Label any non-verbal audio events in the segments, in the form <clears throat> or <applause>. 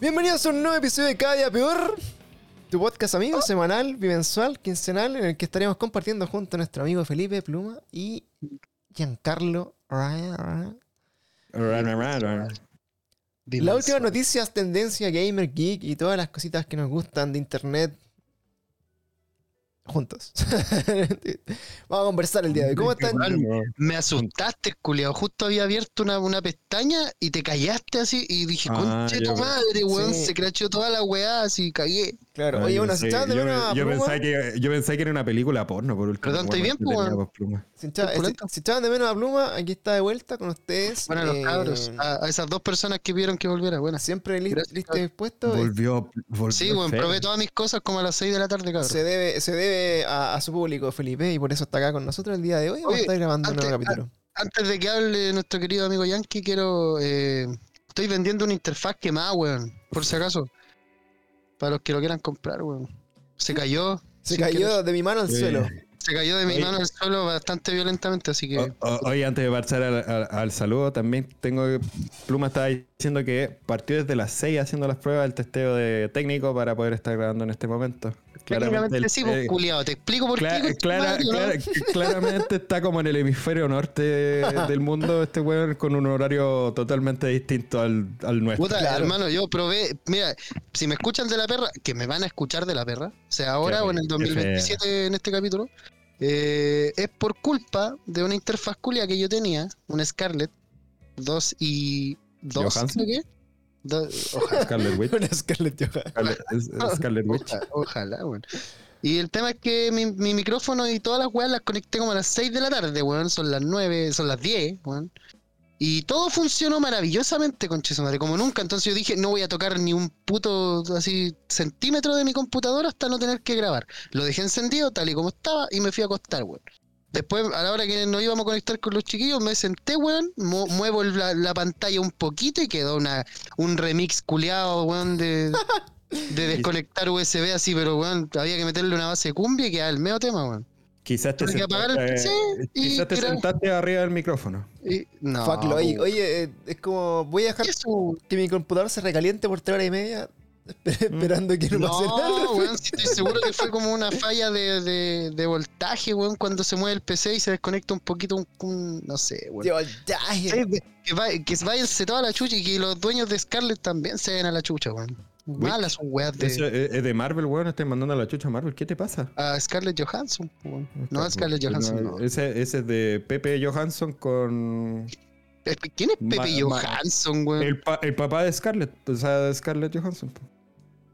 Bienvenidos a un nuevo episodio de Cada Día Peor, tu podcast amigo, semanal, bimensual, quincenal, en el que estaremos compartiendo junto a nuestro amigo Felipe Pluma y Giancarlo. Las últimas noticias, tendencia, gamer, geek y todas las cositas que nos gustan de internet juntos. <laughs> Vamos a conversar el día de hoy. ¿Cómo están? Me asustaste, culiao. Justo había abierto una, una pestaña y te callaste así y dije, Ah, conche tu madre, weón. Sí. Se crachó toda la weá así, cagué. Claro, Ah, oye, yo bueno, pensé- si echaban de menos a yo Pluma, pensaba que, yo pensaba que era una película porno, por último. Perdón, ¿estoy bien, pues, plumas. si echaban de menos a Pluma, aquí está de vuelta con ustedes. Bueno, los Eh, cabros. A, a esas dos personas que vieron que volviera, buenas. Siempre listo dispuesto. eh, Volvió, volvió Sí, feo. probé todas mis cosas como a las 6 de la tarde, cabrón. Se debe, se debe a, a su público, Felipe, y por eso está acá con nosotros el día de hoy. Vamos a estar grabando un nuevo antes- capítulo. Antes de que hable nuestro querido amigo Yankee, quiero. eh, estoy vendiendo una interfaz quemada, weón. Por si acaso. Para los que lo quieran comprar, weón. Se cayó. Se cayó querer. de mi mano al Sí. suelo. Se cayó de mi Oye. mano al suelo bastante violentamente, así que. O- o- Oye, antes de pasar al, al- al saludo, también tengo que. Pluma estaba diciendo que partió desde las 6 haciendo las pruebas del testeo de técnico para poder estar grabando en este momento. Técnicamente el- sí, pues, eh, culiao. Te explico por qué. claramente está como en el hemisferio norte del mundo este weón con un horario totalmente distinto al, al nuestro. Puta, Claro. hermano, yo probé. Mira, si me escuchan de la perra, que me van a escuchar de la perra, sea ahora Qué o en el fe- 2027 en este capítulo, eh, es por culpa de una interfaz culia que yo tenía, una Scarlett 2 y 2, ¿Johansson? creo que. Ojalá, Scarlet Witch. <laughs> Una Scarlett Johansson. Scarlet, es- Scarlet Witch. ojalá, ojalá, weón. Y el tema es que mi, mi micrófono y todas las weas las conecté como a las 6 de la tarde, weón. Son las 9, son las 10, weón. Y todo funcionó maravillosamente con madre, como nunca. Entonces yo dije, no voy a tocar ni un puto así centímetro de mi computadora hasta no tener que grabar. Lo dejé encendido tal y como estaba y me fui a acostar, weón. Después, a la hora que nos íbamos a conectar con los chiquillos, me senté, weón, mu- muevo la, la pantalla un poquito y quedó una, un remix culeado, weón, de, <laughs> de desconectar USB así, pero weón, había que meterle una base de cumbia y quedaba el medio tema, weón. Quizás te, el sentaste, y quizás te sentaste arriba del micrófono. Y, no, Fuck, lo- oye, oye, eh, es como voy a dejar Eso, que mi computador se recaliente por tres horas y media. Esperando que no, pase nada. No, weón, sí estoy seguro que fue como una falla de, de, de voltaje, weón, cuando se mueve el PC y se desconecta un poquito, un, un- no sé, weón. De voltaje. Sí, Que, que váyanse toda la chucha y que los dueños de Scarlett también se vayan a la chucha, weón. Malas son weas de es es de Marvel, weón. Estoy mandando a la chucha a Marvel. ¿Qué te pasa? a Scarlett Johansson, weón. No a Scarlett Johansson, no. Ese, ese es de Pepe Johansson con ¿Quién es Pepe Ma- Johansson, weón? el, pa- el papá de Scarlett. O sea, de Scarlett Johansson. po.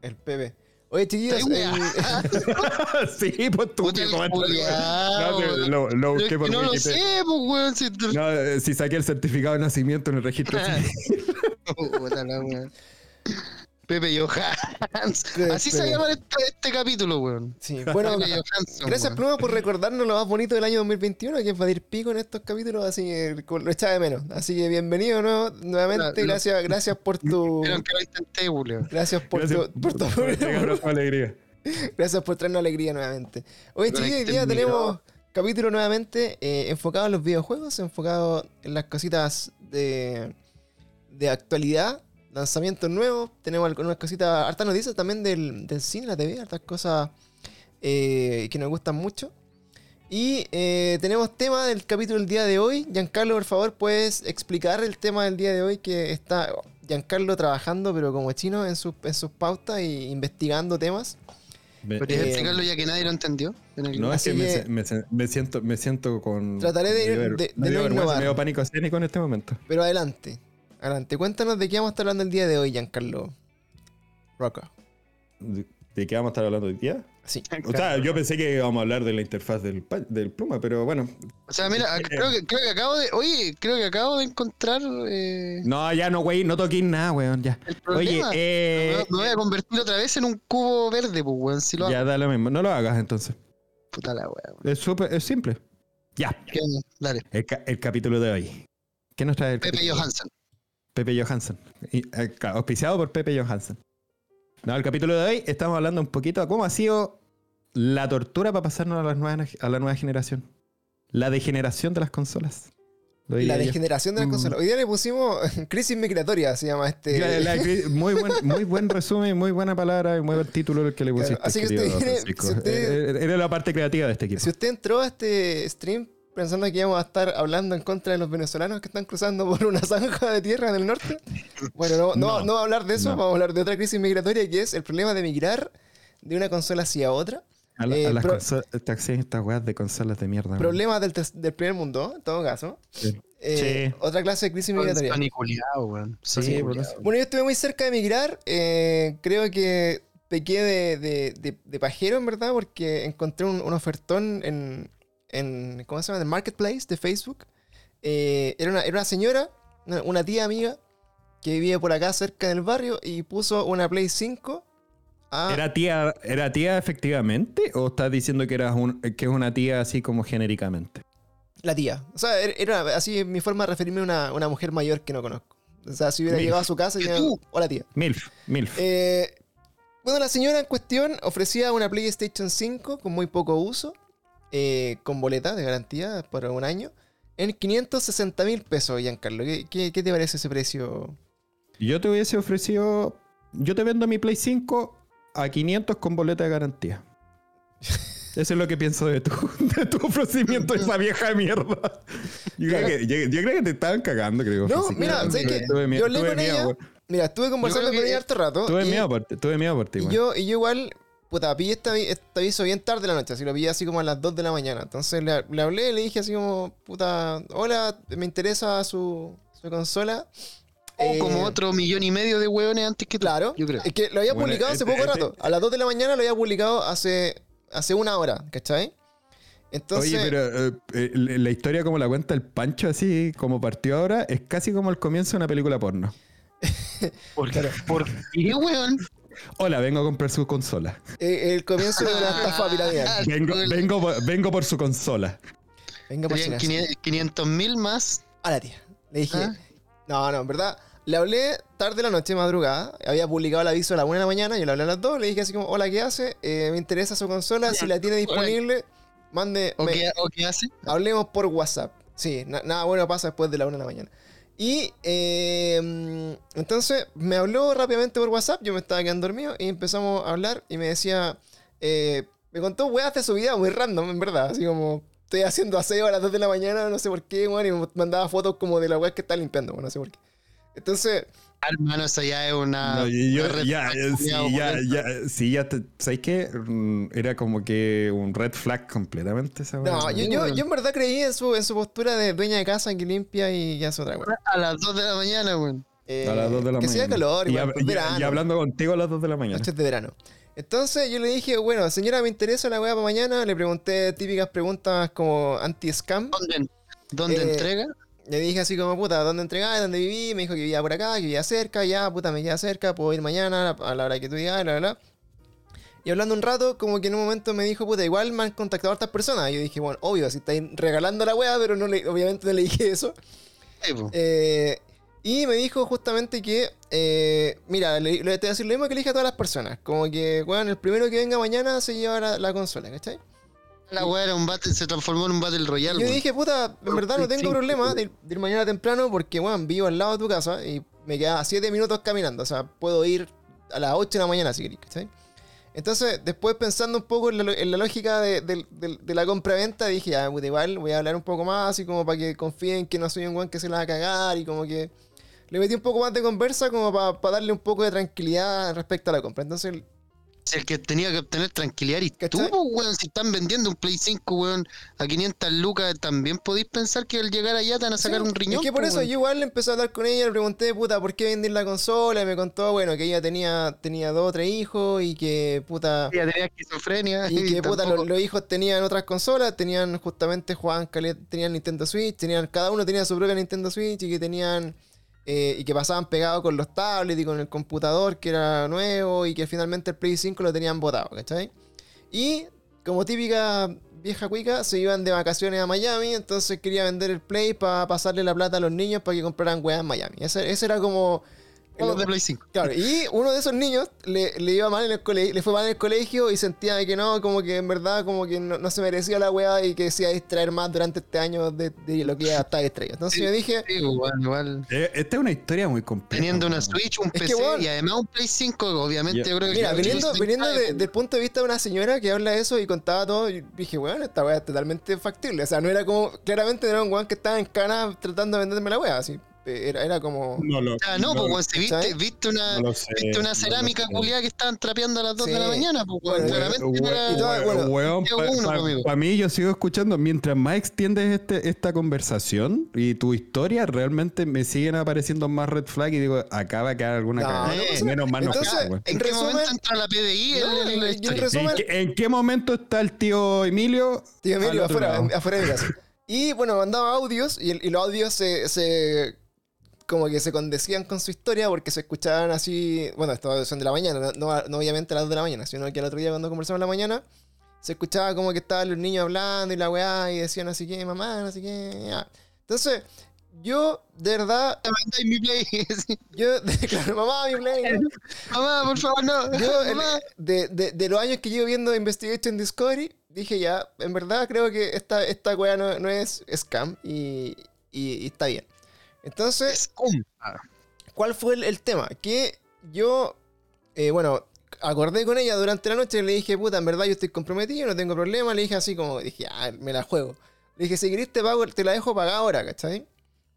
El Pepe. Oye, chiquillos, el- <laughs> sí, pues tú que. No, lo, busqué por no lo sé, pues, weón. Si... No, eh, si saqué el certificado de nacimiento en el registro <laughs> civil. Puta la weón. Pepe. <laughs> Pepe. Así se llama este, este capítulo, weón. sí, <laughs> bueno, Pepe Johansson. gracias weón. Pluma por recordarnos lo más bonito del año 2021, que es Vadir Pico en estos capítulos, así que lo echaba de menos. Así que bienvenido ¿no? nuevamente, gracias, gracias por tu... <laughs> Que lo intenté. Gracias por Gracias tu... por tu- por entregarnos tu alegría. Gracias por traernos alegría nuevamente. Hoy, Con chiquillos, hoy este día tenemos capítulo nuevamente eh, enfocado en los videojuegos, enfocado en las cositas de, de actualidad, lanzamientos nuevos. Tenemos algunas cositas, hartas noticias también del, del cine, la TV, hartas cosas eh, que nos gustan mucho. Y eh, tenemos tema del capítulo del día de hoy. Giancarlo, por favor, puedes explicar el tema del día de hoy que está Giancarlo trabajando, pero como chino, en sus, en sus pautas e investigando temas. ¿Podrías Eh, explicarlo ya que nadie lo entendió? En el- No, es que me, siento, me siento con. Trataré de- me dio ver- de- me de no innovar. Pánico escénico en este momento. Pero adelante, adelante. Cuéntanos de qué vamos a estar hablando el día de hoy, Giancarlo. Rocca. ¿De, de qué vamos a estar hablando hoy día? Sí. O sea, yo pensé que íbamos a hablar de la interfaz del, pluma, pero bueno. O sea, mira, creo que, creo que acabo de. Oye, creo que acabo de encontrar. Eh, No, ya no, güey, no toquís nada, weón, ya. el Oye, eh. me voy a convertir otra vez en un cubo verde, pues, weón. Si lo Ya hago. da lo mismo, no lo hagas entonces. Puta la weón. Es súper, es simple. Ya, ¿Qué onda? Dale. el, ca- el capítulo de hoy. ¿Qué nos trae el Pepe capítulo? Johansson. Pepe Johansson. Y, eh, claro, auspiciado por Pepe Johansson. No, el capítulo de hoy estamos hablando un poquito de cómo ha sido la tortura para pasarnos a, las nuevas- a la nueva generación. La degeneración de las consolas. La yo. degeneración de las Mm. consolas. Hoy día le pusimos <laughs> crisis migratoria, se llama este. La muy, buen, muy buen resumen, muy buena palabra y muy buen título el que le Claro, pusiste. así que usted Francisco. si usted- Eh, Era la parte creativa de este equipo. Si usted entró a este stream pensando que íbamos a estar hablando en contra de los venezolanos que están cruzando por una zanja de tierra en el norte, bueno, no, no, No. no vamos a hablar de eso, No. vamos a hablar de otra crisis migratoria que es el problema de migrar de una consola hacia otra. A, la- eh, a las pro- consolas, estas, estas weas de consolas de mierda. Problemas del, del primer mundo, en todo caso. Sí. Eh, Sí. Otra clase de crisis migratoria. Weón. Sí, eso. Bueno, yo estuve muy cerca de migrar. eh, creo que pequé de, de- de- de pajero, en verdad, porque encontré un, un ofertón en, en. ¿Cómo se llama? En el marketplace de Facebook. Eh, era, una, era una señora, una, una tía amiga, que vivía por acá cerca del barrio y puso una Play 5 a. ¿Era tía, ¿Era tía efectivamente? ¿O estás diciendo que, eras un, que es una tía así como genéricamente? La tía. O sea, era, era así mi forma de referirme a una, una mujer mayor que no conozco. O sea, si hubiera Milf. llegado a su casa y ¿Y tú? Hola, tía. MILF, MILF. Eh, bueno, la señora en cuestión ofrecía una PlayStation 5 con muy poco uso, eh, con boleta de garantía por un año, en 560 mil pesos, Giancarlo. ¿Qué, qué, qué te parece ese precio? Yo te hubiese ofrecido. Yo te vendo mi Play 5 a 500 con boleta de garantía. <laughs> Eso es lo que pienso de tu, de tu ofrecimiento <laughs> esa vieja mierda. Yo, creo que, yo, yo creo que te estaban cagando, creo. No, mira, tuve miedo- Yo hablé con miedo, ella. Mira, estuve conversando con que- ella harto rato. Tuve y, miedo por ti, tuve miedo y yo, y yo igual, puta, pillé este, este aviso bien tarde de la noche, así lo pillé así como a las 2 de la mañana. Entonces le, le hablé, le dije así como, puta, hola, me interesa su, su consola. O Eh, como otro millón y medio de hueones antes que tú. Claro, Yo creo. es que lo había Bueno, publicado hace este- poco este- rato. A las 2 de la mañana lo había publicado hace, hace una hora, ¿cachai? Entonces, Oye, pero eh, eh, la historia como la cuenta el Pancho, así como partió ahora, es casi como el comienzo de una película porno. <laughs> ¿Por, ¿Por qué, weón? Hola, vengo a comprar su consola. eh, el comienzo de una estafa piramidal. Vengo, El- vengo, por- vengo por su consola. Venga, por si acaso. 500 mil más. A la tía. Le dije, ¿Ah? no, no, en verdad. Le hablé tarde de la noche, madrugada. Había publicado el aviso a la 1 de la mañana. Yo le hablé a las 2. Le dije así como, hola, ¿qué hace? Eh, me interesa su consola. Si la tiene disponible, mande. ¿O, me- qué, ¿O qué hace? Hablemos por WhatsApp. Sí, na- nada bueno pasa después de la 1 de la mañana. Y eh, entonces me habló rápidamente por WhatsApp, yo me estaba quedando dormido y empezamos a hablar y me decía, eh, me contó weas de su vida muy random, en verdad, así como estoy haciendo aseo a las 2 de la mañana, no sé por qué, weón, y me mandaba fotos como de la wea que está limpiando, no sé por qué. Entonces, Hermano, eso ya es una. No, yo, una red ya, eh, sí, ya, weón. ya, sí, ya, te- ¿sabes qué? Mm, Era como que un red flag completamente esa no, weá. yo, yo, yo en verdad creí en su, en su postura de dueña de casa que limpia y ya es otra wea. A las 2 de la mañana, weón. Eh, a las 2 de la que mañana. sea calor, y, pues, y- y hablando contigo a las 2 de la mañana. Noches de verano. Entonces yo le dije, bueno, señora, me interesa la weá para mañana. Le pregunté típicas preguntas como anti-scam. ¿Dónde, dónde Eh, entrega? Le dije así como, puta, ¿dónde entregás? ¿Dónde viví? Me dijo que vivía por acá, que vivía cerca. Ya, puta, me queda cerca. Puedo ir mañana a la, hora que tú digas, bla, bla. Y hablando un rato, como que en un momento me dijo, puta, igual me han contactado hartas personas. Y yo dije, bueno, obvio, si estáis regalando la weá, pero no le, obviamente no le dije eso. Sí. Eh, y me dijo justamente que, eh, mira, le, le te voy a decir lo mismo que le dije a todas las personas. Como que, bueno, el primero que venga mañana se lleva la, la consola, ¿cachai? La weá era un battle, se transformó en un Battle Royale. Yo weón. dije, puta, en verdad no tengo Sí. problema de, de ir mañana temprano porque, bueno, vivo al lado de tu casa y me queda 7 minutos caminando. O sea, puedo ir a las 8 de la mañana si querés, ¿cachai? Entonces, después pensando un poco en la, en la lógica de, de- de- de la compra-venta, dije, ya, puta, igual voy a hablar un poco más, así como para que confíen que no soy un weón que se la va a cagar y como que le metí un poco más de conversa como para darle un poco de tranquilidad respecto a la compra. Entonces, el que tenía que obtener tranquilidad y tú, po, weón. Si están vendiendo un Play 5, weón, a 500 lucas, también podéis pensar que al llegar allá te van a sacar Sí, un riñón. Es que por po, eso weón. yo igual le empecé a hablar con ella, le pregunté, puta, ¿por qué vender la consola? Y me contó, bueno, que ella tenía, tenía dos o tres hijos y que, puta, Ella tenía esquizofrenia. y que, puta, tampoco- los, los hijos tenían otras consolas, tenían justamente, cale- tenían Nintendo Switch, tenían, cada uno tenía su propia Nintendo Switch y que tenían, eh, y que pasaban pegados con los tablets y con el computador que era nuevo y que finalmente el Play 5 lo tenían botado, ¿cachai? Y como típica vieja cuica, se iban de vacaciones a Miami, entonces quería vender el Play para pasarle la plata a los niños para que compraran weas en Miami. Ese, ese era como Juegos de Play 5. Claro, y uno de esos niños le, le iba mal en el colegio, le fue mal en el colegio y sentía que no, como que en verdad como que no, no se merecía la weá y que se iba a distraer más durante este año de, de lo que ya estaba distraído. Entonces yo dije, Sí, igual, igual. Eh, Esta es una historia muy compleja. Teniendo una weón. Switch, un Es PC weón, y además un Play 5, obviamente yo creo que... mira, viniendo, viniendo de- del punto de vista de una señora que habla de eso y contaba todo, yo dije, bueno, esta weá es totalmente factible. O sea, no era como, claramente no era un weón que estaba en cana tratando de venderme la weá, así. Eh, Era, era como... No lo, Ah, no, pues, viste, viste una... no sé, Viste una no cerámica culiada que estaban trapeando a las 2 de la mañana, pues, Bueno, claramente We- era- we- bueno, weón, yo pa- uno, pa- amigo. pa' mí yo sigo escuchando, mientras más extiendes este, esta conversación y tu historia, realmente me siguen apareciendo más red flag y digo, acá va a quedar alguna No, cagada. no, pues, Menos mal no entonces, weón. ¿En qué resumen- momento entra la PDI No, en, resumen- ¿En qué, en qué momento está el tío Emilio? Tío Emilio, afuera, afuera de mi casa. <laughs> Y bueno, mandaba audios y, el- y los audios se, se- como que se condecían con su historia porque se escuchaban así, bueno, esto son de la mañana, no, obviamente a las 2 de la mañana, sino que el otro día cuando conversamos en la mañana, se escuchaba como que estaban los niños hablando y la weá y decían así que mamá, no sé qué. ya. Entonces, yo, de verdad, mi Play. <laughs> yo, <laughs> claro, mamá, mi play. <laughs> Mamá, por favor, no. Yo, el- Mamá. de, de- de los años que llevo viendo Investigation Discovery, dije ya, en verdad creo que esta, esta weá no, no es scam y, y- y está bien. Entonces. ¿cuál fue el, el tema? Que yo, eh, bueno, acordé con ella durante la noche y le dije, puta, en verdad yo estoy comprometido, no tengo problema. Le dije así como, dije, ah, me la juego. Le dije, si querés te pago, te la dejo pagar ahora, ¿cachai?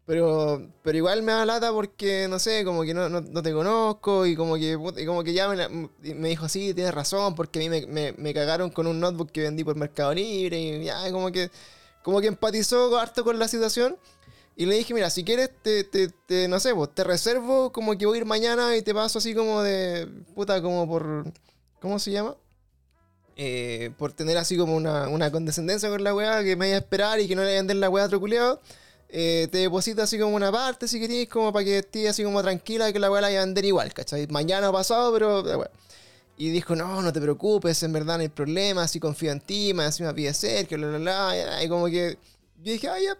Pero, pero igual me da lata porque, no sé, como que no, no, no te conozco y como que, y como que ya me, la- me dijo, sí, tienes razón, porque a mí me, me- me cagaron con un notebook que vendí por Mercado Libre y ya, como que, como que empatizó harto con la situación. Y le dije, mira, si quieres, te, te, no sé, pues, te reservo como que voy a ir mañana y te paso así como de, puta, como por, ¿cómo se llama? Eh, por tener así como una, una condescendencia con la weá, que me vaya a esperar y que no le vender la weá a otro culiado. Eh, te deposito así como una parte, si querés, como para que estés así como tranquila que la weá la vaya a vender igual, ¿cachai? Mañana o pasado, pero la. Y dijo, no, no te preocupes, en verdad no hay problema, así confío en ti, más encima pide ser, que bla, bla, bla. Y como que yo dije, ah, ya,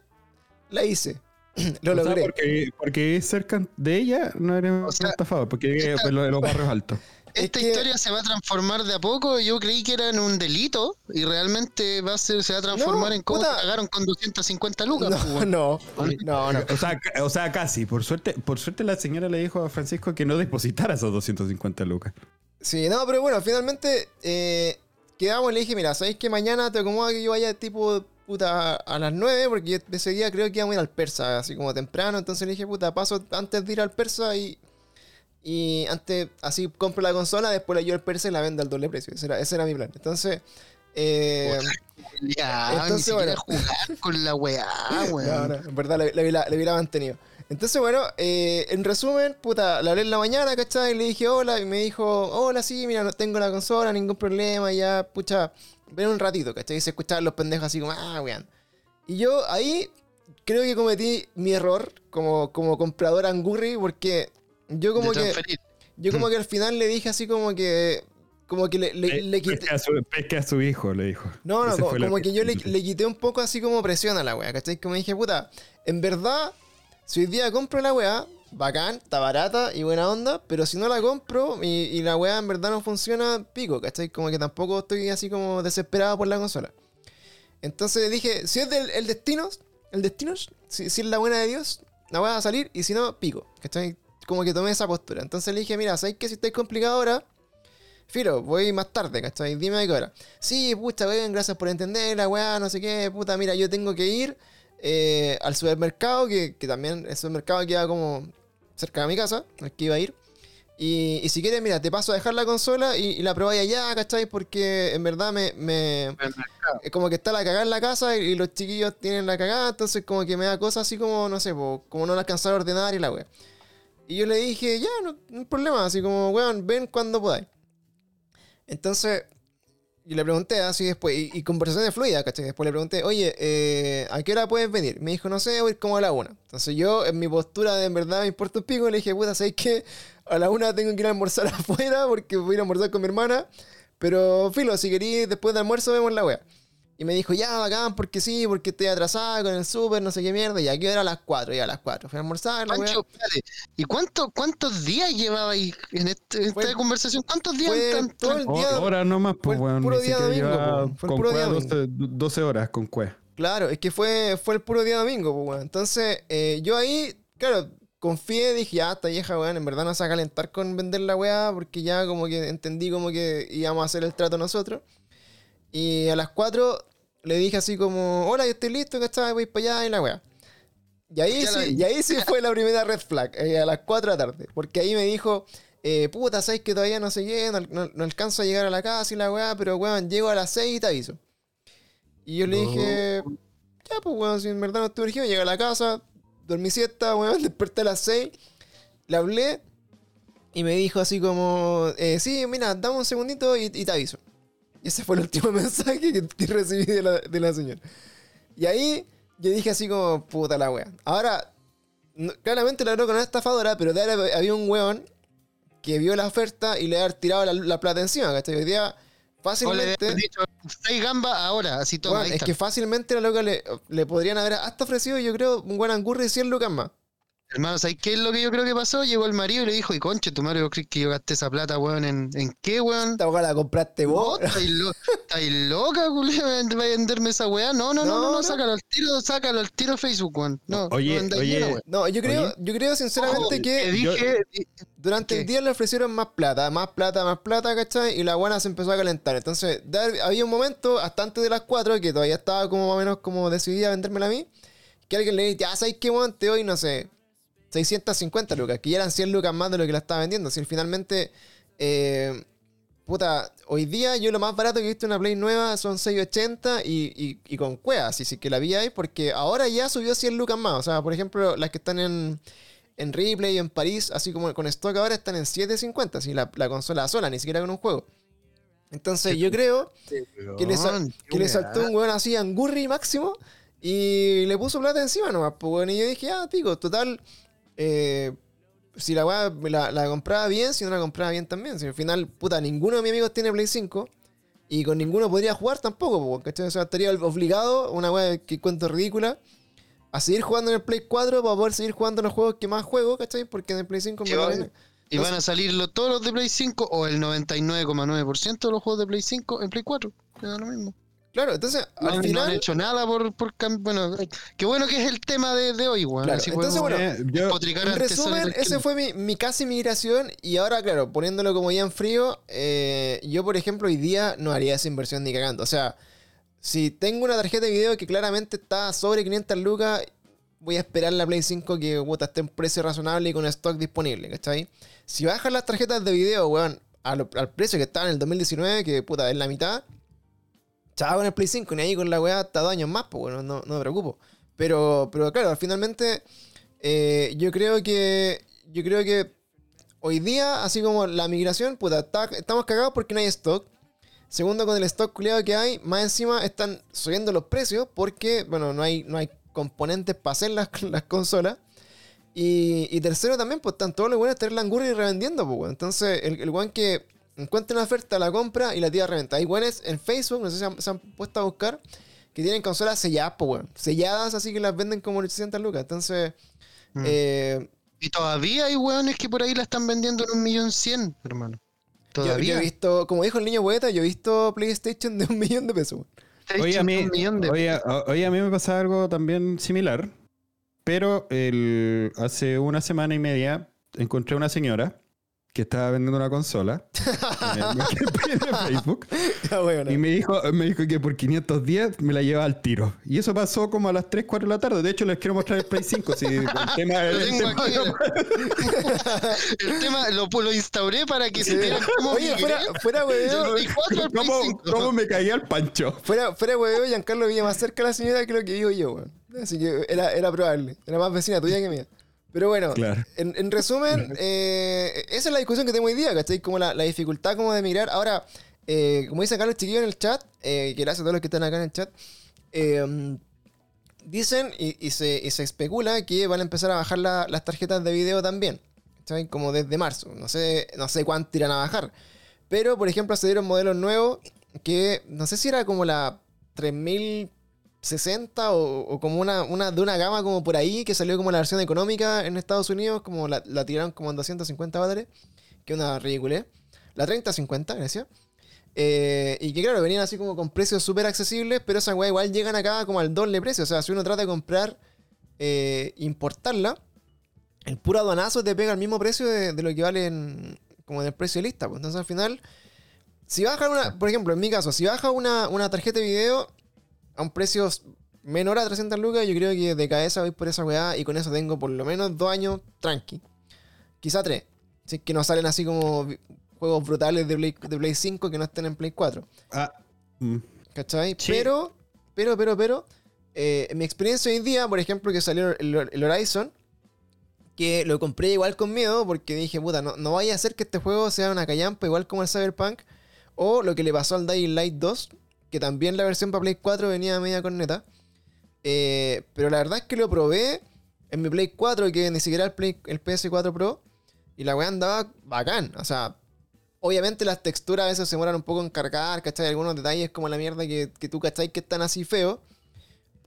la hice. <clears throat> Lo O sea, logré. porque, porque es cerca de ella, no un O sea, estafador, porque vive esta- en los, <laughs> barrios altos. Es Esta que- historia se va a transformar de a poco. Yo creí que era en un delito y realmente va a ser, se va a transformar No, en cómo pagaron con 250 lucas. pues, No, weón. no, no, no. O sea, ca- o sea, casi. Por suerte, por suerte la señora le dijo a Francisco que no depositara esos 250 lucas. Sí, no, pero bueno, finalmente eh, quedamos y le dije, mira, ¿sabéis que mañana te acomoda que yo vaya tipo puta a las 9? Porque yo ese día creo que íbamos a ir al persa, así como temprano. Entonces le dije, puta, paso antes de ir al persa y. Y antes, así compro la consola, después la llevo al persa y la vendo al doble precio. Ese era, ese era mi plan. Entonces. Eh, Ya, Entonces, bueno. jugar con la weá, <laughs> No, weón. no, en verdad le, le le hubiera mantenido. Entonces, bueno, eh, en resumen, puta, la hablé en la mañana, ¿cachai? Y le dije hola, y me dijo, hola, sí, mira, no tengo la consola, ningún problema, ya, pucha, ven un ratito, ¿cachai? Y se escuchaban los pendejos así como, ah, weón. Y yo ahí creo que cometí mi error como, como comprador angurri, porque yo como que, transferir. yo como que al final le dije así como que, como que le, le- le quité... Pesque a, su, a su hijo, le dijo. No, no, Ese como, como que yo le, le quité un poco así como presión a la wea, ¿cachai? Como dije, puta, en verdad, si hoy día compro la wea, bacán, está barata y buena onda, pero si no la compro y, la wea en verdad no funciona, pico, ¿cachai? Como que tampoco estoy así como desesperado por la consola. Entonces dije, si es del el destino, el destino, si, es la buena de Dios, la wea va a salir y si no, pico, ¿cachai? Como que tomé esa postura. Entonces le dije, mira, ¿sabes que si estáis complicado ahora? Filo, voy más tarde, ¿cachai? Dime a qué hora. Sí, pucha, weón, gracias por entender, la weá, no sé qué, puta, mira, yo tengo que ir eh, al supermercado, que, que también el supermercado queda como cerca de mi casa, al que iba a ir. Y, y si quieres, mira, te paso a dejar la consola y, y la probáis allá, ¿cachai? Porque en verdad me, me, es como que está la cagada en la casa y, y los chiquillos tienen la cagada, entonces como que me da cosas así como, no sé, po, como no la alcanzar a ordenar y la wea. Y yo le dije, ya, no, no hay problema, así como, weón, ven cuando podáis. Entonces, y le pregunté así después, y, y conversaciones fluidas, ¿cachai? Después le pregunté, oye, eh, ¿a qué hora puedes venir? Me dijo, no sé, voy como a la una. Entonces yo, en mi postura de en verdad me importa un pico, le dije, puta, ¿sabes qué? A la una tengo que ir a almorzar <laughs> afuera porque voy a ir a almorzar con mi hermana. Pero, filo, si queréis después de almuerzo vemos la wea. Y me dijo, ya, bacán, porque sí, porque estoy atrasada con el súper, no sé qué mierda. Y aquí era a las 4, ya a las 4. Fui a almorzar, la. Pancho, espérate, ¿y cuánto, cuántos días llevaba ahí en, este- en Fue- esta conversación? ¿Cuántos días? fue tan- todo el día. Horas nomás, fue pues, el weón. puro día domingo. Fue el con puro cueva día 12, 12 horas con cue. Claro, es que fue, fue el puro día domingo, pues, weón. Entonces, eh, yo ahí, claro, confié, dije, ya, esta vieja, weón, en verdad no se va a calentar con vender la weá, porque ya como que entendí como que íbamos a hacer el trato nosotros. Y a las 4 le dije así como, hola, yo estoy listo, ¿cachai? Voy para allá y la weá. Y ahí, sí, y ahí sí fue la primera red flag, eh, a las 4 de la tarde. Porque ahí me dijo, eh, puta, sabes que todavía no sé qué, no, no- no alcanzo a llegar a la casa y la weá, pero weón, llego a las 6 y te aviso. Y yo le dije, ya, pues, weón, si en verdad no estuve urgido, llegué a la casa, dormí siesta, weón, <laughs> desperté a las 6, le hablé y me dijo así como, eh, sí, mira, dame un segundito y, y te aviso. Y ese fue el último <laughs> mensaje que, que recibí de la, de la señora. Y ahí yo dije así como, puta la wea. Ahora, no- claramente la loca no era estafadora, pero de ahí había un weón que vio la oferta y le había tirado la, la plata encima, ¿cachai? Hoy día O le fácilmente... dicho, seis gambas ahora, así ahí es que fácilmente la loca le, le podrían haber hasta ofrecido, yo creo, un buen angurri y 100 lucas más. Hermano, ¿sabes qué es lo que yo creo que pasó? Llegó el marido y le dijo, y conche, tu madre, ¿vos crees que yo gasté esa plata, weón? ¿En, en qué, weón? Esta weá la compraste No, vos. ¿Estáis lo- estáis loca, culiao? <laughs> ¿Va a venderme esa weá? No, no, no, no, No, no, no. sácalo al tiro, sácalo al tiro Facebook, weón. No, Oye, no oye. No, yo creo, Oye. yo creo sinceramente Ojo, que dije, durante ¿Qué? el día le ofrecieron más plata, más plata, más plata, ¿cachai? Y la buena se empezó a calentar. Entonces, había un momento, hasta antes de las 4, que todavía estaba como más o menos como decidida a vendérmela a mí, que alguien le dice, ya sabes qué, weón, te doy, no sé, 650 lucas, que ya eran 100 lucas más de lo que la estaba vendiendo. Si finalmente, eh, puta, hoy día yo lo más barato que he visto en una Play nueva son 680 y, y, y con cuevas, así sí, que la vi ahí, porque ahora ya subió 100 lucas más. O sea, por ejemplo, las que están en, en Replay en París, así como con stock ahora, están en 750, así la, la consola sola, ni siquiera con un juego. Entonces yo creo que le, que le saltó un weón así angurri máximo y le puso plata encima nomás, pues. Y yo dije, ah, pico, total, eh, si la weá la, la compraba bien, si no la compraba bien también. Si al final, puta, ninguno de mis amigos tiene Play 5 y con ninguno podría jugar tampoco, ¿cachai? O sea, estaría obligado, una weá que cuento ridícula, a seguir jugando en el Play 4 para poder seguir jugando los juegos que más juego, ¿cachai? Porque en el Play 5 me vale- Y van a salir lo- todos los de Play 5 o el 99,9% de los juegos de Play 5 en Play 4. Que da lo mismo. Claro, entonces, No, al no final... han hecho nada por, por Bueno, qué bueno que es el tema de, de hoy, weón. Claro, Así entonces, bueno, Eh, yo- En resumen, ese fue mi, mi casi migración y ahora, claro, poniéndolo como ya en frío, eh, yo, por ejemplo, hoy día no haría esa inversión ni cagando. O sea, si tengo una tarjeta de video que claramente está sobre 500 lucas, voy a esperar la Play 5 que puta, esté en precio razonable y con stock disponible, ¿cachai? Si bajan las tarjetas de video, weón, a lo- al precio que estaba en el 2019, que puta, es la mitad, chao con el Play 5, ni ahí con la weá hasta dos años más, pues bueno, no, no me preocupo. Pero, pero claro, finalmente, eh, yo creo que. Yo creo que hoy día, así como la migración, puta, está- estamos cagados porque no hay stock. Segundo, con el stock culiado que hay, más encima están subiendo los precios porque, bueno, no hay, no hay componentes para hacer las, <laughs> las consolas. Y, y tercero también, pues están todos los buenos tener la angurria y revendiendo, pues. Entonces, el, el weón que encuentra una oferta, la compra y la tira a reventa. Hay weones en Facebook, no sé si se han, se han puesto a buscar, que tienen consolas selladas, pues, weón. Selladas, así que las venden como 800 lucas. Entonces, Mm. eh, Y todavía hay weones que por ahí la están vendiendo en un millón cien, hermano. yo, yo Todavía. he visto, como dijo el niño poeta, yo he visto PlayStation de un <laughs> millón de pesos, Oye, a mí, de oye, a- oye, a mí me pasa algo también similar, pero el, hace una semana y media encontré una señora que estaba vendiendo una consola <laughs> en el Facebook Ya, weón. y me dijo, me dijo que por 510 me la llevaba al tiro. Y eso pasó como a las 3, 4 de la tarde. De hecho, les quiero mostrar el Play 5. Si el <laughs> tema, Lo el tengo tema- aquí. <laughs> El tema lo, lo instauré para que Sí. supieran cómo Oye, fuera, fuera del weón. Play 4 al Play ¿Cómo, 5. cómo me caía el pancho? Fuera, fuera weón, Giancarlo vivía más cerca de la señora que lo que vivo yo, weón. Así que era, era probable. Era más vecina tuya que mía. Pero bueno, Claro. en, en resumen, eh, esa es la discusión que tengo hoy día, ¿cachai? Como la, la dificultad como de migrar. Ahora, eh, como dice acá los chiquillos en el chat, eh, que gracias a todos los que están acá en el chat, eh, dicen y, y se, y se especula que van a empezar a bajar la- las tarjetas de video también. ¿cachai? Como desde marzo. No sé, no sé cuánto irán a bajar. Pero, por ejemplo, se dieron modelos nuevos que no sé si era como la 3060 o, como una, una de una gama como por ahí que salió como la versión económica en Estados Unidos, como la, la tiraron como en 250 dólares, que una ridícula. La 3050, gracias. Eh, y que claro, venían así como con precios súper accesibles, pero esas weas igual llegan acá como al doble precio. O sea, si uno trata de comprar, eh, importarla, el puro aduanazo te pega el mismo precio de, de lo que vale en, como en el precio de lista. Pues. Entonces al final, si baja una, por ejemplo, en mi caso, si baja una, una tarjeta de video a un precio menor a 300 lucas, yo creo que de cabeza voy por esa weá y con eso tengo por lo menos dos años tranqui. Quizá tres. Si es que no salen así como juegos brutales de Play, de Play 5 que no estén en Play 4. Ah, mm. ¿Cachai? Sí. Pero, pero, pero, pero, eh, en mi experiencia hoy día, por ejemplo, que salió el, el Horizon, que lo compré igual con miedo porque dije, puta, no, no vaya a ser que este juego sea una callampa igual como el Cyberpunk, o lo que le pasó al Dying Light 2, que también la versión para Play 4 venía media corneta. Eh, pero la verdad es que lo probé en mi Play 4, que ni siquiera el, Play, el PS4 Pro, y la weá andaba bacán. O sea, obviamente las texturas a veces se demoran un poco en cargar, ¿cachai? Algunos detalles como la mierda que, que tú, ¿cachai? Que están así feos.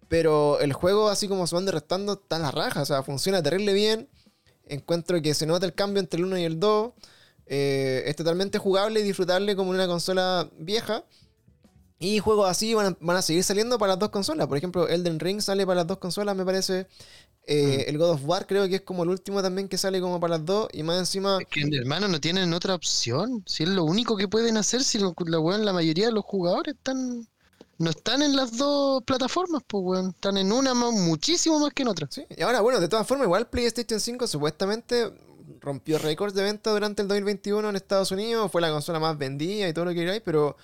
Pero el juego, así como sumando y restando, está en la raja. O sea, funciona terrible bien. Encuentro que se nota el cambio entre el 1 y el 2. Eh, es totalmente jugable y disfrutable como en una consola vieja. Y juegos así van a, van a seguir saliendo para las dos consolas. Por ejemplo, Elden Ring sale para las dos consolas, me parece. Eh, El God of War creo que es como el último también que sale como para las dos. Y más encima... Es que, hermano, no tienen otra opción. Si es lo único que pueden hacer, si lo- la, weón, la mayoría de los jugadores están no están en las dos plataformas, pues, weón. Están en una más, muchísimo más que en otra. Sí, y ahora, bueno, de todas formas, igual PlayStation 5 supuestamente rompió récords de venta durante el 2021 en Estados Unidos. Fue la consola más vendida y todo lo que queráis, Pero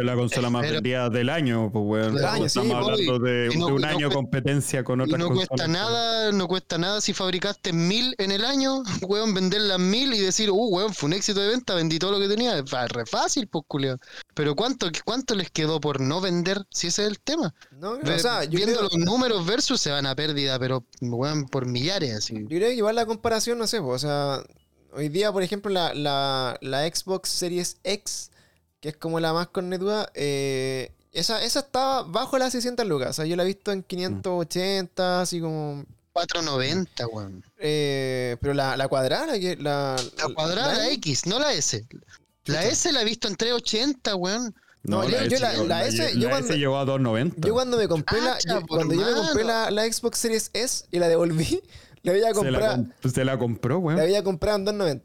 la consola más Pero- vendida del año, pues, weón. Del año, Estamos sí, hablando de, y no- de un y no año cuesta- competencia con Y otras no consolas. cuesta nada, no cuesta nada si fabricaste mil en el año, <laughs> weón, vender las mil y decir, uh, weón, fue un éxito de venta, vendí todo lo que tenía. Es re fácil, pues, culiao. Pero ¿cuánto, ¿cuánto les quedó por no vender? Si ese es el tema. no, Ve- o sea, yo Viendo creo, los números versus se van a pérdida, pero, weón, por millares, así. yo creo que igual la comparación, no sé, pues, o sea, hoy día, por ejemplo, la, la, la Xbox Series X, que es como la más cornetuda, eh, esa, esa estaba bajo las 600 lucas. O sea, yo la he visto en 580, así como... 490, weón. eh, pero la, la cuadrada, la, que- la, La cuadrada, la la- X, no la S. La. S la he visto en 380, weón. No, yo- yo la- la S, yo la cuando- S llegó a 290. Yo cuando me compré la, yo- cuando yo me compré la, la Xbox Series S y la devolví, <laughs> la había se, la comprado, comp- se la compró, weón. la había comprado en 2.90.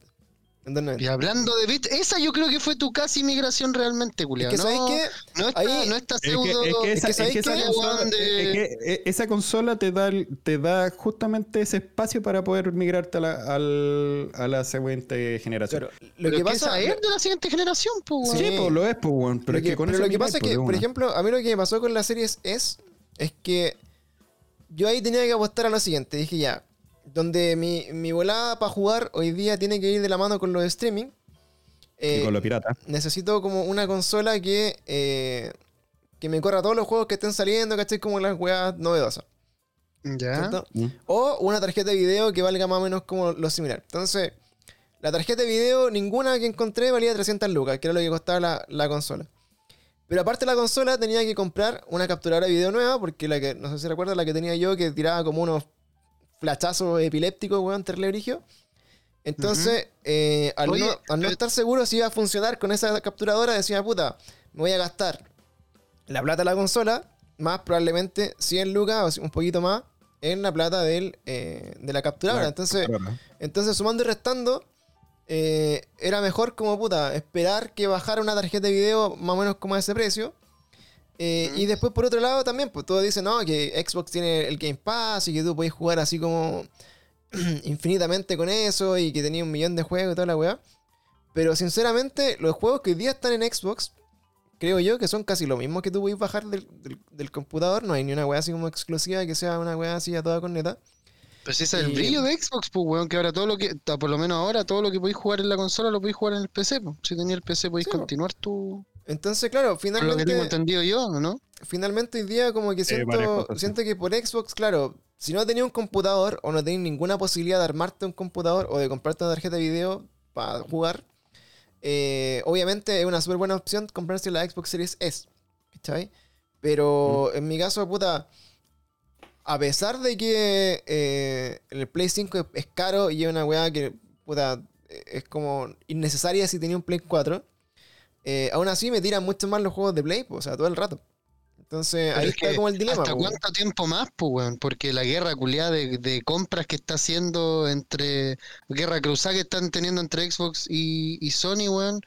En 2.90. Y hablando de bit, esa yo creo que fue tu casi migración realmente, Es culiao. que no, ¿sabes qué? no está, Ahí- no está Es que, pseudo. es que esa, es que es que esa ¿sabes qué, consola, es esa te da, el- te da justamente ese espacio para poder migrarte a la, al- a la siguiente generación. Claro, lo Pero que que pasa esa es de la siguiente generación, pues, Sí, Sí. pues lo es, pues. Pero lo es que, con pero lo que pasa es que, por ejemplo, a mí lo que me pasó con la Series S es que yo ahí tenía que apostar a lo siguiente. Dije ya, donde mi, mi volada para jugar hoy día tiene que ir de la mano con los de streaming. Y eh, con lo pirata. necesito como una consola que, eh, que me corra todos los juegos que estén saliendo, ¿cachai? Como las weas novedosas. Ya. ¿cierto? Mm. O una tarjeta de video que valga más o menos como lo similar. Entonces, la tarjeta de video, ninguna que encontré valía 300 lucas, que era lo que costaba la, la consola. Pero aparte de la consola, tenía que comprar una capturadora de video nueva, porque la que, no sé si recuerdas, la que tenía yo, que tiraba como unos flachazos epilépticos, weón, terrible brigio. Entonces, eh, al, Oye, no, al no pero- estar seguro si iba a funcionar con esa capturadora, decía, puta, me voy a gastar la plata de la consola, más probablemente 100 lucas o un poquito más en la plata del, eh, de la capturadora. La Entonces, capturadora. entonces, sumando y restando, eh, era mejor como puta esperar que bajara una tarjeta de video más o menos como a ese precio. Eh, Y después, por otro lado, también, pues todos dicen, no, que Xbox tiene el Game Pass y que tú podés jugar así como <clears throat> infinitamente con eso y que tenía un millón de juegos y toda la weá. Pero sinceramente, los juegos que hoy día están en Xbox, creo yo que son casi lo mismo que tú podés bajar del, del- del computador. No hay ni una weá así como exclusiva que sea una weá así a toda corneta. Pues ese es el Y- brillo de Xbox, pues, weón, que ahora todo lo que, por lo menos ahora, todo lo que podéis jugar en la consola lo podéis jugar en el PC, pues. Si tenéis el PC podéis Sí, continuar tu... Entonces, claro, Por lo que tengo finalmente, entendido yo, ¿no? finalmente hoy día como que varias siento, cosas, siento que por Xbox, claro, si no tenía un computador o no tenéis ninguna posibilidad de armarte un computador o de comprarte una tarjeta de video para jugar, eh, obviamente es una súper buena opción comprarse la Xbox Series S. ¿Cachai? Pero en mi caso, puta, a pesar de que eh, el Play 5 es, es caro y es una weá que, puta, es como innecesaria si tenía un Play 4, eh, aún así me tiran mucho más los juegos de Play, o sea, todo el rato. Entonces Pero ahí es está que, como el dilema. ¿Hasta cuánto tiempo más, pues, weón? Porque la guerra culiada de, de compras que está haciendo entre. Guerra cruzada que están teniendo entre Xbox y, y Sony, weón.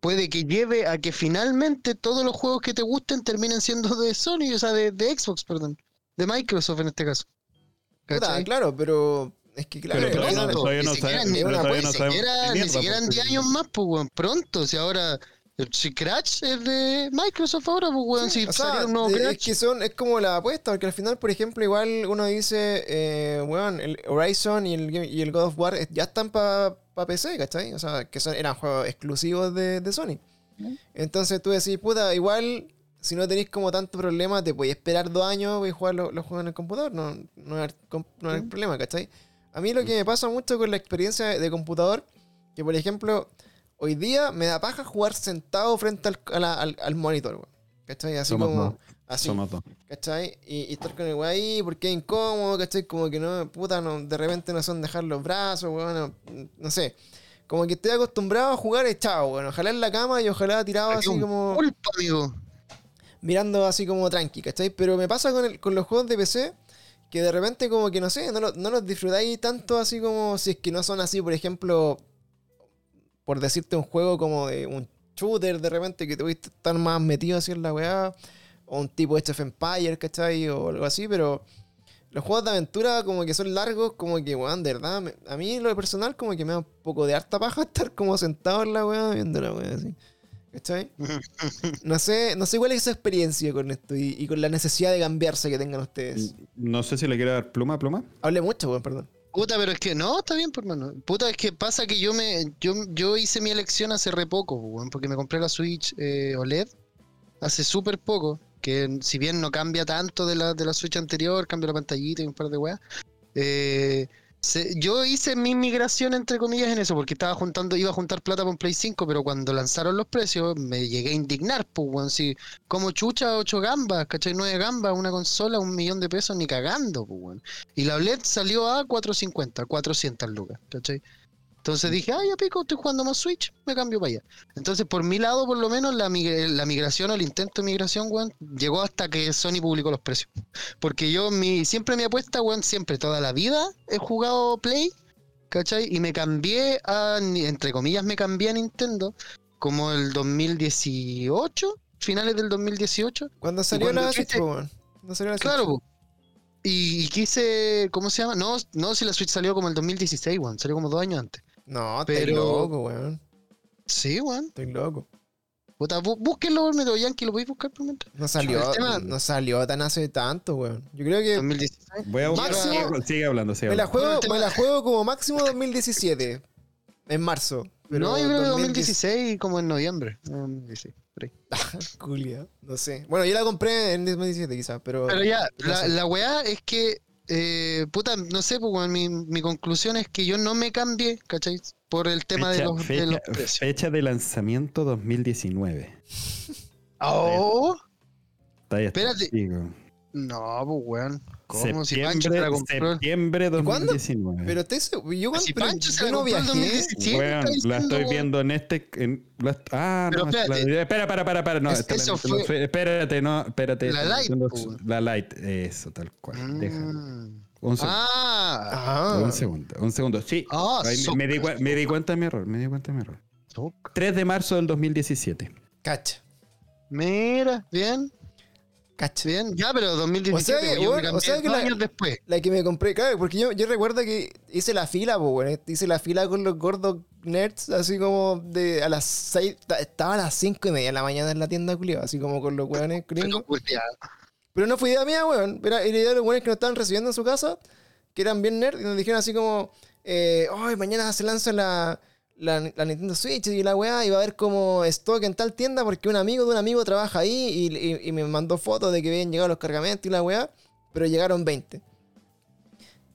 Puede que lleve a que finalmente todos los juegos que te gusten terminen siendo de Sony, o sea, de, de Xbox, perdón. De Microsoft en este caso. Claro, pero es que claro, Pero no- todavía no pero todavía no sabemos siquiera- ni siquiera en porque- 10 años más, pues, weón. Pronto, si ahora. Si Crash es de Microsoft ahora, pues, weón. Sí, si o sea, saliera un nuevo de- Crash. es que son, es como la apuesta, porque al final, por ejemplo, igual uno dice, eh, weón, el Horizon y el, Game- y el God of War eh, ya están para PC, ¿cachai? O sea, que son, eran juegos exclusivos de, de Sony. Entonces tú decís, puta, igual, si no tenéis como tanto problema, te podéis esperar dos años y jugar lo- los juegos en el computador, no, no, hay, no hay problema, ¿cachai? A mí lo que me pasa mucho con la experiencia de computador, que por ejemplo, hoy día me da paja jugar sentado frente al, a la- al, al monitor, weón. ¿Cachai? Así Somos como. dos. Así. Somos dos. ¿Cachai? Y, y estar con el weón ahí porque es incómodo, ¿cachai? Como que no, puta, no, de repente no son dejar los brazos, weón, no, no sé. Como que estoy acostumbrado a jugar echado, weón. Ojalá en la cama y ojalá tirado Aquí así un como. Culpa, amigo. Mirando así como tranqui, ¿cachai? Pero me pasa con, el- con los juegos de PC que de repente como que no sé, no, lo- no los disfrutáis tanto así como si es que no son así, por ejemplo, por decirte un juego como de un shooter de repente que te voy a estar más metido así en la weá, o un tipo Age of Empire, ¿cachai? O algo así, pero los juegos de aventura como que son largos, como que, weón, de verdad, me- a mí lo personal como que me da un poco de harta paja <laughs> estar como sentado en la weá viendo la weá así. ¿Cachai? <laughs> No sé, no sé cuál es su experiencia con esto y, y con la necesidad de cambiarse que tengan ustedes. No sé si le quiero dar pluma a pluma. Hable mucho, weón, perdón. Puta, pero es que no, está bien, por hermano. Puta, es que pasa que yo me yo, yo hice mi elección hace re poco, weón, porque me compré la Switch eh, OLED hace súper poco, que si bien no cambia tanto de la, de la Switch anterior, cambia la pantallita y un par de weas. eh, yo hice mi migración entre comillas en eso, porque estaba juntando, iba a juntar plata un Play 5, pero cuando lanzaron los precios me llegué a indignar, pues, si como chucha 8 gambas, ¿cachai? 9 gambas, una consola, un millón de pesos, ni cagando, pues. Y la OLED salió a 450, 400 lucas, ¿cachai? Entonces dije, ah, ya pico, estoy jugando más Switch, me cambio para allá. Entonces, por mi lado, por lo menos, la, mig- la migración o el intento de migración, weón, llegó hasta que Sony publicó los precios. Porque yo, mi, siempre mi apuesta, weón, siempre, toda la vida he jugado Play, ¿cachai? Y me cambié a, entre comillas, me cambié a Nintendo como el 2018, finales del 2018. Cuando salió cuando la Switch, weón. Cuando salió la Switch. Claro, po. y, y quise, ¿cómo se llama? No, no, si la Switch salió como el 2016, weón, salió como dos años antes. No, estoy Pero- loco, weón. Sí, weón. Estoy loco. Puta, bú- búsquenlo por Metro Yankee, lo podéis buscar por Metro. No salió, tema- no salió tan hace tanto, weón. Yo creo que 2016. Voy a buscar. Máximo- Sigue, sigue hablando, sigue me la, hablando. juego, me la juego como máximo 2017. En marzo. Pero no, yo creo que 2010 2016 como en noviembre. Eh, 2016, por ahí. <laughs> Culia, no sé. Bueno, yo la compré en 2017 quizás, pero... Pero ya, la, la weá es que, eh, puta, no sé, pues, weón, mi, mi conclusión es que yo no me cambié, ¿cachai? Por el tema de Fecha, los, de fecha- los precios. fecha de lanzamiento 2019. <laughs> Oh, Está ahí, Espérate. digo. no, pues, weón. ¿Cómo? Si Pancho se Septiembre, la compró. septiembre cuándo? 2019. Pero estoy seguro- yo, Si pero Pancho se yo la no compró en viajé. 2017. Weón, está la diciendo, estoy viendo en este. en- la- ah, Pero no, es la- espérate. espera, para, para, para. No, Es- esta- eso no, fue- fue- espérate, no, espérate. La weón. La light, eso, tal cual. Deja. Mm. Un segundo. Ah, Ah, Un segundo, un segundo. Sí. Ah, Ahí me- me, di, cua- me di cuenta de mi error, me di cuenta de mi error. 3 de marzo del 2017. cacha, mira, bien, cacha. bien. Ya, pero 2017, O sea que, o sea que la- años después. La que me compré, claro, porque yo, yo recuerdo que hice la fila, pues, weón. Hice la fila con los gordos nerds, así como de a las 6, estaba a las 5 y media de la mañana en la tienda culiao, así como con los weones <laughs> gringos. Pero no fue idea mía, weón. Era, era idea de los weones que nos estaban recibiendo en su casa, que eran bien nerds, y nos dijeron así como, eh, ay, mañana se lanza la, la, la Nintendo Switch y la weá, va a haber como stock en tal tienda porque un amigo de un amigo trabaja ahí y, y- y me mandó fotos de que habían llegado los cargamentos y la weá, pero llegaron 20.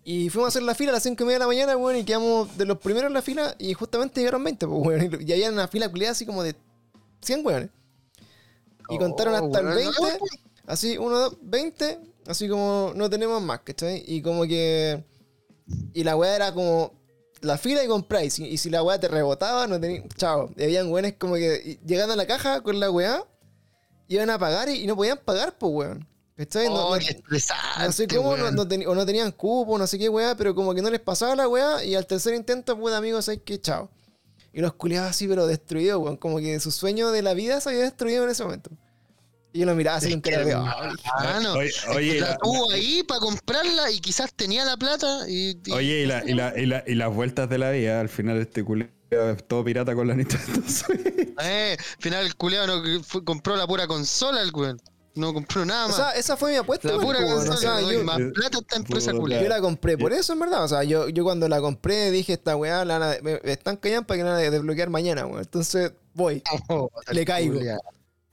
Y fuimos a hacer la fila a las 5 y media de la mañana, weón, y quedamos de los primeros en la fila y justamente llegaron 20, pues, weón. Y había una fila culiada así como de 100 weones. Y contaron Oh, hasta el weón, 20. no, pues, Así, uno, dos, 20, así como no tenemos más, ¿cachai? Y como que. Y la weá era como la fila y compráis. Y, y si la weá te rebotaba, no tenía. Chao. Y habían weones como que llegando a la caja con la weá, iban a pagar y, y no podían pagar, pues weón. ¿Cachai? Oh, no- sé cómo, no, o no tenían cupo, no sé qué weá, pero como que no les pasaba la weá y al tercer intento, pues amigos, hay que chao. Y los culiados así, pero destruidos, weón. Como que su sueño de la vida se había destruido en ese momento. Y yo lo miraba así con que, cara de. "Ay, Oye, oye, la la- tuvo ahí para comprarla y quizás tenía la plata y, y- Oye, y, la- y la- y la- y las vueltas de la vida, al final este es todo pirata con la Nintendo <laughs> Switch. eh, al final el culeado no fue- compró la pura consola el weón. No compró nada O más. sea, esa fue mi apuesta. la pura consola. O yo, más yo- plata esta empresa culeada. yo la compré por eso, en verdad. O sea, yo, yo cuando la compré dije, esta weá la me, me están callando para que la van a desbloquear mañana, weón. Entonces, voy. <laughs> Oh, Le caigo. culeado.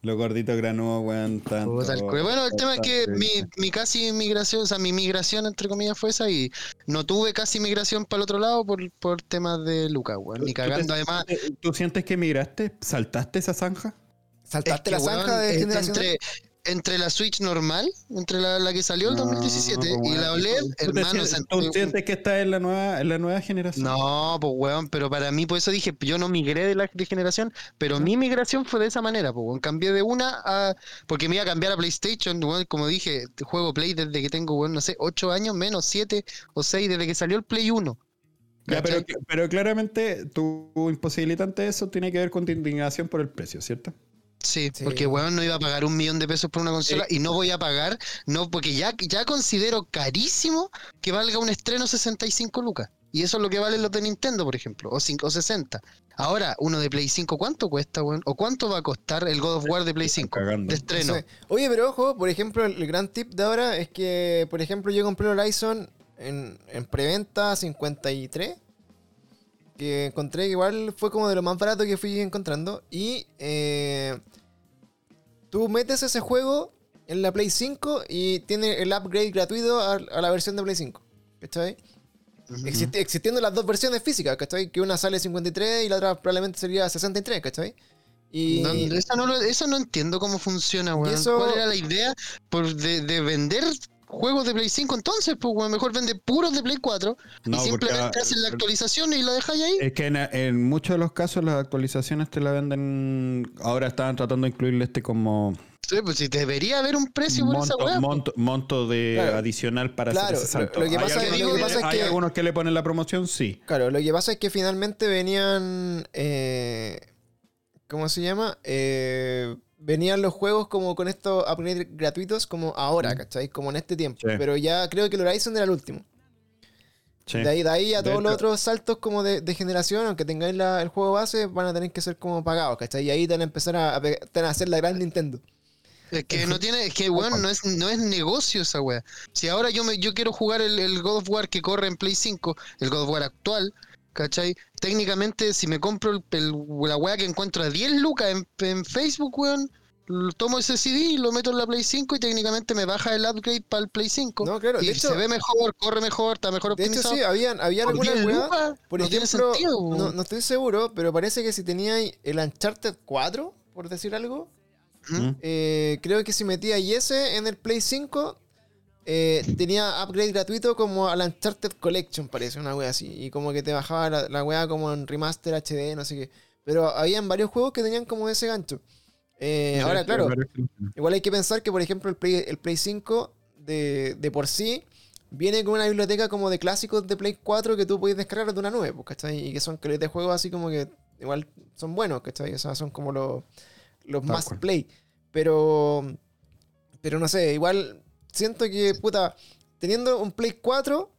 Los gorditos granudos, weón, tanto. Bueno, el tema es que mi, mi casi migración, o sea, mi migración entre comillas fue esa y no tuve casi migración para el otro lado por, por temas de Lucas, weón. Ni ¿Tú te- cagando además. ¿Tú sientes que migraste? ¿Saltaste esa zanja? Saltaste es que, la zanja weón, de eh, generación. Entre, entre la Switch normal, entre la, la que salió el No, 2017 y la OLED, ¿Tú te hermano, ¿Tú un- sientes que estás en la nueva, en la nueva generación? No, pues weón, pero para mí, por eso dije, yo no migré de la de generación, pero mi migración fue de esa manera, pues weón, cambié de una a... Porque me iba a cambiar a PlayStation, weón, como dije, juego Play desde que tengo, weón, no sé, 8 años menos, 7 o 6, desde que salió el Play 1. Ya, pero, pero claramente tu imposibilitante de eso tiene que ver con tu indignación por el precio, ¿cierto? Sí, Sí. porque weón no iba a pagar un millón de pesos por una consola y no voy a pagar, no, porque ya, ya considero carísimo que valga un estreno 65 lucas. Y eso es lo que valen los de Nintendo, por ejemplo, o, 5, o 60. Ahora, uno de Play 5, ¿cuánto cuesta, weón? ¿O cuánto va a costar el God of War de Play 5? cagando. De estreno. Sí. Oye, pero ojo, por ejemplo, el, gran tip de ahora es que, por ejemplo, yo compré el Horizon en, en preventa 53. Que encontré que igual fue como de lo más barato que fui encontrando. Y eh, tú metes ese juego en la Play 5 y tiene el upgrade gratuito a, a la versión de Play 5. ¿Cachai? Ujú. Existi- existiendo las dos versiones físicas, ¿cachai? Que una sale 53 y la otra probablemente sería 63, ¿cachai? Y... No, eso, no eso no entiendo cómo funciona, weón. eso- ¿Cuál era la idea por de, de vender juegos de Play 5 entonces? Pues, weón, mejor vende puros de Play 4 No, y simplemente ah, hacen la actualización y la dejáis ahí. Es que en, en muchos de los casos las actualizaciones te la venden. Ahora estaban tratando de incluirle este como Sí, pues si debería haber un precio por esa monto, weá. monto, monto de Claro. adicional para Claro, hacer ese salto. lo- que hay pasa- algunos, lo que pasa es hay que- algunos que le ponen la promoción, sí. Claro, lo que pasa es que finalmente venían. eh, ¿Cómo se llama? Eh, venían los juegos como con estos upgrades gratuitos como ahora, Mm. ¿cachai? Como en este tiempo. Sí. Pero ya creo que el Horizon era el último. Sí. De ahí, de ahí a De todos los otros saltos como de, de generación, aunque tengáis la- el juego base, van a tener que ser como pagados, ¿cachai? Y ahí te van a empezar a, a pe- te van a hacer la gran Nintendo. Es que no tiene, es que <laughs> weón, no es, no es negocio esa weá. Si ahora yo me, yo quiero jugar el, el God of War que corre en Play 5, el God of War actual, ¿cachai? Técnicamente, si me compro el, el- la weá que encuentro a 10 lucas en, en Facebook, weón, tomo ese CD y lo meto en la Play 5 y técnicamente me baja el upgrade para el Play 5. No, claro, y de hecho- se ve mejor, corre mejor, está mejor De hecho, optimizado. sí, habían, algunas 10 weas. Por no tiene ejemplo, sentido, weón. no, no estoy seguro, pero parece que si teníais el Uncharted 4, por decir algo. ¿Mm? eh, creo que si metía ese en el Play 5, eh, tenía upgrade gratuito como al Uncharted Collection, parece, una wea así. Y como que te bajaba la, la wea como en remaster HD, no sé qué. Pero habían varios juegos que tenían como ese gancho. Eh, ahora, claro, Igual hay que pensar que, por ejemplo, el Play, el Play 5 de, de por sí viene con una biblioteca como de clásicos de Play 4 que tú puedes descargar de una nube, pues, ¿cachai? Y que son que de juegos así como que igual son buenos, ¿cachai? O sea, son como los, los más play. Pero, pero no sé, igual siento que, puta, teniendo un Play 4,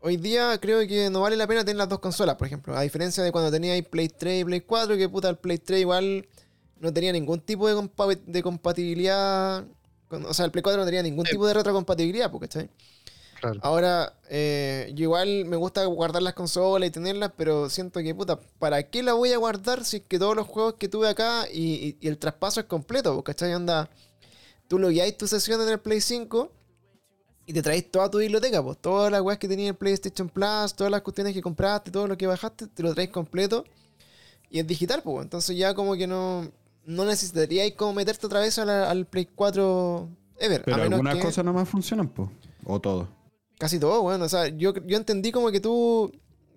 hoy día creo que no vale la pena tener las dos consolas, por ejemplo. A diferencia de cuando teníais Play 3 y Play 4, que puta, el Play 3 igual no tenía ningún tipo de, compa- de compatibilidad. con- o sea, el Play 4 no tenía ningún Sí. tipo de retrocompatibilidad, porque ¿cachai? Claro. Ahora, eh, yo igual me gusta guardar las consolas y tenerlas, pero siento que, puta, ¿para qué la voy a guardar si es que todos los juegos que tuve acá y, y- y el traspaso es completo? Porque, ¿cachai? Onda, tú logueáis tu sesión en el Play 5 y te traes toda tu biblioteca, pues todas las weas que tenía el PlayStation Plus, todas las cuestiones que compraste, todo lo que bajaste, te lo traes completo y es digital, pues. Entonces ya como que no, no necesitaríais como meterte otra vez la- al Play 4 Ever, a Pero menos algunas que- cosas no más funcionan, pues. O todo. Casi todo, bueno. O sea, yo, yo entendí como que tú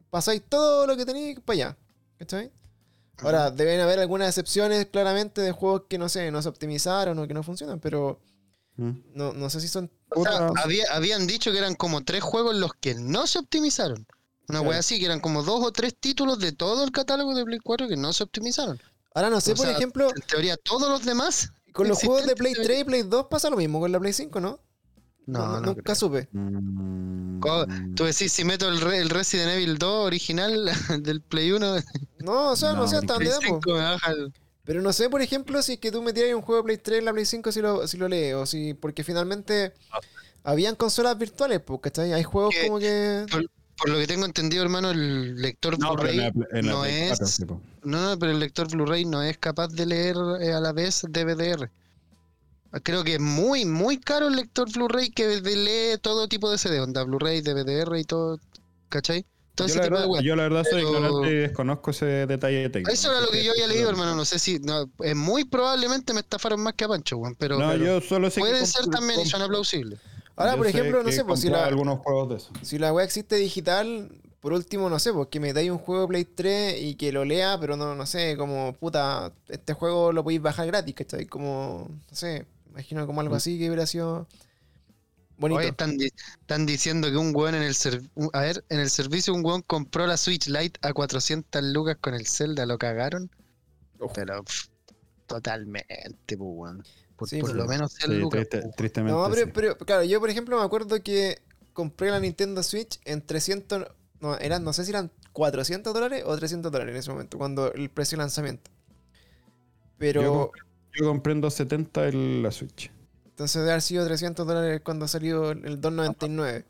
pasáis todo lo que tenéis para allá. ¿Cachai? Ahora, deben haber algunas excepciones claramente de juegos que no sé, no se optimizaron o que no funcionan, pero ¿Mm? no, no sé si son. O sea, había- habían dicho que eran como tres juegos los que no se optimizaron. Una Claro. wea así, que eran como dos o tres títulos de todo el catálogo de Play 4 que no se optimizaron. Ahora no sé, O por sea, ejemplo, En teoría, todos los demás. con los juegos de Play existentes 3 y Play 2 pasa lo mismo con la Play 5, ¿no? No, no. nunca creo. supe. Mm, Tú decís, si meto el, re- el Resident Evil 2 original <laughs> del Play 1, No, o sea, no, No, sé hasta dónde da, po. 5 me baja el- Pero no sé, por ejemplo, si es que tú metieras un juego de Play 3 en la Play 5 si lo, si lo lees, o si, porque finalmente habían consolas virtuales, pues, ¿cachai? Hay juegos Que- como que. Por lo que tengo entendido, hermano, el lector No, Blu-ray no es. 4, sí, po. No, no, pero el lector Blu-ray no es capaz de leer eh, a la vez DVDR. Creo que es muy, muy caro el lector Blu-ray que lee todo tipo de CD, onda Blu-ray, DVDR y todo, ¿cachai? Todo Yo ese la, tipo verdad, weas. yo la verdad soy Pero- ignorante y desconozco ese detalle técnico. Eso era lo que yo había leído, hermano. No sé si. No, es muy probablemente me estafaron más que a Pancho, weón. Pero, No, pero yo solo sé que puede comp- ser también y comp- suena plausible. Ahora, yo por ejemplo, no sé, pues si la, algunos juegos de eso. si la web existe digital, por último, no sé, pues que metáis un juego de Play 3 y que lo lea, pero no, no sé, como puta, este juego lo podéis bajar gratis, ¿cachai? Como, no sé, imagino como algo así que hubiera sido bonito. Hoy están, di- están diciendo que un weón en el a ver, en el servicio un weón compró la Switch Lite a 400 lucas con el Zelda, lo cagaron. Pero pff, totalmente, pues weón. Por, Sí, por pues. lo menos 100 Sí, lucas. triste- pues. tristemente. No, pero, sí. pero, claro, yo por ejemplo me acuerdo que compré la Nintendo Switch en 300, no, eran, no sé si eran 400 dólares o 300 dólares en ese momento, cuando el precio de lanzamiento. Pero, Yo compré- Yo compré en 270 el, la Switch. Entonces debe haber sido 300 dólares cuando salió el 299.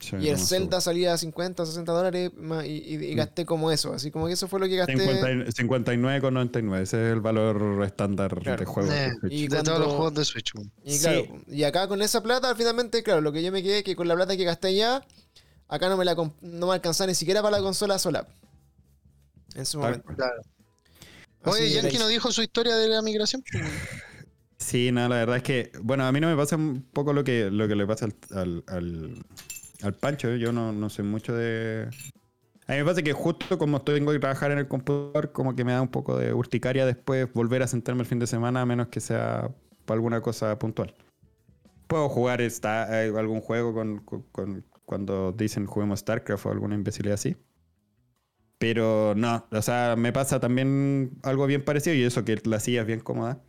Sí, Y el Zelda salía a 50 o 60 dólares y, y- y Mm. gasté como eso. Así como que eso fue lo que gasté. 50 59,99. Ese es el valor estándar Claro. de juego. Eh, de Switch. y de todos los juegos de Switch. Y Sí. claro, y acá con esa plata, finalmente, claro, lo que yo me quedé que con la plata que gasté ya, acá no me la no me alcanzaba ni siquiera para la consola sola. En su momento. Claro. Oye, Yankee no dijo su historia de la migración. Sí, no, la verdad es que, bueno, a mí no me pasa un poco lo que, lo que le pasa al, al, al- al Pancho. Yo no, no sé mucho de... A mí me pasa que justo como tengo que trabajar en el computador, como que me da un poco de urticaria después volver a sentarme el fin de semana, a menos que sea para alguna cosa puntual. Puedo jugar esta, eh, algún juego con, con- con- cuando dicen juguemos StarCraft o alguna imbecilidad así. Pero no, o sea, me pasa también algo bien parecido y eso que la silla es bien cómoda.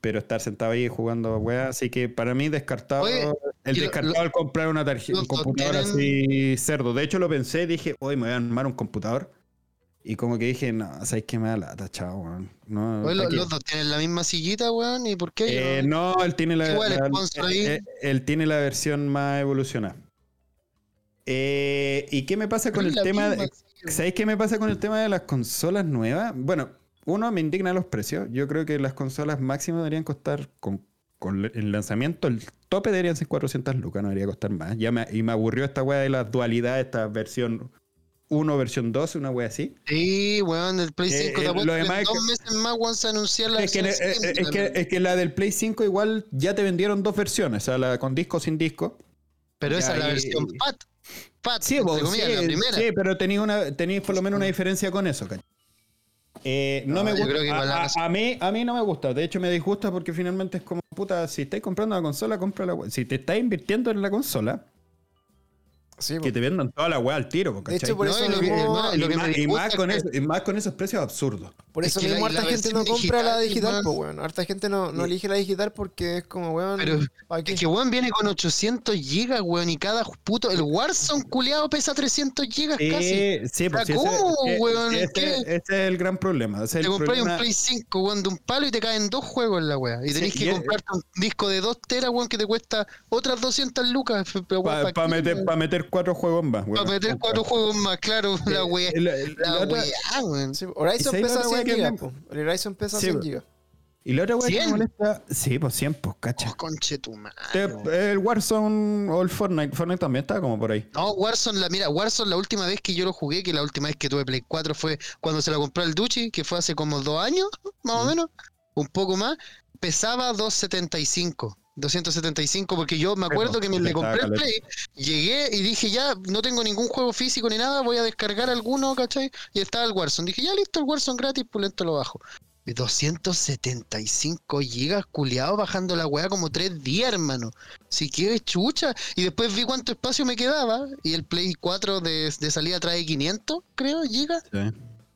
Pero estar sentado ahí jugando weá, así que para mí descartado Oye, el descartado lo- al comprar una tarjeta, un computador tienen- así cerdo. De hecho lo pensé, dije, hoy me voy a armar un computador. Y como que dije, no, sabes que me da lata, chao, weón. No, Oye, lo- ¿pa' qué? los dos tienen la misma sillita, weón. ¿Y por qué? Eh, no, él tiene la, la- sponsor ahí. eh, él tiene la versión más evolucionada. Eh, ¿Y qué me pasa con el la tema? misma de-. ¿Sabéis qué me pasa con el tema de las consolas nuevas? Bueno, uno me indigna los precios. Yo creo que las consolas máximas deberían costar con, con el lanzamiento, el tope deberían ser 400 lucas, no debería costar más. Ya me, y me aburrió esta weá de la dualidad, esta versión 1, versión 2, una weá así. Sí, weón, el Play Eh, 5 eh, te apuesto lo demás es dos meses más, weón, se anuncia la Es que, versión eh, eh, es, que, es que la del Play 5 igual ya te vendieron dos versiones, o sea, la con disco o sin disco. Pero esa es la versión y- PAT. PAT, Sí, vos, comillas, sí, la primera. sí, pero tenéis por lo menos una diferencia con eso, ¿cachai? Eh, no, No, me yo gusta. creo que igual la a, a- a mí, a mí no me gusta. De hecho, me disgusta porque finalmente es como, puta, si estáis comprando una consola, compra la Si te estás invirtiendo en la consola, Sí, que te vendan toda la weá al tiro, de hecho, por No, eso y lo que- mismo, y, que más, y más es con que- eso- y más con esos precios absurdos. por es eso que la- mismo y la harta gente no compra la digital, digital, man. pues, weón. Harta gente no, no Y- elige la digital porque es como, weón, Pero. Es que weón viene con 800 gigas, weón, y cada puto. El Warzone culeado pesa 300 gigas casi. Sí, sí, pues, sí, ¿cómo, ese- weón? ese- ese es el gran problema. ese es Te compras un Play 5, weón, de un palo y te caen dos juegos en la weá. Y Sí, tenés y que es- comprarte un disco de 2 teras, weón, que te cuesta otras 200 lucas. Para ¿pa' meter, pa meter cuatro juegos más. Weón. meter cuatro juegos más, claro, <laughs> la weá. Eh, la- la La otra- weá, weón. Sí, Horizon ¿Y sabes pesa la otra 100 weá que gigas, Horizon pesa Sí, 100 po. gigas. Y la otra weá que me molesta. Sí, pues 100, pues, cacha. Oh, conche tu madre, el Warzone o el Fortnite. Fortnite también estaba como por ahí. No, Warzone, la, mira, Warzone la última vez que yo lo jugué, que la última vez que tuve Play 4 fue cuando se la compró el Duchi, que fue hace como dos años, más o Mm. menos, un poco más, pesaba 2.75 275, porque yo me acuerdo que me le compré el Play, llegué y dije ya, no tengo ningún juego físico ni nada, voy a descargar alguno, ¿cachai? Y estaba el Warzone. Dije, ya listo, el Warzone gratis, pulento lo bajo. Y 275 gigas, culiado, bajando la weá como tres días, hermano. Si que chucha. Y después vi cuánto espacio me quedaba. Y el Play 4 de, de salida trae 500, creo, gigas. Sí.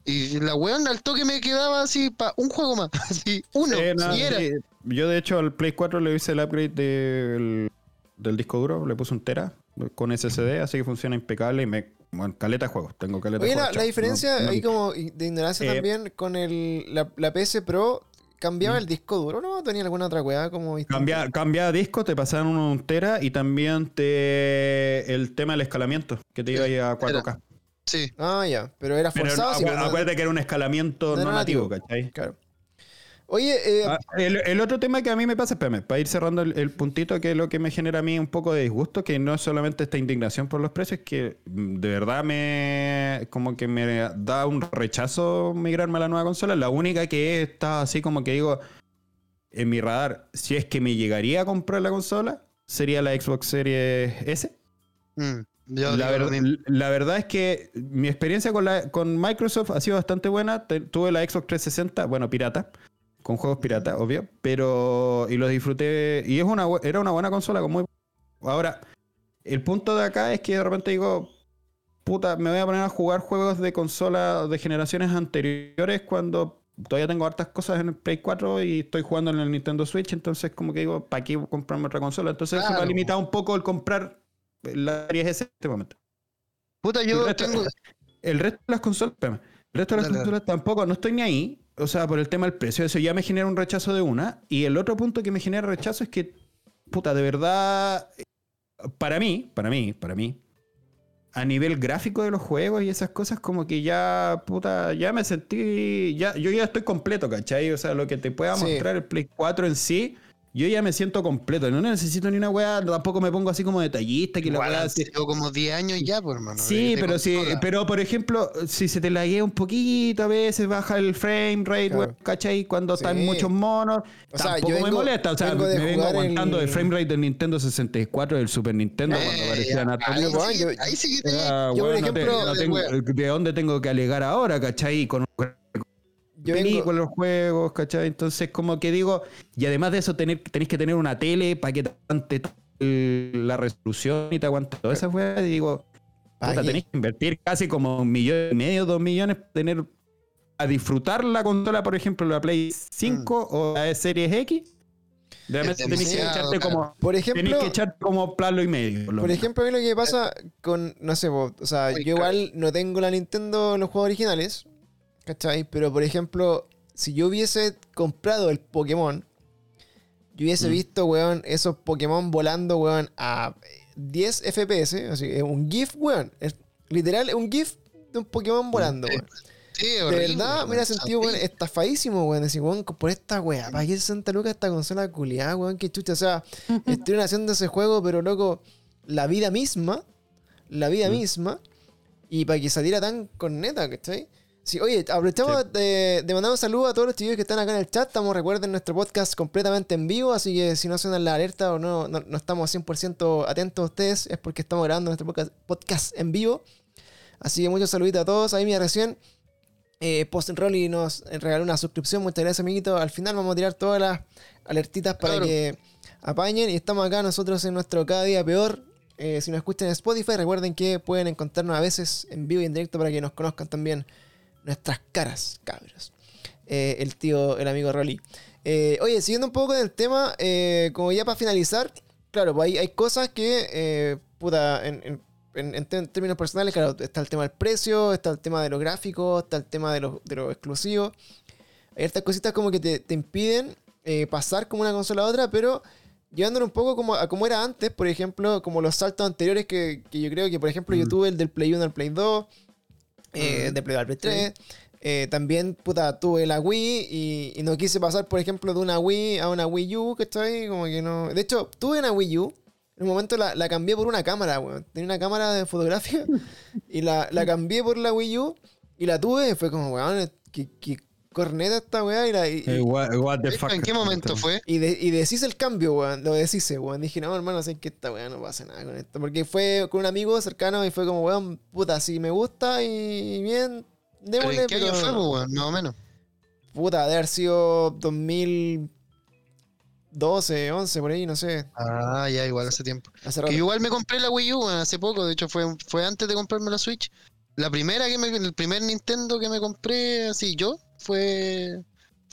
Y la weón al toque me quedaba así para un juego más. <laughs> Así, uno. Yo de hecho al Play 4 le hice el upgrade del, del disco duro, le puse un tera con SSD, así que funciona impecable y me... Bueno, caleta de juegos, tengo caleta Oye, de la, la, diferencia ahí como de ignorancia eh, también con el, la, la PS Pro ¿Cambiaba mm. el disco duro no? ¿Tenía alguna otra weá como Cambia, Cambiaba disco, te pasaban un tera y también te el tema del escalamiento, que te iba a 4K. Sí. Ah, ya. Pero era forzado. Pero acuérdate que era un escalamiento no, nativo, ¿cachai? Claro. Oye, eh, ah, el, otro tema que a mí me pasa, espérame, para ir cerrando el, puntito que es lo que me genera a mí un poco de disgusto, que no es solamente esta indignación por los precios, que mm, de verdad me como que me da un rechazo migrarme a la nueva consola. La única que está así como que digo en mi radar, si es que me llegaría a comprar la consola, sería la Xbox Series S. Mm la, verdad es que mi experiencia con, la, con Microsoft ha sido bastante buena. tuve la Xbox 360, bueno, pirata, con juegos pirata, obvio, pero y los disfruté y es una era una buena consola con muy Ahora, el punto de acá es que de repente digo, puta, me voy a poner a jugar juegos de consola de generaciones anteriores cuando todavía tengo hartas cosas en el Play 4 y estoy jugando en el Nintendo Switch, entonces como que digo, ¿para qué comprarme otra consola? Entonces eso me ha limitado un poco el comprar la Series S en este momento. Puta, yo el resto, tengo. El resto de las consolas, el resto de las consolas tampoco, no estoy ni ahí. O sea, por el tema del precio, eso ya me genera un rechazo de una. Y el otro punto que me genera rechazo es que, puta, de verdad, para mí, para mí, para mí, a nivel gráfico de los juegos y esas cosas, como que ya, puta, ya me sentí, ya, yo ya estoy completo, ¿cachai? O sea, lo que te pueda mostrar el Play 4 en sí, yo ya me siento completo, no necesito ni una weá, tampoco me pongo así como detallista. Que Igual la weá. como 10 años ya, por hermano. Sí, pero sí, pero por ejemplo, si se te laguea un poquito, a veces baja el frame rate, claro. ¿cachai? Cuando están muchos monos, o sea, tampoco me molesta. O sea, me vengo aguantando el... frame rate del Nintendo 64 del Super Nintendo cuando eh, aparecían a ahí, ahí, sí que ah, yo, por ejemplo, de dónde tengo que alegar ahora, ¿cachai? Con yo con los juegos, ¿cachai? Entonces, como que digo, y además de eso, tener, tenéis que tener una tele para que te aguante la resolución y te aguante todas esas weas. Y digo, puta, tenéis que invertir casi como un millón y medio, dos millones, para tener a disfrutar la consola, por ejemplo, la Play 5 mm. o la Series X. Realmente que echarte como. Por ejemplo. Tenéis que echar como plano y medio. Por, ejemplo, a mí lo que pasa con. No sé, vos, o sea, yo igual no tengo la Nintendo los juegos originales. ¿Cachai? Pero por ejemplo, si yo hubiese comprado el Pokémon, yo hubiese mm. visto, weón, esos Pokémon volando, weón, a 10 FPS. Así, es un GIF, weón. Es literal, un GIF de un Pokémon volando, weón. Sí, de verdad, me sentido, weón, estafadísimo, weón. Decir, weón, por esta weá, ¿para qué 60 lucas esta consola culiada, weón? Qué chucha. O sea, <laughs> estuvieron haciendo ese juego, pero loco, la vida misma, la vida mm. misma, y para que saliera tan con neta, ¿cachai? Sí, oye, aprovechamos De, mandar un saludo a todos los chicos que están acá en el chat. Estamos, recuerden, nuestro podcast completamente en vivo, así que si no suena la alerta o no, no, estamos 100% atentos a ustedes, es porque estamos grabando nuestro podcast, en vivo. Así que muchos saluditos a todos. Ahí mi recién eh, Post Rolly nos regaló una suscripción. Muchas gracias, amiguito. Al final vamos a tirar todas las alertitas para que apañen. Y estamos acá nosotros en nuestro Cada Día Peor. Eh, si nos escuchan en Spotify, recuerden que pueden encontrarnos a veces en vivo y en directo para que nos conozcan también nuestras caras, cabros. Eh, el tío, el amigo Rolly. Eh, oye, siguiendo un poco con el tema, eh, como ya para finalizar, claro, pues hay, cosas que, puta, en, términos personales, claro, está el tema del precio, está el tema de los gráficos, está el tema de los de lo exclusivos. Hay estas cositas como que te, impiden pasar como una consola a otra, pero llevándolo un poco como a como era antes, por ejemplo, como los saltos anteriores que, yo creo que, por ejemplo, yo mm. tuve el del Play 1 al Play 2 eh, de Play 3. Eh, también, puta, tuve la Wii y, no quise pasar, por ejemplo, de una Wii a una Wii U, que estoy como que no. De hecho, tuve una Wii U. En un momento la, la cambié por una cámara, weón. Tenía una cámara de fotografía <laughs> y la, la, cambié por la Wii U y la tuve. Y fue como, weón, ¿qué, corneta esta weá y, la, y, what, what the fuck. ¿En qué momento fue? y, de- y decís el cambio, weón. Lo decís, weón. Dije, no, hermano, sé que esta weá no pasa nada con esto. Porque fue con un amigo cercano y fue como, weón, puta, si me gusta y bien, ¿Pero démosle, en qué año fue, weón? Más o menos. Puta, de haber sido 2012, 11, por ahí, no sé. Ah, ya, igual hace tiempo. Hace Que igual me compré la Wii U weón, hace poco, de hecho fue, fue antes de comprarme la Switch. La primera que me, el primer Nintendo que me compré así yo fue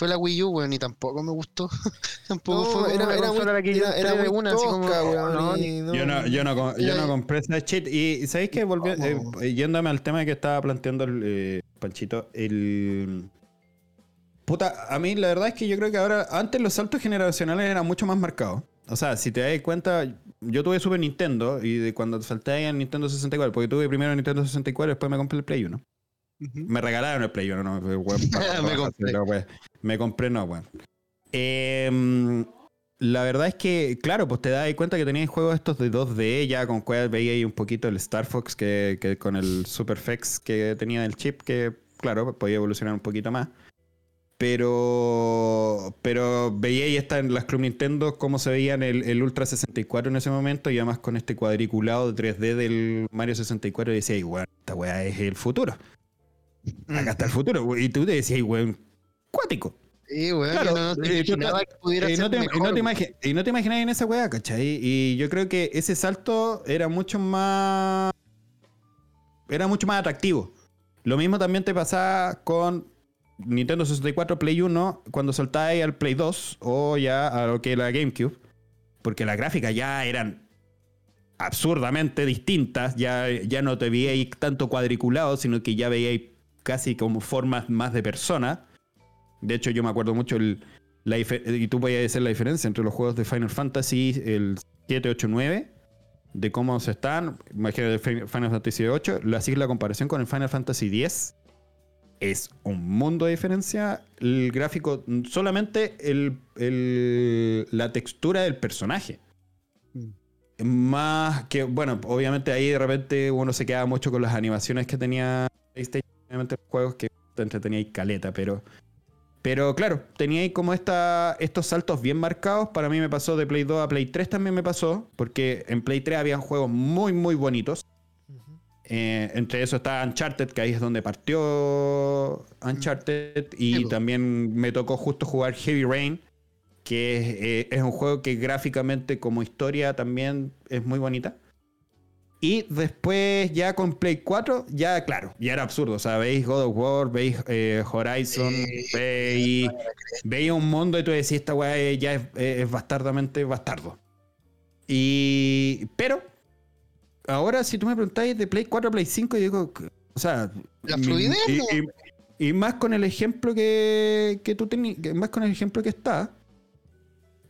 fue la Wii U, weón, y tampoco me gustó. <laughs> tampoco No, fue era, muy, la que yo era, muy una, así como, tosca, weón, no, y no- Yo no, yo no, yo no compré esa shit. Y ¿sabéis que volvió, ¿Cómo? eh, yéndome al tema que estaba planteando el eh, Panchito, el. Puta, a mí la verdad es que yo creo que ahora, antes los saltos generacionales eran mucho más marcados. O sea, si te das cuenta, yo tuve Super Nintendo y de cuando salté a Nintendo 64, porque tuve primero Nintendo 64 y después me compré el Play 1. Ujú. Me regalaron el Play 1, no <laughs> me, para- compré. wea. Me compré, no, weón. Em, la verdad es que, claro, pues te das cuenta que tenías juegos estos de 2D, ya con cuál veía ahí un poquito el Star Fox que, que con el Super FX que tenía el chip, que, claro, podía evolucionar un poquito más. Pero, pero veía ahí está en las Club Nintendo cómo se veían el, el Ultra 64 en ese momento y además con este cuadriculado de 3D del Mario 64 y decía, "Ay, weón, esta weá es el futuro. Acá está el futuro. Y tú te decías, weón, cuático. Sí, weón, Claro, yo no, no te eh, tú imaginaba estás- que pudiera Y ser no, te, y no te weón. imagi- y no te imaginas en esa weá, ¿cachai? Y yo creo que ese salto era mucho más. Era mucho más atractivo. Lo mismo también te pasaba con Nintendo 64, Play 1, cuando soltabas al Play 2 o ya a lo que era GameCube. Porque las gráficas ya eran absurdamente distintas. Ya, ya no te veíais tanto cuadriculado, sino que ya veíais casi como formas más de personas. De hecho, yo me acuerdo mucho el, la y tú podías decir la diferencia entre los juegos de Final Fantasy, el 7, 8, 9, de cómo se están. Imagínate Final Fantasy 8, lo así la comparación con el Final Fantasy 10. Es un mundo de diferencia. El gráfico, solamente el, el- la textura del personaje. Más que, bueno, obviamente ahí de repente uno se queda mucho con las animaciones que tenía PlayStation, obviamente los juegos que te entretenía y caleta, pero. Pero claro, tenía ahí como esta, estos saltos bien marcados. Para mí me pasó de Play 2 a Play 3 también me pasó, porque en Play 3 habían juegos muy, muy bonitos. Eh, entre eso está Uncharted, que ahí es donde partió Uncharted. Y Sí, también me tocó justo jugar Heavy Rain, que es, eh, es un juego que gráficamente como historia también es muy bonita. Y después ya con Play 4, ya claro, ya era absurdo. O sea, veis God of War, veis eh, Horizon, Sí, veis, veis un mundo y tú decís, esta weá ya es, es bastardamente bastardo. Y... Pero, ahora si tú me preguntáis de Play 4 a Play 5, yo digo, o sea... La fluidez, y, y- y más con el ejemplo que, que tú tenías, más con el ejemplo que está,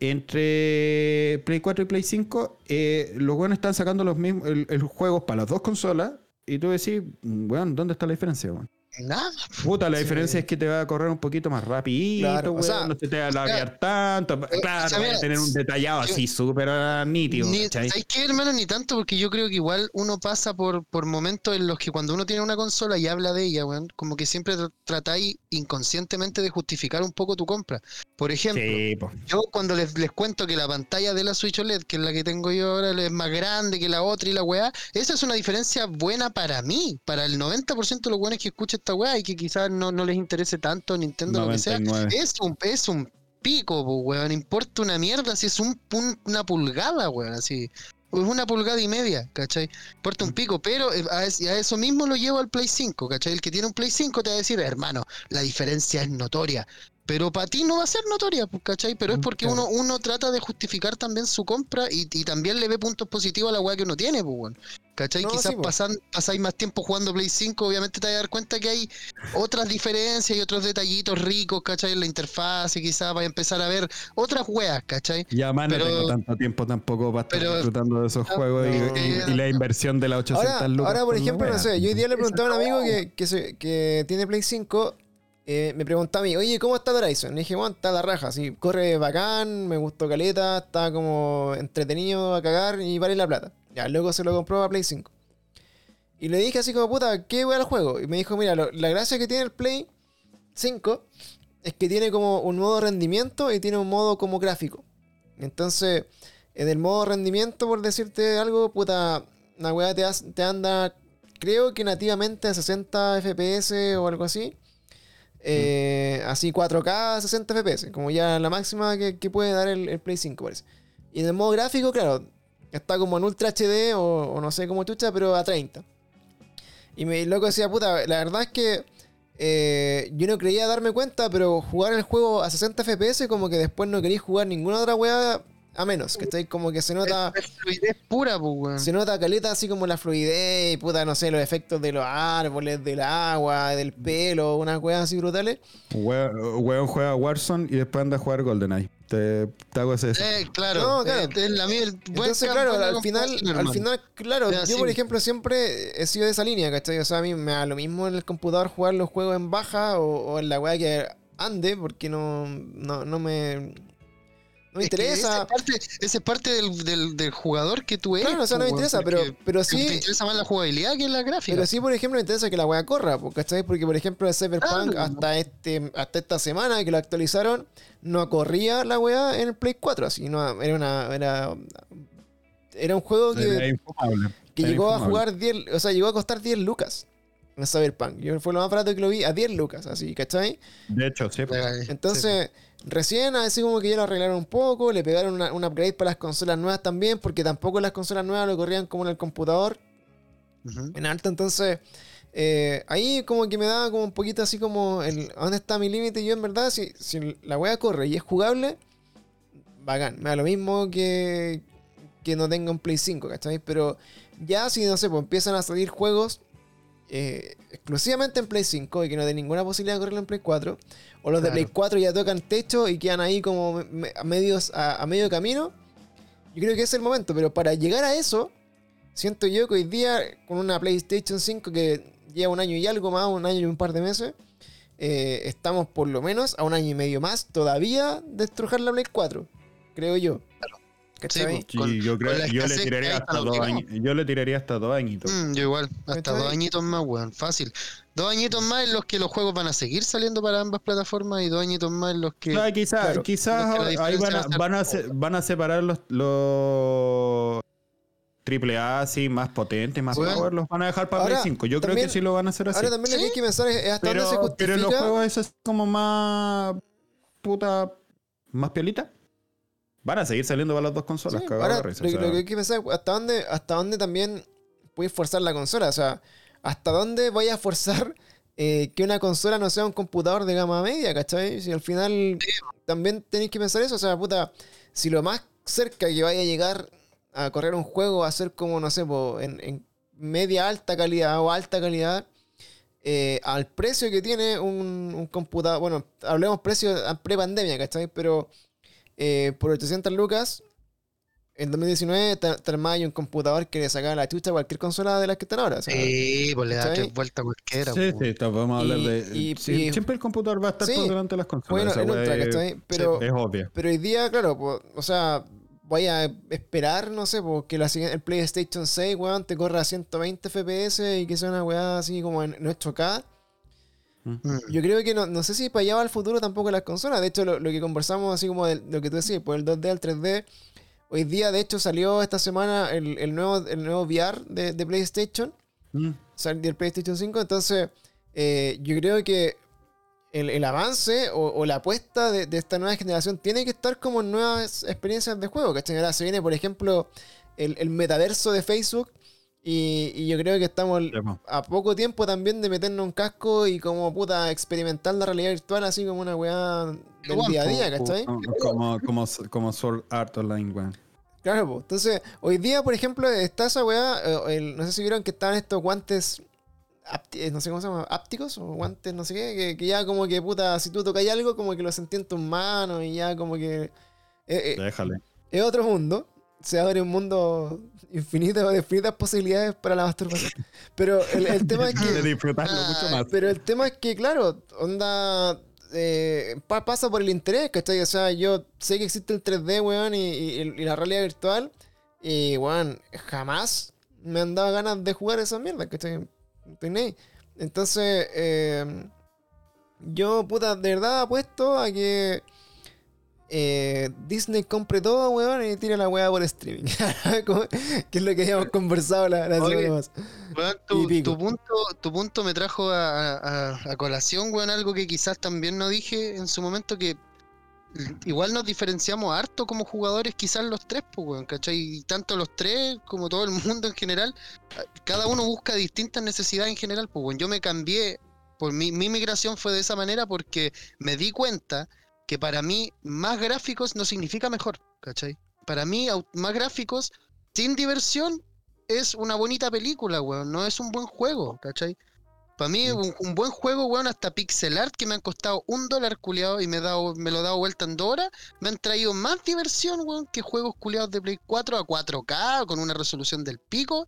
entre Play 4 y Play 5, eh, los buenos están sacando los mismos el, el juegos para las dos consolas. Y tú decís, weón, ¿dónde está la diferencia, weón? Nada. Puta, la Sí. diferencia es que te va a correr un poquito más rapidito, Claro, o weón, sea, no se te va a labiar tanto. Claro, o sea, va a mira, tener un detallado yo- así súper nítido, Ni. ¿Sabes qué, hermano? Ni tanto, porque yo creo que igual uno pasa por, por momentos en los que cuando uno tiene una consola y habla de ella, weón, como que siempre tr- tratáis inconscientemente de justificar un poco tu compra. Por ejemplo, Sí, po. yo cuando les, les cuento que la pantalla de la Switch OLED, que es la que tengo yo ahora, es más grande que la otra y la weá, esa es una diferencia buena para mí, para el 90% de los buenos que escucha esta weá y que quizás no, no les interese tanto Nintendo lo que sea. 99. Es un, es un pico, po, weón. Importa una mierda si es un, una pulgada, weón. Así. Es una pulgada y media, ¿cachai? Importa un pico, pero eh, a, es- a eso mismo lo llevo al Play 5, ¿cachai? El que tiene un Play 5 te va a decir, hermano, la diferencia es notoria. Pero para ti no va a ser notoria, pues, ¿cachai? Pero es porque Claro. uno, uno trata de justificar también su compra y, y también le ve puntos positivos a la weá que uno tiene, pues. ¿Cachai? No, Quizás sí, pasan, pasáis más tiempo jugando Play 5, obviamente te vas a dar cuenta que hay otras diferencias y otros detallitos ricos, ¿cachai? En la interfaz y quizás vas a empezar a ver otras weas, ¿cachai? Ya Pero- no tengo tanto tiempo tampoco para estar pero- disfrutando de esos Ah, juegos y- no. y, y la inversión de las 800 Ahora, lucas. ahora, por ejemplo, no sé, yo hoy día le preguntaba a un amigo que, que, se- que tiene Play 5, eh, me preguntaba a mí, oye, ¿cómo está Horizon? Le dije, bueno, está la raja, sí, corre bacán, me gustó caleta, está como entretenido a cagar y vale la plata. Ya, luego se lo compró a Play 5. Y le dije así como, puta, ¿qué wea el juego? Y me dijo, mira, la gracia que tiene el Play 5 es que tiene como un modo rendimiento y tiene un modo como gráfico. Entonces, en el modo rendimiento, por decirte algo, puta, la weá te, te anda, creo que nativamente a 60 FPS o algo así. Eh, Así 4K, 60 FPS, como ya la máxima que, puede dar el, Play 5, parece. Y en el modo gráfico, claro, está como en Ultra HD o, no sé cómo chucha, pero a 30. Y me loco decía, puta, la verdad es que eh, yo no creía darme cuenta, pero jugar el juego a 60 FPS como que después no queréis jugar ninguna otra weá a menos, que estáis como que se nota... Es fluidez pura, pues, weón. Se nota caleta así como la fluidez y puta, no sé, los efectos de los árboles, del agua, del pelo, unas weas así brutales. Weón juega Warzone y después anda a jugar GoldenEye. Te, te hago ese. Eh, claro. No, claro. Eh, es la mía- el buen Entonces, claro, al final, al final, claro, yo sí. por ejemplo siempre he sido de esa línea, ¿cachai? O sea, a mí me da lo mismo en el computador jugar los juegos en baja o, o en la weá que ande, porque no, no, no me... No me Es que interesa. Esa es parte, del, del, del jugador que tú eres. Claro, o sea, no me pues, interesa, pero, pero Te sí... interesa más la jugabilidad que la gráfica. Pero sí, por ejemplo, me interesa que la weá corra, ¿cachai? Porque, por ejemplo, el Cyberpunk Claro. hasta, este, hasta esta semana que lo actualizaron, no corría la weá en el Play 4, así, no, era una... Era, era un juego que, Era infumable. que Era llegó a jugar 10, o sea, llegó a costar 10 lucas en Cyberpunk. Yo fue lo más barato que lo vi a 10 lucas, así, ¿cachai? De hecho, sí. Eh, Entonces, recién así como que ya lo arreglaron un poco, le pegaron una- un upgrade para las consolas nuevas también, porque tampoco las consolas nuevas lo corrían como en el computador, en alto, entonces eh, ahí como que me da como un poquito así como el, ¿a ¿dónde está mi límite? Yo en verdad, si, si la wea corre y es jugable, bacán, me da lo mismo que, que no tenga un Play 5, ¿cachai? Pero ya si, no sé, pues empiezan a salir juegos eh, exclusivamente en Play 5 y que no den ninguna posibilidad de correrlo en Play 4, o los de. Play 4 ya tocan techo y quedan ahí como me- a, medios, a, a medio camino, yo creo que es el momento, pero para llegar a eso, siento yo que hoy día con una PlayStation 5 que lleva un año y algo más, un año y un par de meses, eh, estamos por lo menos a un año y medio más todavía de estrujar la Play 4, creo yo. ¿Cachai? Sí, Con- yo creo yo le tiraría hasta dos años. Yo le tiraría hasta dos añitos. Mm, yo igual, hasta dos añitos más, weón, fácil. Dos añitos más en los que los juegos van a seguir saliendo para ambas plataformas y dos añitos más en los que... Ah, quizás claro, quizás ahí van a, van, a se- van a separar los, los triple A así más potentes, más Bueno. power, los van a dejar para Ahora, Play 5. Yo creo que sí lo van a hacer así. Ahora también lo que hay que pensar es, es hasta dónde se pero, justifica. pero los juegos esos como más puta más piolita van a seguir saliendo para las dos consolas, Sí, ahora, lo, o sea, lo que hay que pensar es hasta dónde, hasta dónde también puedes forzar la consola. O sea, hasta dónde vaya a forzar eh, que una consola no sea un computador de gama media, ¿cachai? Si al final también tenéis que pensar eso. O sea, puta, si lo más cerca que vaya a llegar a correr un juego va a ser como, no sé, po, en, en media alta calidad o alta calidad. eh, al precio que tiene un, un computador, bueno, hablemos precio pre-pandemia, ¿cachai? Pero eh, por 800 lucas, en 2019 te, te ahí un computador que le sacaba la chucha a cualquier consola de las que están ahora. o sea, Sí, pues le da tres vueltas a cualquiera. Sí, pues, sí, vamos a hablar Y- de. y- sí, y- siempre el computador va a estar Sí. por delante de las consolas. bueno, ultra, es- ¿cachai? Pero, es obvio. pero hoy día, claro, o sea, voy a esperar, no sé, porque la, siguiente- el PlayStation 6, weón, te corra a 120 FPS y que sea una weá así como en 8K. Mm. Yo creo que no, no sé si para allá va el futuro tampoco las consolas. De hecho, lo, lo que conversamos así como de lo que tú decías, por el 2D al 3D. Hoy día, de hecho, salió esta semana el, el nuevo, el nuevo VR de, de PlayStation. Mm. Salió el PlayStation 5. Entonces, eh, yo creo que el, el avance o, o la apuesta de, de esta nueva generación tiene que estar como en nuevas experiencias de juego. ¿cachai? Ahora se viene, por ejemplo, el, el metaverso de Facebook. Y, y yo creo que estamos a poco tiempo también de meternos un casco y como puta experimentar la realidad virtual así como una weá del día a día. ¿cachai? Como, como, como, Sword Art Online, weón. Claro, pues. Entonces, hoy día, por ejemplo, está esa weá, eh, el- no sé si vieron que estaban estos guantes, eh, no sé cómo se llama, ápticos o guantes, no sé qué, que, que ya como que puta, si tú tocas algo, como que lo sentí en tus manos y ya como que... eh, eh, Déjale. es otro mundo. Se abre un mundo infinito de infinitas posibilidades para la masturbación. Pero el, el tema es De que... disfrutarlo Ah, mucho más. Pero el tema es que, claro, onda. eh, pa- pasa por el interés, ¿cachai? O sea, yo sé que existe el 3D, weón, y, y- y la realidad virtual. Y, weón, jamás me han dado ganas de jugar esa mierda, ¿cachai? Entonces, eh, Yo, puta, de verdad apuesto a que eh, Disney compre todo, weón, y tire la weá por streaming. <laughs> Que es lo que habíamos conversado la, la Oye, semana pasada. Weón, tu, punto, tu punto me trajo a, a- a colación, weón, algo que quizás también no dije en su momento que igual nos diferenciamos harto como jugadores, quizás los tres, pues, weón, ¿cachai? Y tanto los tres como todo el <laughs> mundo en general, cada uno busca distintas necesidades en general, pues, weón. Yo me cambié, por mi, mi migración fue de esa manera porque me di cuenta que para mí más gráficos no significa mejor, ¿cachai? Para mí más gráficos sin diversión es una bonita película, weón, no es un buen juego, ¿cachai? Para mí, un, un buen juego, weón, hasta pixel art que me han costado un dólar culiado y me, he dado, me lo he dado vuelta en dos horas, me han traído más diversión, weón, que juegos culiados de Play 4 a 4K con una resolución del pico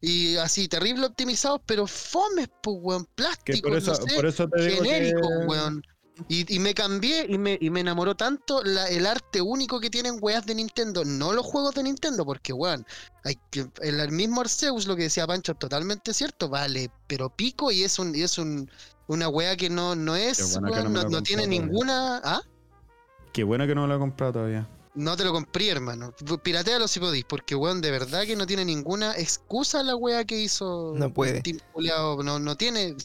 y así terrible optimizados, pero fomes, pues, weón, plásticos, no sé, genéricos, que... weón. Y, y me cambié y me, y me enamoró tanto la- el arte único que tienen weas de Nintendo, no los juegos de Nintendo, porque weón, hay que, el, el mismo Arceus, lo que decía Pancho, es totalmente cierto, vale, pero pico y es un, y es un una wea que no, no es, bueno weón, no tiene ninguna. ¿Ah? Qué bueno que no me lo he comprado todavía. No te lo compré, hermano. Piratealo si podéis, porque weón, de verdad que no tiene ninguna excusa la wea que hizo. No puede. No, no tiene.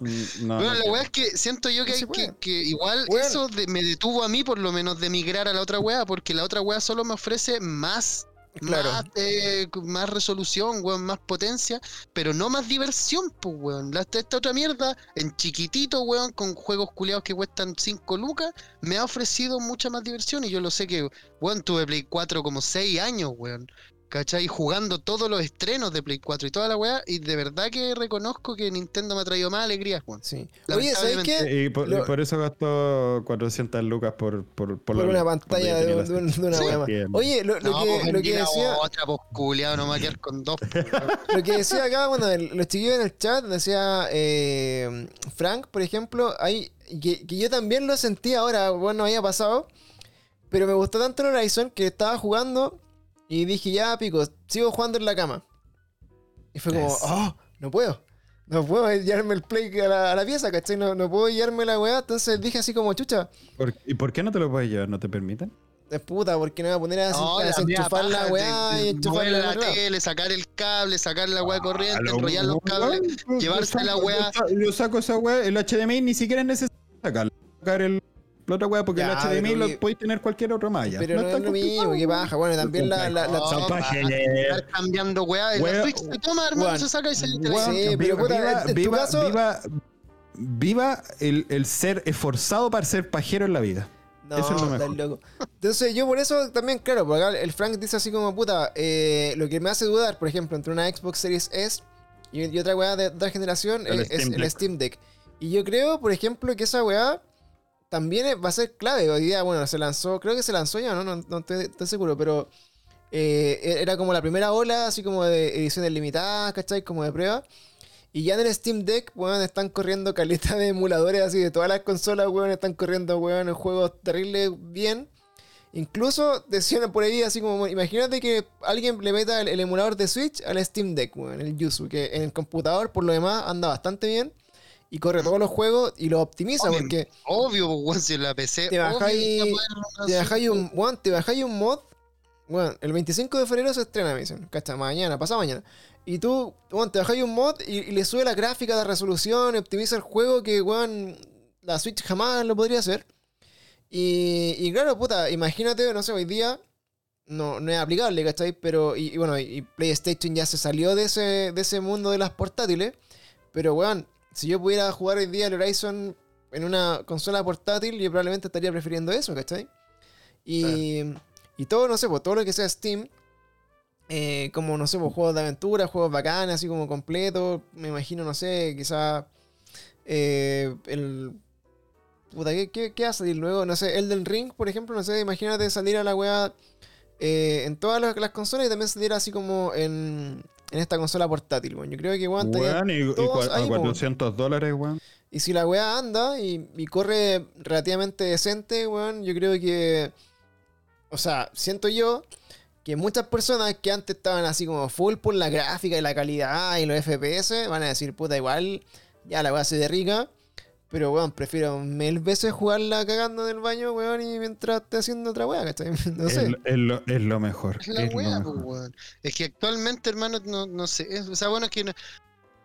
Mm, No, Bueno, no la weá es que siento yo que, No hay se que, igual eso de- me detuvo a mí por lo menos de migrar a la otra weá, porque la otra weá solo me ofrece más, Claro. más, eh, más resolución, weón, más potencia, pero no más diversión, pues weón. La- esta otra mierda, en chiquitito, weón, con juegos culiados que cuestan 5 lucas, me ha ofrecido mucha más diversión y yo lo sé que, weón, tuve Play 4 como 6 años, weón. ¿Cachai? Jugando todos los estrenos de Play 4 y toda la weá, y de verdad que reconozco que Nintendo me ha traído más alegrías, weón. Sí. Oye, ¿sabes qué? Y por, Lo- y por eso gastó 400 lucas por, por, Por la- una pantalla de, tenía un- la de un- de una Sí. weá. Oye, lo, lo no, que, pues lo que decía. otra, pues culiado, no me va a quedar con dos. <laughs> Lo que decía acá, bueno, el- los chiquillos en el chat, decía eh, Frank, por ejemplo, hay, que, que yo también lo sentí ahora, bueno, había pasado, pero me gustó tanto el Horizon que estaba jugando y dije, ya, pico, sigo jugando en la cama. Y fue como, Eso. oh, no puedo. No puedo llevarme el play a la, a la pieza, ¿cachai? No, no puedo llevarme la weá. Entonces dije así como, chucha, ¿Por- ¿Y por qué no te lo puedes llevar? ¿No te permiten? es puta, porque no me voy a poner a, No, la desenchufar la weá de- y de enchufarla mover en la tele, sacar el cable, sacar la weá corriente, Ah, lo- enrollar los cables. Llevarse saco- la weá. Yo saco esa weá, el HDMI ni siquiera es necesario sacarlo. Sacar el, la otra weá, porque Ya, el HDMI lo que- podéis tener cualquier otro malla. Pero no, es tan lo mismo, qué baja. Bueno, también la, la, la- No, páginas. Estar cambiando weá. Weá, Switch se toma, hermano, se saca y se le Sí, pero viva, puta, viva, en tu caso- viva, viva el, el ser esforzado para ser pajero en la vida. No, Eso es lo mejor. loco. Entonces yo por eso también, claro, porque acá el Frank dice así como, puta, eh, lo que me hace dudar, por ejemplo, entre una Xbox Series S y, y otra weá de otra generación El es, es Steam el. Steam Deck. Y yo creo, por ejemplo, que esa weá también va a ser clave. Hoy día, bueno, se lanzó, creo que se lanzó ya, no, no, no estoy, estoy seguro, pero eh, era como la primera ola, así como de ediciones limitadas, ¿cachai? Como de prueba. Y ya en el Steam Deck, weón, están corriendo caleta de emuladores así de todas las consolas, weón, están corriendo, weón, en juegos terribles bien. Incluso decían por ahí así como, imagínate que alguien le meta el, el emulador de Switch al Steam Deck, weón, el Yuzu, que en el computador por lo demás anda bastante bien y corre todos los juegos y los optimiza Obvio. porque Obvio, pues, weón, si en la PC. Te bajáis- te bajáis un, weón, te bajáis un mod, weón, el 25 de febrero se estrena, me dicen, ¿cachai? Mañana, pasado mañana. Y tú, weón, te bajáis un mod y, y le sube la gráfica, la resolución, y optimiza el juego que, weón, la Switch jamás lo podría hacer. Y, y claro, puta, imagínate, no sé, hoy día no, no es aplicable, ¿cachai? Pero, y, y bueno, y PlayStation ya se salió de ese, de ese mundo de las portátiles. Pero, weón, si yo pudiera jugar hoy día el Horizon en una consola portátil, yo probablemente estaría prefiriendo eso, ¿cachai? Y, y todo, no sé, pues todo lo que sea Steam, eh, como, no sé, pues juegos de aventura, juegos bacanas, así como completos, me imagino, no sé, quizá eh, el... Puta, ¿qué, qué, qué va a salir luego? No sé, Elden Ring, por ejemplo, no sé, imagínate salir a la weá eh, en todas las, las consolas y también salir así como en, en esta consola portátil, weón. Yo creo que weón, Weón, y, todos ahí, a po. 400 dólares, weón. Y si la weá anda y, y corre relativamente decente, weón, yo creo que. O sea, siento yo que muchas personas que antes estaban así como full por la gráfica y la calidad y los FPS van a decir, puta, igual, ya la weá se de rica. Pero, weón, prefiero mil veces jugarla cagando en el baño, weón, y mientras esté haciendo otra weá, ¿cachai? <laughs> No Es, sé. lo- es lo, es lo mejor. Es la es mejor. pues, weón. Es que actualmente, hermano, no, no sé. es- o sea, bueno, es que no-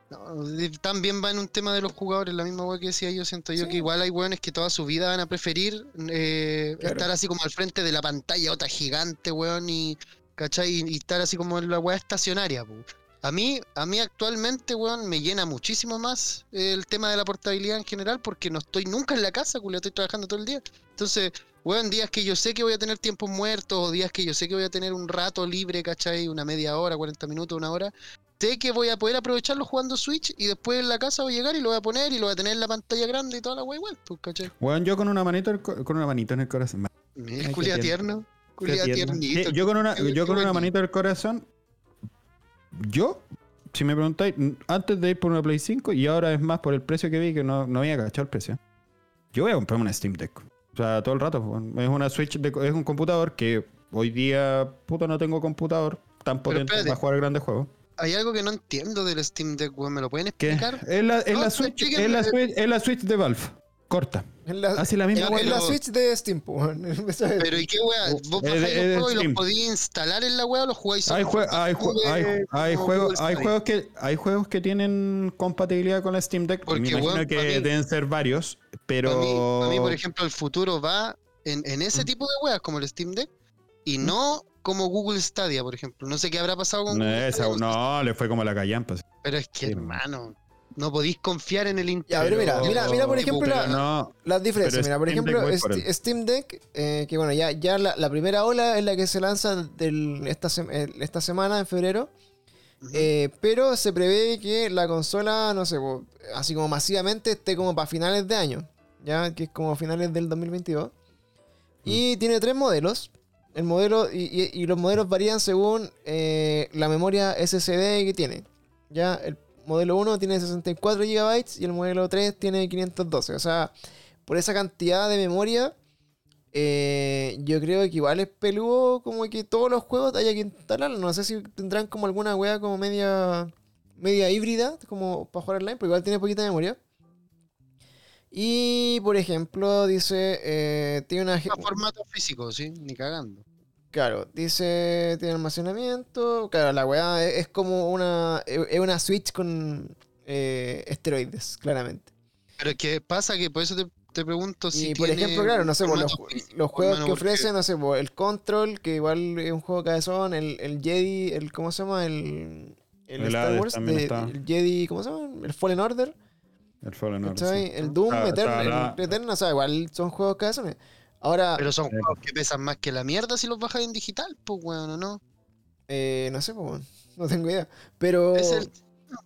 no, de- también va en un tema de los jugadores, la misma wea que decía yo. Siento yo Sí. que igual hay weones que toda su vida van a preferir eh, Claro. estar así como al frente de la pantalla, otra gigante, weón, y, ¿cachai? Y, y estar así como en la wea estacionaria, pues. A mí, a mí actualmente, weón, me llena muchísimo más el tema de la portabilidad en general porque no estoy nunca en la casa, culo, estoy trabajando todo el día. Entonces, weón, días que yo sé que voy a tener tiempos muertos o días que yo sé que voy a tener un rato libre, ¿cachai? Una media hora, 40 minutos, una hora. Sé que voy a poder aprovecharlo jugando Switch y después en la casa voy a llegar y lo voy a poner y lo voy a tener en la pantalla grande y toda la wea igual, pues, ¿cachai? Weón, yo con una manito en el co- con una manito en el corazón. El qué culia tierno. tierno, culia tiernito. Sí, yo con una, yo con una manito del corazón. Yo, si me preguntáis, antes de ir por una Play 5 y ahora es más por el precio que vi, que no, no había cachado el precio. Yo voy a comprarme una Steam Deck. O sea, todo el rato. Es una Switch, de, es un computador que hoy día, puta, no tengo computador tan potente para jugar grandes juegos. Hay algo que no entiendo del Steam Deck, weón, ¿me lo pueden explicar? Es la, es No, la no, Switch, explíquenme. es la Switch, es la Switch de Valve. Corta. Es la, misma weá. Switch de Steam, <laughs> Pero ¿y qué wea? Oh, ¿Vos de- bajáis de los juegos y los podías instalar en la wea o los jugáis Hay, en jue- hay, jue- hay, de- hay como juegos, hay juegos que hay juegos que tienen compatibilidad con la Steam Deck. Porque, me imagino que mí- deben ser varios, pero Para mí, por ejemplo, el futuro va en, en ese Mm. tipo de weas como el Steam Deck y no como Google Stadia, por ejemplo. No sé qué habrá pasado con no, Google esa- Stadia, no, le fue como la callampa. pero es que, Sí, hermano, no podéis confiar en el pero mira, mira, mira, por ejemplo, la- No, Las diferencias, mira, por Steam Deck ejemplo, él. Steam Deck, eh, que bueno, ya, ya la, la primera ola es la que se lanza del- esta, eh, esta semana, en febrero, eh, pero se prevé que la consola, no sé, po, así como masivamente, esté como para finales de año, ya que es como finales del 2022. Y tiene tres modelos. El modelo, y, y- y los modelos varían según eh, la memoria SSD que tiene. Ya, el modelo 1 tiene 64 GB y el modelo 3 tiene 512. O sea, por esa cantidad de memoria, eh, yo creo que igual es peludo como que todos los juegos haya que instalarlos. No sé si tendrán como alguna wea como media media híbrida, como para jugar online, pero igual tiene poquita memoria. Y, por ejemplo, dice, eh, tiene una... A formato físico, sí, ni cagando. Claro, dice, tiene almacenamiento. Claro, la weá es, es como una, es una Switch con eh, esteroides, claramente. Pero es que pasa que por eso te, te pregunto si. y por tiene ejemplo, claro, no sé, pues, los, los juegos que porque- ofrecen, no sé, pues, el Control, que igual es un juego cabezón, el, el Jedi, el, ¿cómo se llama? El, el, El Star Hades Wars, de- el Jedi, ¿cómo se llama? El Fallen Order, el Fallen Order. El Doom, la- el Eternal, o sea, igual son juegos cabezones. Ahora, Pero son Eh. juegos que pesan más que la mierda si los bajas en digital, pues, weón, ¿o no? eh, no sé, pues, bueno, <laughs> no tengo idea. Pero... Es el-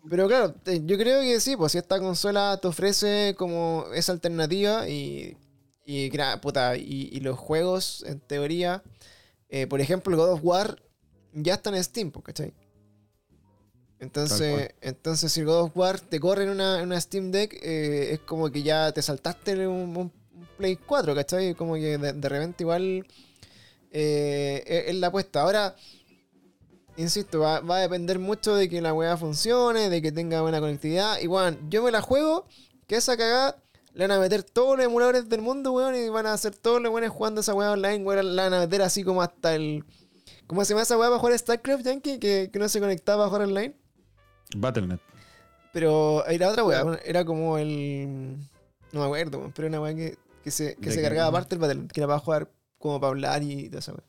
Pero claro, yo creo que sí, pues si esta consola te ofrece como esa alternativa y, y, puta, y, y los juegos, en teoría, eh, por ejemplo, el God of War ya está en Steam, pues, ¿cachai? Entonces, entonces si el God of War te corre en una, en una Steam Deck, eh, es como que ya te saltaste un, un- un Play 4, ¿cachai? Como que de, de repente igual eh, es, es la apuesta. Ahora, insisto, va, va a depender mucho de que la weá funcione, de que tenga buena conectividad. Y bueno, yo me la juego, que esa cagada le van a meter todos los emuladores del mundo, weón, y van a hacer todos los buenos jugando esa weá online, weón, la van a meter así como hasta el... ¿Cómo se llama esa weá para jugar StarCraft, Yankee? Que, que no se conectaba a jugar online. Battle.net. Pero era otra weá, era como el... No me acuerdo, weón, pero era una weá que, que se, que ¿De se cargaba aparte del Battle, que era para jugar como para hablar y toda esa weá.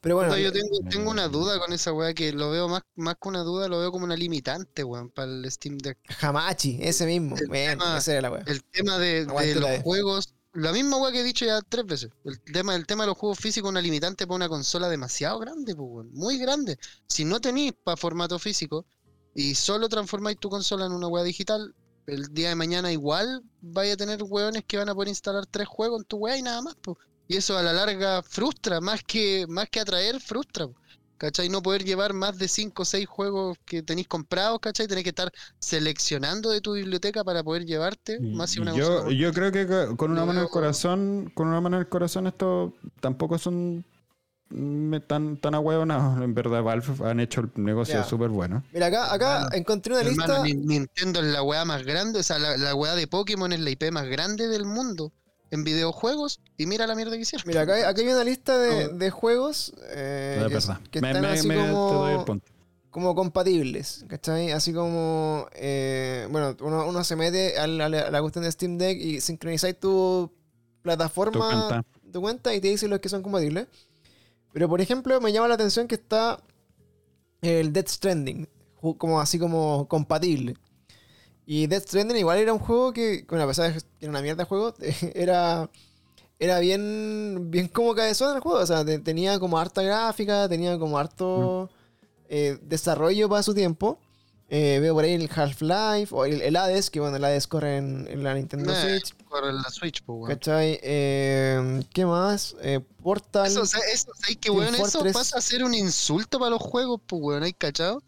Pero bueno, yo tengo, tengo una duda con esa weá que lo veo más, más que una duda, lo veo como una limitante, weón, para el Steam Deck. Hamachi, ese mismo. El Bueno, tema- esa era la weá. El tema de, los de- juegos, la misma weá que he dicho ya tres veces. El tema, el tema de los juegos físicos, una limitante para una consola demasiado grande, pues, weón, muy grande. Si no tenéis para formato físico y solo transformáis tu consola en una weá digital, el día de mañana igual vaya a tener weones que van a poder instalar tres juegos en tu weá y nada más. Y eso a la larga frustra, más que, más que atraer, frustra. po. ¿Cachai? No poder llevar más de 5 o 6 juegos que tenéis comprados, ¿cachai? Tenés que estar seleccionando de tu biblioteca para poder llevarte más si una yo, yo creo que co- con una mano en el corazón, con una mano en el corazón, esto tampoco son tan, tan ahueonados. En verdad, Valve han hecho el negocio súper bueno. Mira, acá, acá Hermano, encontré una Hermano, lista. Ni- Nintendo es la weá más grande, o sea, la, la weá de Pokémon es la IP más grande del mundo en videojuegos. Y mira la mierda que hicieron. Mira, acá, acá hay una lista de, No. de juegos eh, No, es que, verdad. que Me- están me- así me- te doy el como, punto. como compatibles, ¿cachai? Así como, eh, bueno, uno, uno se mete a la, a la cuestión de Steam Deck y sincronizáis tu plataforma, Tu cuenta. tu cuenta y te dice los que son compatibles. Pero, por ejemplo, me llama la atención que está el Death Stranding, como así como compatible. Y Death Stranding igual era un juego que, bueno, a pesar de que era una mierda de juego, <laughs> era, era bien, bien como cabezón el juego. O sea, te- tenía como harta gráfica, tenía como harto eh, desarrollo para su tiempo. Eh, veo por ahí el Half-Life o el, el Hades, que bueno, el Hades corre en, en la Nintendo Eh, Switch. corre en la Switch, pues, weón. ¿Cachai? Eh, ¿Qué más? Eh, Portal. Eso, o sea, eso, ¿sabes qué, Team weón? Eso pasa a ser un insulto para los juegos, pues, weón, ¿hay cachado?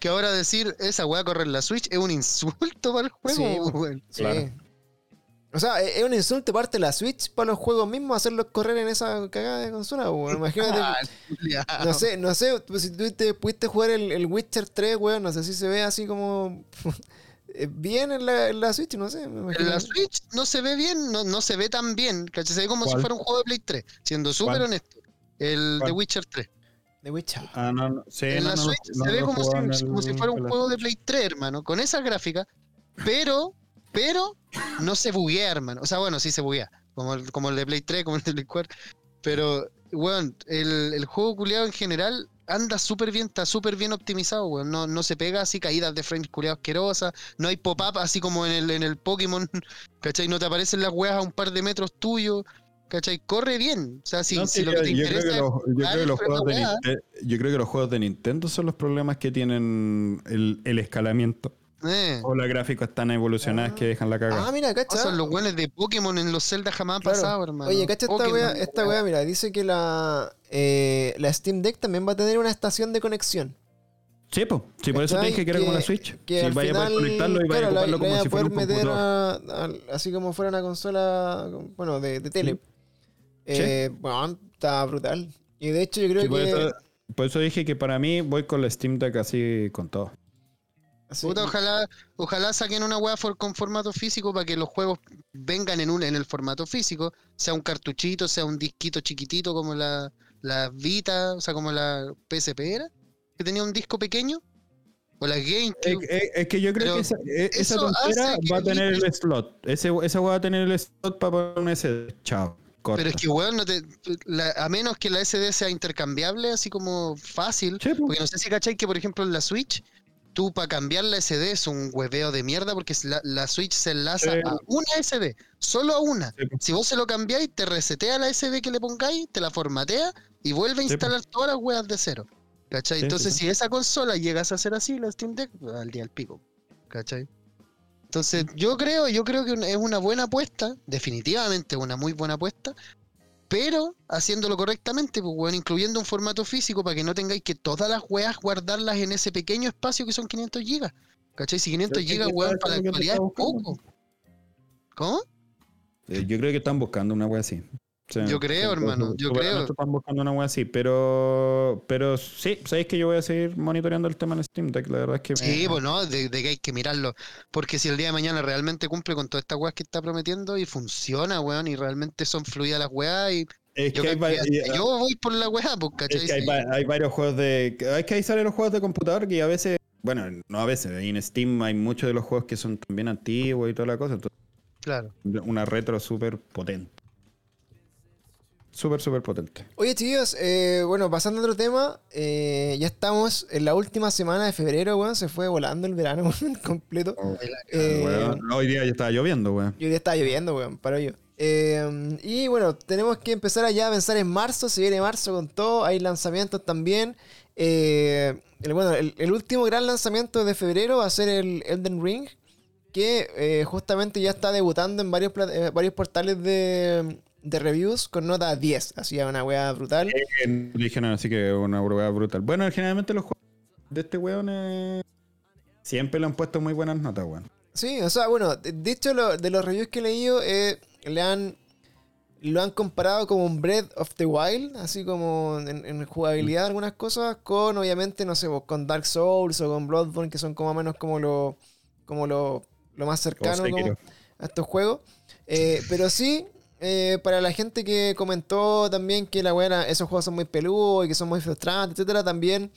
Que ahora decir esa weá corre en la Switch es un insulto <laughs> para el juego, Sí, pues, weón. Sí. Claro. O sea, es un insulto parte de la Switch para los juegos mismos hacerlos correr en esa cagada de consola, weón. Imagínate. <laughs> Ah. No sé, no sé, pues si tú te pudiste jugar el, el Witcher 3, weón, no sé si se ve así como <laughs> eh, bien en la, en la Switch, no sé. Me. En la Switch no se ve bien, no, no se ve tan bien, ¿cachai? Se ve como si fuera un juego de Play 3, siendo súper honesto. El ¿Cuál? The Witcher 3. The Witcher. Ah, no, no. Sí, en no, la no, Switch no, se no ve como, si, el- como si fuera un juego de Play 3, hermano, con esa gráfica, pero, pero no se buguea, hermano. O sea, bueno, sí se buguea, como el, como el de Play 3, como el de Play 4, pero, weón, el, el juego culiado en general anda súper bien, está súper bien optimizado, weón. No, no se pega así caídas de frames culiado asquerosas, no hay pop-up así como en el, en el Pokémon, <laughs> ¿cachai? No te aparecen las weas a un par de metros tuyos, ¿cachai? Corre bien, o sea, si, No, si sí, lo yo, que te yo creo interesa que es los, yo creo que los juegos de weá, Ninte- yo creo que los juegos de Nintendo son los problemas que tienen el, el escalamiento. Eh. O las gráficas tan evolucionadas que dejan la cagada. Ah, mira, cacha. Pasan los buenos de Pokémon en los Zelda jamás han Claro. pasado, hermano. Oye, cacha esta wea, esta wea, mira, dice que la, eh, la Steam Deck también va a tener una estación de conexión. Sí, po. sí, por eso te dije que era como Que- la Switch. Que si al vaya a poder conectarlo y vaya claro, a la- ocuparlo la como vaya si fuera un meter a- a- así como fuera una consola, bueno, de, de tele. Eh, bueno, está brutal. Y de hecho yo creo Sí, por, que... eso, por eso dije que para mí voy con la Steam Deck así con todo. Puta, ojalá, ojalá saquen una weá for- con formato físico para que los juegos vengan en un, en el formato físico, sea un cartuchito, sea un disquito chiquitito como la, la Vita, o sea, como la PSP era, que tenía un disco pequeño, o la GameCube. es- es que yo creo Pero que esa, e- esa tontera va a tener el- slot. Ese, esa va a tener el slot para poner un SD. Chao. Corta. Pero es que, weón, no te, la- a menos que la SD sea intercambiable, así como fácil, Sí, po. Porque no sé si cachai que, por ejemplo, en la Switch, tú para cambiar la SD es un hueveo de mierda porque la, la Switch se enlaza Sí. a una SD, solo a una. Sí, po. Si vos se lo cambiáis, te resetea la SD que le pongáis, te la formatea y vuelve a Sí, po. instalar todas las weas de cero. ¿Cachai? Entonces, si esa consola llegas a hacer así, la Steam Deck, al día al pico. ¿Cachai? Entonces, yo creo, yo creo que es una buena apuesta, definitivamente una muy buena apuesta, pero haciéndolo correctamente, pues, weón, incluyendo un formato físico para que no tengáis que todas las weas guardarlas en ese pequeño espacio que son 500 gigas. ¿Cachai? Si 500 Yo sé gigas, weón, para la actualidad es poco. ¿Cómo? Eh, Yo creo que están buscando una wea así. Yo creo, hermano, yo creo. Están buscando una wea así, pero pero sí, sabéis que yo voy a seguir monitoreando el tema en Steam Deck. La verdad es que Sí, me- pues no, de, de que hay que mirarlo. Porque si el día de mañana realmente cumple con todas estas weas que está prometiendo y funciona, weón, y realmente son fluidas las weas, y es yo, que hay, que yo voy por la wea, pues, ¿cachai? es que hay, Sí. va- hay varios juegos de. Es que ahí salen los juegos de computador que a veces. Bueno, no a veces. en Steam hay muchos de los juegos que son también antiguos y toda la cosa. Entonces, Claro. una retro súper potente. Súper, súper potente. Oye, chicos, eh, bueno, pasando a otro tema, eh, ya estamos en la última semana de febrero, weón, se fue volando el verano, <laughs> weón, completo. Eh, Weón, hoy día ya estaba lloviendo, weón. Y hoy día está lloviendo, weón, para yo. Eh, y bueno, tenemos que empezar allá a pensar en marzo, se viene marzo con todo, hay lanzamientos también. Eh, el, bueno, el, el último gran lanzamiento de febrero va a ser el Elden Ring, que eh, justamente ya está debutando en varios, eh, varios portales de, de reviews con nota 10, así una weá brutal. Eh, Dijeron así que una weá brutal. Bueno, generalmente los juegos de este weón eh, siempre le han puesto muy buenas notas, weón. Sí, o sea, bueno, de de hecho lo- de los reviews que he leído, eh, le han lo han comparado como un Breath of the Wild, así como en, en jugabilidad algunas cosas, con obviamente, no sé, pues, con Dark Souls o con Bloodborne, que son como menos como lo, como lo, lo más cercano como a estos juegos. Eh, pero sí, eh, para la gente que comentó también que la buena, esos juegos son muy peludos y que son muy frustrantes, etcétera, también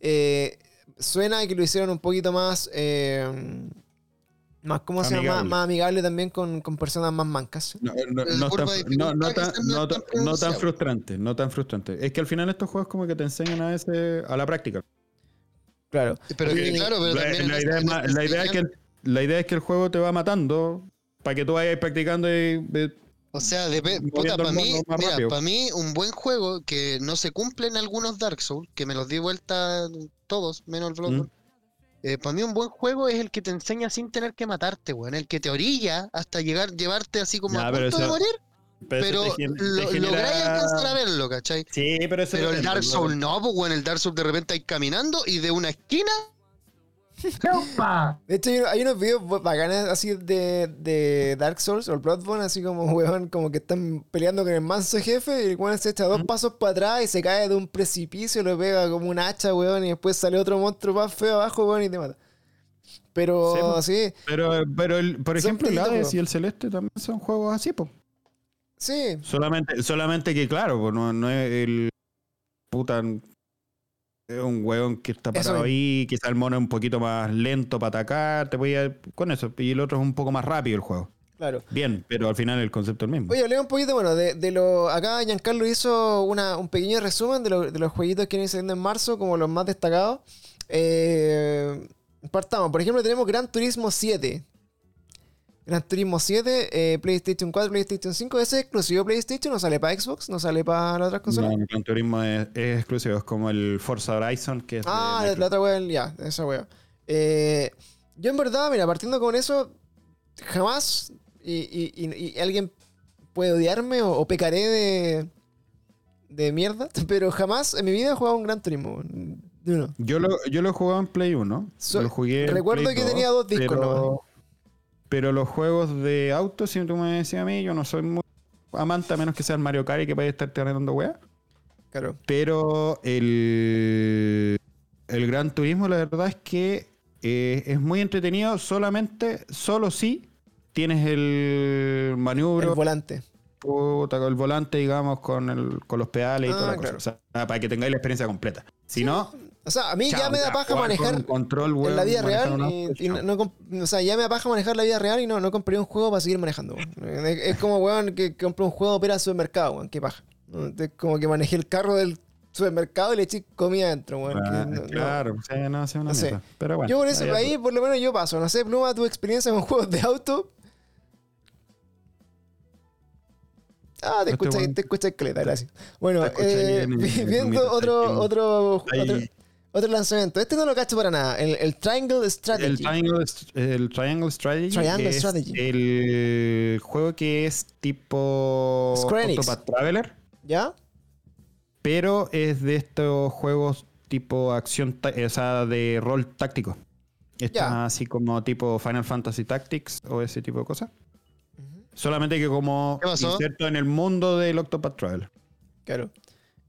eh, suena que lo hicieron un poquito más. eh, más, ¿cómo se llama? Más, Amigable. más amigable también con, con personas más mancas. No, tan, no, frustrante, no tan frustrante. Es que al final estos juegos como que te enseñan a veces a la práctica. Claro. Pero que, Y claro, pero la, idea, es la idea que el, la idea es que el juego te va matando para que tú vayas practicando y, y- O sea, moviendo puta, para mí, mira, para mí un buen juego que no se cumple en algunos Dark Souls, que me los di vuelta todos, menos el Bloodborne. para mí un buen juego es el que te enseña sin tener que matarte, weón. El que te orilla hasta llegar, llevarte así como a punto de eso- morir, pero pero te gen- te lo, genera- lográis alcanzar a verlo, ¿cachai? Sí, pero eso Pero el Dark. Souls no, pues weón, el Dark Souls de repente hay caminando y de una esquina De hecho, hay, unos videos bacanas así de, de Dark Souls o el Bloodborne, así como, <laughs> weón, como que están peleando con el manso jefe y el weón se echa dos pasos para atrás y se cae de un precipicio, lo pega como un hacha, weón, y después sale otro monstruo más feo abajo, weón, y te mata. Pero Sí, po. sí, Pero, pero el- por ejemplo, el Hades po. y el Celeste también son juegos así, pues. sí, Solamente, solamente que, claro, no, no es el. Puta. Es un hueón que está parado ahí, quizá el mono es un poquito más lento para atacar, te voy a. con eso. Y el otro es un poco más rápido el juego. claro. Bien, pero al final el concepto es el mismo. Oye, hablé un poquito, bueno, de, de lo. Acá Giancarlo hizo una, un pequeño resumen de, lo- de los jueguitos que vienen saliendo en marzo, como los más destacados. Eh, partamos, por ejemplo, tenemos Gran Turismo 7. Gran Turismo 7, eh, PlayStation 4, PlayStation 5. Ese es exclusivo PlayStation, no sale para Xbox, no sale para las otras consolas. No, Gran Turismo es, es exclusivo, es como el Forza Horizon, que es. Ah, la, otra wea, ya, esa wea. Eh, yo en verdad, mira, partiendo con eso, jamás, y, y- y- y alguien puede odiarme o, o pecaré de, de mierda, <laughs> pero jamás en mi vida he jugado un Gran Turismo. Uno. Yo lo, yo lo he jugado en Play 1. So- lo jugué recuerdo Play que tenía dos discos pero, nomás. Pero los juegos de auto, si tú me decías a mí, yo no soy muy amante, a menos que sea el Mario Kart y que vaya a estar tirando weá. Claro. Pero el, el Gran Turismo, la verdad es que eh, es muy entretenido solamente, solo si tienes el El maniobro, volante. puta, el volante, digamos, con, el, con los pedales y Ah, toda la claro. cosa. O sea, para que tengáis la experiencia completa. Si no, O sea, a mí ya me da paja manejar control, en la vida real y, no, o sea, ya me da paja manejar la vida real y no, no compré un juego para seguir manejando. Es, es como, weón, que compré un juego para al supermercado, weón, qué paja. Es como que manejé el carro del supermercado y le eché comida adentro, weón. Ah, no- no. claro, o sea, no hace una No sé. Pero bueno. Yo por eso, ahí por lo menos yo paso. No sé, Pluma, tu experiencia con <laughs> juegos de auto. Ah, te Este escuché, weón- te escuché caleta, gracias. Bueno, eh, el- el viendo otro, otro, otro, otro lanzamiento. Este no lo cacho para nada. El, el Triangle El Strategy. Triangle, el Triangle Strategy Triangle es Strategy. el juego que es tipo. Octopath Traveler, ¿Ya? pero es de estos juegos tipo acción, o sea, de rol táctico. Está Ya. así como tipo Final Fantasy Tactics o ese tipo de cosas. Solamente que como ¿Qué pasó? inserto en el mundo del Octopath Traveler. Claro.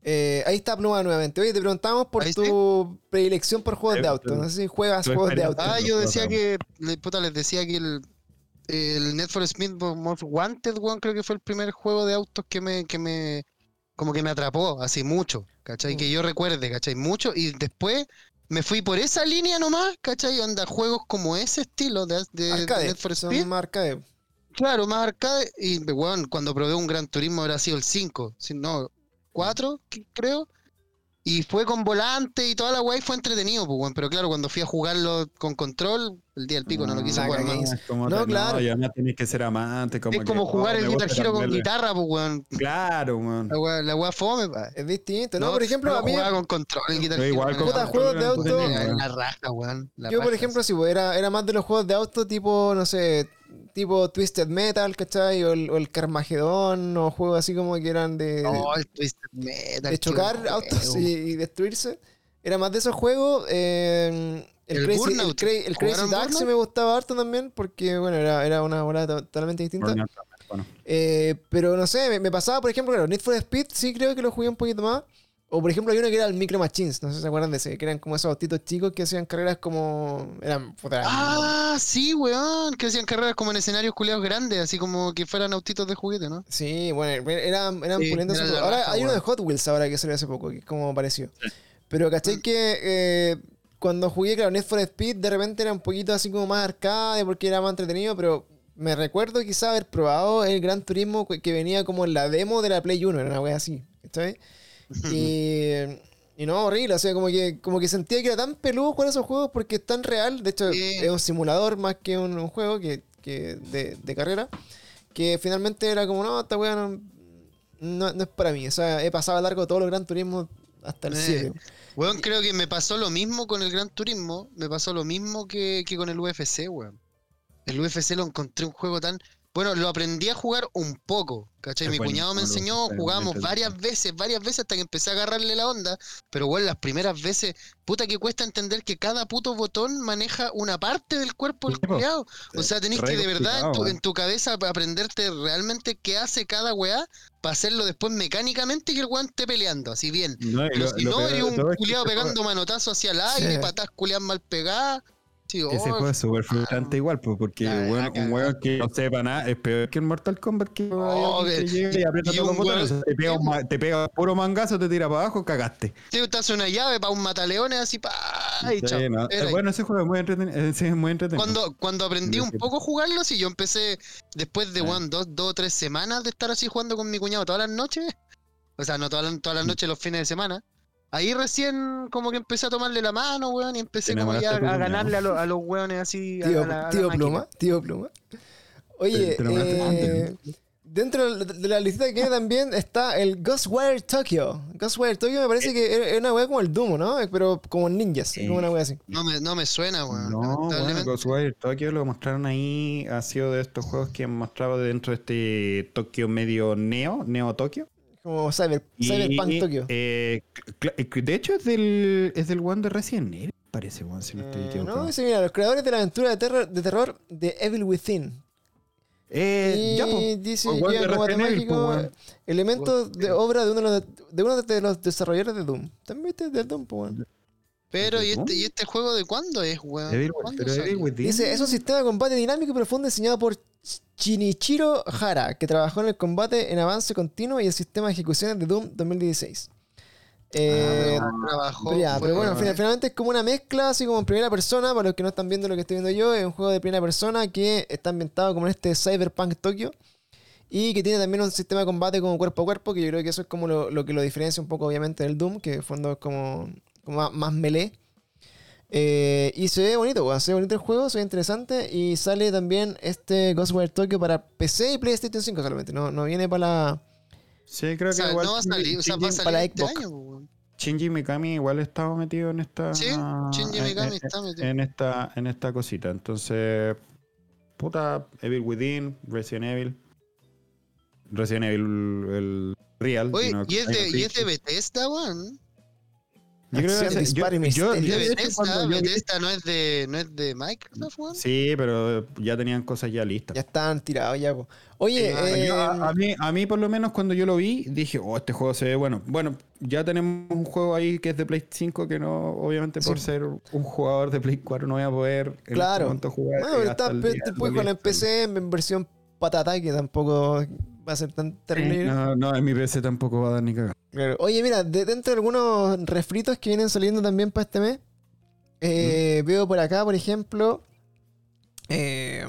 Eh, ahí está Pluma nuevamente. Oye, te preguntamos por Ahí tu predilección por juegos de auto. No sé si juegas juegos de auto. Ah, yo decía que, puta, les decía que el, el Need for Speed Most Wanted, weón, creo que fue el primer juego de autos que me, que me, como que me atrapó, así mucho, ¿cachai? Mm. Que yo recuerde, ¿cachai? Mucho, y después me fui por esa línea nomás, ¿cachai? Onda juegos como ese estilo de, de- de Arcade. Need for Son Speed. más arcade. Claro, más arcade. Y, weón, cuando probé un Gran Turismo habrá sido el 5, si no, 4, creo. Y fue con volante y toda la guay fue entretenido, pues, weón. Pero claro, cuando fui a jugarlo con control, el día del pico no lo quise la jugar más. es como No, te- claro. y además tenés que ser amante. Como Es como que, jugar oh, el Guitar Hero con guitarra, pues, weón. Claro, weón. La weá, la weá fome, pa. Es distinto, ¿no? por ejemplo, no a mí. jugaba con control el Guitar Yo Hero, igual con juegos de auto- La, raja, weón. Yo, por ejemplo, sí, pues, era, era más de los juegos de auto tipo, no sé, tipo Twisted Metal, ¿cachai? O el, o el Carmageddon, o juegos así como que eran de, No, el Twisted Metal. de chocar autos y, y destruirse. Era más de esos juegos. eh, el, El Crazy, el. Cra- el Crazy me gustaba harto también, porque, bueno, era, era una bola to- totalmente distinta. Burnout. Bueno. Eh, pero no sé, me, me pasaba, por ejemplo, claro, Need for Speed sí creo que lo jugué un poquito más. O por ejemplo, hay uno que era el Micro Machines, no sé si se acuerdan de ese, que eran como esos autitos chicos que hacían carreras como. Eran. puta, Ah, sí, weón. Que hacían carreras como en escenarios culeados grandes, así como que fueran autitos de juguete, ¿no? Sí, bueno, eran, eran Sí, era Ahora raja, hay uno de. Hot Wheels ahora que salió hace poco, que es como parecido. Pero Mm. caché que eh, cuando jugué, claro, Need for Speed, de repente era un poquito así como más arcade porque era más entretenido, pero me recuerdo quizá haber probado el Gran Turismo que venía como en la demo de la Play 1, era una wea así, ¿cachai? Y, y no, horrible, o sea, como que, como que sentía que era tan peludo jugar esos juegos porque es tan real, de hecho es un simulador más que un, un juego que, que de, de carrera, que finalmente era como, no, esta no, no, no es para mí, o sea, he pasado a largo todos los Gran Turismo hasta el Eh, cielo. Weón, creo que me pasó lo mismo con el Gran Turismo, me pasó lo mismo que, que con el UFC, weón. El UFC lo encontré un juego tan... Bueno, lo aprendí a jugar un poco, ¿cachai? Es Mi cuñado me enseñó, jugábamos varias veces, varias veces hasta que empecé a agarrarle la onda, pero bueno, las primeras veces, puta que cuesta entender que cada puto botón maneja una parte del cuerpo del culiao. O sea, tenés que de verdad en tu, en tu cabeza aprenderte realmente qué hace cada weá para hacerlo después mecánicamente y que el weón esté peleando, así bien. No, Pero lo- si lo no, eres un todo es que culiado pegando manotazos hacia el aire, Sí. patas culiadas mal pegadas. Sí, Ese oh, juego es súper frustrante igual, pues, porque un weón que no sepa nada es peor que el Mortal Kombat que Oh, que llega y aprieta todos los botones. te, pega un te pega puro mangazo, te tira para abajo, cagaste. Sí, te hace una llave para un mataleones así, pa, y Sí, chao. no, eh. Bueno, ese juego es muy entretenido. eh, es muy entretenido. Cuando, cuando aprendí un poco a jugarlo, sí, yo empecé después de Ah. weón, dos, dos o tres semanas de estar así jugando con mi cuñado todas las noches. O sea, no todas las, todas las Mm. noches, los fines de semana. Ahí recién como que empecé a tomarle la mano, weón, y empecé como ya a ganarle a, los- a los weones así. a- Tío, a la- a la tío. Pluma, tío Pluma. Oye, Te- te eh, dentro de la lista que viene también está el Ghostwire Tokyo. Ghostwire Tokyo me parece que es una wea como el Doom, ¿no? Pero como ninjas, es como una wea así. No me, no me suena, weón. No, bueno. Ghostwire Tokyo lo mostraron ahí, ha sido de estos juegos que han mostrado dentro de este Tokio medio Neo, Neo Tokio. Como Cyber, Y, Cyberpunk Tokyo. eh, cl- de hecho es del, es del one de Resident Evil, parece, weón, si no estoy Eh, equivocado. no, dice, mira, los creadores de la aventura de terror de, terror de Evil Within. Eh, y ya, dice como temático pues, elementos de obra de uno de los, de uno de los desarrolladores de Doom. También viste del Doom, pues. Pero, ¿y este, ¿y este juego de cuándo es, weón? Evil, ¿Cuándo pero. Dice, es un sistema de combate dinámico y profundo diseñado por Shinichiro Hara, que trabajó en el combate en avance continuo y el sistema de ejecuciones de Doom 2016. Eh, Ah, trabajó, pero, ya, pero bueno, final- finalmente es como una mezcla, así como en primera persona, para los que no están viendo lo que estoy viendo yo, es un juego de primera persona que está ambientado como en este Cyberpunk Tokyo y que tiene también un sistema de combate como cuerpo a cuerpo, que yo creo que eso es como lo, lo que lo diferencia un poco obviamente del Doom, que en el fondo es como más, más melee. Eh, y se ve bonito, weón, se ve bonito el juego, se ve interesante y sale también este Ghostwire Tokyo para PC y PlayStation 5 solamente, no, no viene para la... Sí, creo O sea, que igual no va a salir, o sea, va a Shinji- salir para este Xbox. año, weón. Shinji Mikami igual estaba metido en esta Sí, Shinji en- Mikami en- está metido. en esta en esta cosita. Entonces, puta Evil Within, Resident Evil, Resident Evil el Real. Oye, ¿y es de, y es de. Bethesda, weón? Yo creo que disparo y yo- yo- misterio. yo De Bethesda, no es de, no es de Microsoft, weón. Sí, pero ya tenían cosas ya listas. Ya están tirados ya, po. Oye, eh, Yo, a, a mí, a mí, por lo menos, cuando yo lo vi, dije, oh, este juego se ve bueno. Bueno, ya tenemos un juego ahí que es de Play 5 que no, obviamente, por Sí. ser un jugador de Play 4, no voy a poder en Claro. este momento jugar. bueno, pero hasta está, el pero día- te lo puedes que jugar en es. PC en versión patata, que tampoco va a ser tan terrible. No, no, en mi PC tampoco va a dar ni cagar. Claro. Oye, mira, de, dentro de algunos refritos que vienen saliendo también para este mes, eh, veo por acá, por ejemplo, eh,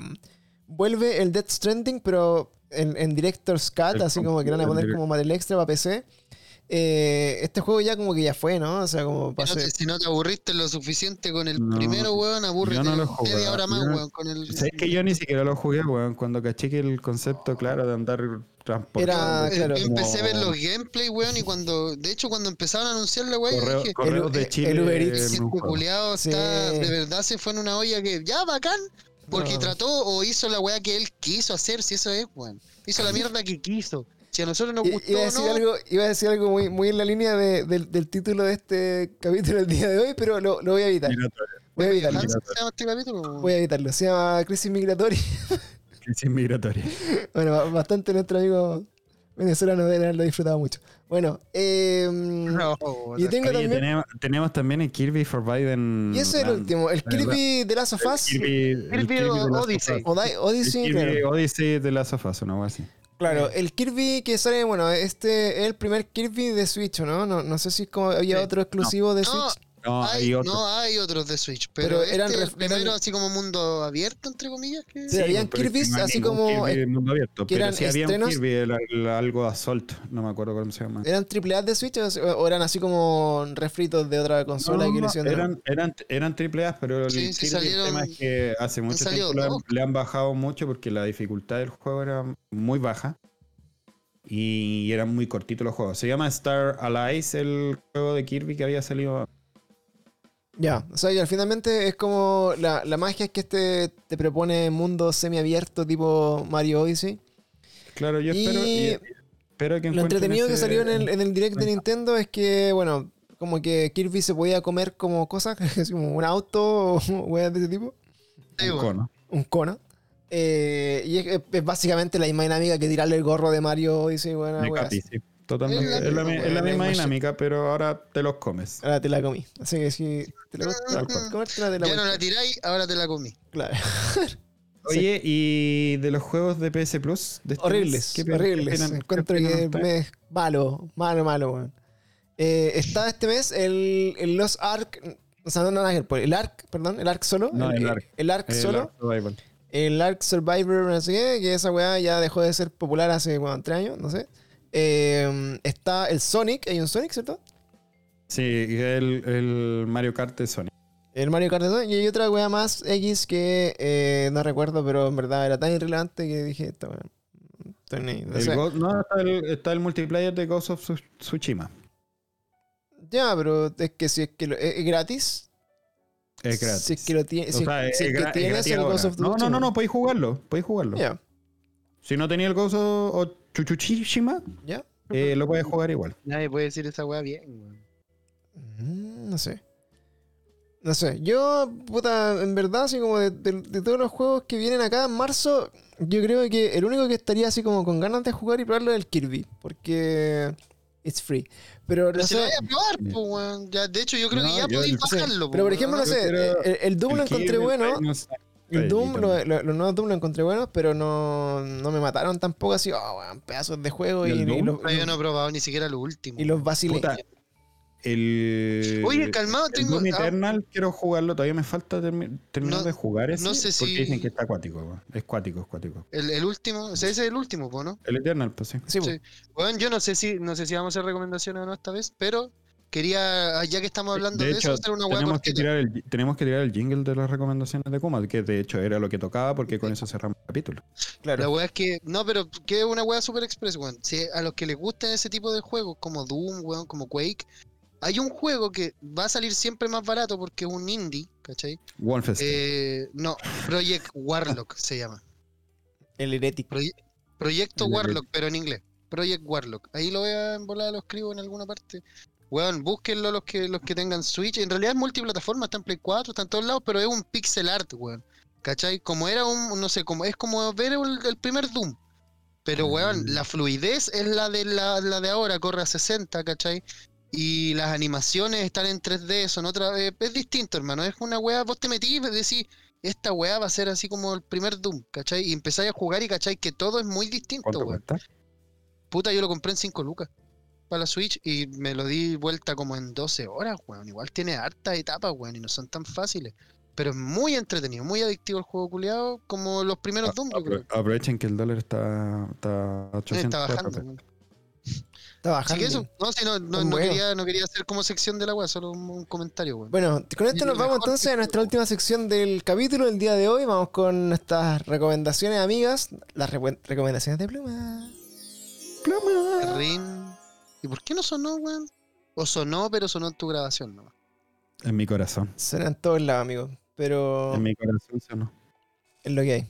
vuelve el Death Stranding, pero en, en Director's Cut, El así como que van a poner como material extra para PC. Eh, este juego ya como que ya fue, ¿no? O sea, como te, si no te aburriste lo suficiente con el No, primero, weón, aburrite yo no lo he media hora más, yo weón, con el... ¿Sabes que yo ni siquiera lo jugué, weón? Cuando caché que el concepto, claro, de andar transportando. Era- Yo empecé a ver los gameplay, weón, y cuando, de hecho, cuando empezaron a anunciar la weón, yo correo- dije, correos el- de el Chile. Uber Eats, en un juego. culiao Sí. está, de verdad se fue en una olla que, ya, bacán, porque No. trató o hizo la weá que él quiso hacer, si eso es, weón. Hizo la mierda que quiso. Si a nosotros nos gustó Iba a decir no, algo, iba a decir algo muy, muy en la línea de- del, del título de este capítulo el día de hoy, pero lo, lo voy a evitar. Voy a evitarlo. Hansen se llama este capítulo. Voy a evitarlo. Se llama Crisis Migratoria. <laughs> crisis migratoria. <laughs> Bueno, ba- bastante nuestro amigo venezolano debe haberlo disfrutado mucho. Bueno, eh, No, y tengo Oye, también. tenemos, tenemos también el Kirby Forbidden. Y ese es el último, el. Kirby de Last of Us. Kirby, Kirby Kirby de Last of Odyssey. Odyssey, Kirby claro. Odyssey de Last of Us, una cosa así. Claro, el Kirby que sale, bueno, este es el primer Kirby de Switch, ¿no? No, no sé si es como había Sí. otro exclusivo de Switch. No, hay, hay otro. no hay otros de Switch, pero, Pero este eran el primero eran- así como mundo abierto, entre comillas. Que... Sí, habían pero Kirbys no hay así como, Kirby eh, de mundo abierto, que pero eran sí había un estrenos- Kirby, el- el- algo Assault, no me acuerdo cómo se llama. ¿Eran triple A de Switch o, o eran así como refritos de otra consola No, que no, hicieron? de- eran, eran, eran triple A, pero el, Sí, sí, Kirby, salieron- el tema es que hace mucho tiempo le han, dos. le han bajado mucho porque la dificultad del juego era muy baja y eran muy cortitos los juegos. Se llama Star Allies el juego de Kirby que había salido. Ya, o sea, y al finalmente es como la, la magia es que este te propone mundo semiabierto tipo Mario Odyssey. Claro, yo Y espero, y- espero que Lo entretenido que salió en el, en el direct de Nintendo es que, bueno, como que Kirby se podía comer como cosas, <laughs> como un auto o weas de ese tipo, un bueno. cono. un cono. Eh, y es, es básicamente la misma dinámica que tirarle el gorro de Mario Odyssey, bueno, weas. Capi, sí, Totalmente. Es la Es la, misma, es la dinámica, pero ahora te los comes. Ahora te la comí. Así que si te la gusta Tal cual. comértela, te la Ya no la tiráis, ahora te la comí. Claro. <laughs> Oye, y de los juegos de PS Plus. De este horribles, mes, ¿qué pi- horribles. Encuentro que mes malo, malo, malo, weón. Eh, está este mes el, el Lost Ark. O sea, no, no, no, el Ark, perdón, el Ark solo. No, el Ark. El Ark solo. Ark. El Ark Survivor, no sé qué, que esa weá ya dejó de ser popular hace, bueno, tres años, no sé. Eh, está el Sonic, hay un Sonic, ¿cierto? Sí, el, el Mario Kart de Sony. El Mario Kart de Sonic, y hay otra weá más X que eh, no recuerdo, pero en verdad era tan irrelevante que dije, esta weá. no o sea, está el, está el multiplayer de Ghost of Tsu- Tsushima. Ya, pero es que si es que lo- es, es gratis. Es gratis. Si es que lo tiene, O si, sea, si es es que gra- es tienes gratis el ahora. Ghost of No, no, no, no, podéis jugarlo. Podéis jugarlo. Ya, Si no tenía el of o Tsushima, ya. eh, lo puedes jugar igual. Nadie puede decir esa weá bien, weón. Mm, No sé. No sé. Yo, puta, en verdad, así como de, de- de todos los juegos que vienen acá en marzo, yo creo que el único que estaría así como con ganas de jugar y probarlo es el Kirby. Porque it's free. Pero Pero no lo sé. voy a probar, pues, weón. Ya, de hecho, yo creo No, que ya podéis bajarlo, Pero por ejemplo, no sé, el, el Doom lo encontré Kirby, bueno. no sé. El Doom, y lo- los nuevos Doom lo encontré buenos, pero no, no me mataron tampoco así, oh, weón, pedazos de juego ¿Y y, y los, yo no he probado ni siquiera lo último. y los vacilé. Puta, el. Oye, calmado, el tengo. Doom ah, Eternal quiero jugarlo, todavía me falta termi- terminar No- de jugar ese. no sé Porque si- dicen que está acuático, weón. es cuático, es cuático. el, el último, o sea, ese es el último, pues, ¿no? El Eternal, pues sí. Sí, po. Sí. Bueno, yo no sé si no sé si vamos a hacer recomendaciones o no esta vez, pero quería, ya que estamos hablando de, de hecho, eso, hacer una hueá tenemos que, tirar el, tenemos que tirar el jingle de las recomendaciones de Kuma, que de hecho era lo que tocaba, porque con eso cerramos el capítulo. claro. La weá es que, no, pero que es una weá super express, weón. Si a los que les gustan ese tipo de juegos, como Doom, weón, como Quake, hay un juego que va a salir siempre más barato porque es un indie, ¿cachai? Wolfenstein. Eh, no, Project Warlock se llama. El Heretic. Proye- Proyecto El- Warlock, pero en inglés. Project Warlock. Ahí lo voy a embolar, lo escribo en alguna parte. Weón, búsquenlo los que, los que tengan Switch. En realidad es multiplataforma, está en Play 4, está en todos lados, pero es un pixel art, weón. ¿Cachai? Como era un, no sé, como es como ver el, el primer Doom. Pero, weón, Mm. la fluidez es la de la, la de ahora, corre a 60, ¿cachai? Y las animaciones están en 3D, son otra eh, es distinto, hermano. Es una weá, vos te metís y decís, esta weá va a ser así como el primer Doom, ¿cachai? Y empezáis a jugar y cachai que todo es muy distinto, ¿Cuánto weón. Puta, yo lo compré en 5 lucas para la Switch y me lo di vuelta como en 12 horas, weón. Igual tiene hartas etapas, weón, y no son tan fáciles. Pero es muy entretenido, muy adictivo el juego culiado, como los primeros Doom. Apro- Aprovechen que el dólar está, está Eh, 800 Está bajando, pesos. weón. Está Así bajando. que eso, no, sí, no, no, quería, no quería hacer como sección de la weá, solo un, un comentario, weón. Bueno, con esto Y nos vamos entonces a nuestra última sección del capítulo del día de hoy. Vamos con nuestras recomendaciones amigas, las recu- recomendaciones de pluma. Rin. ¿Y por qué no sonó, weón? O sonó, pero sonó en tu grabación, ¿no? En mi corazón. Suena en todos lados, amigo. Pero En mi corazón sonó. es lo que hay.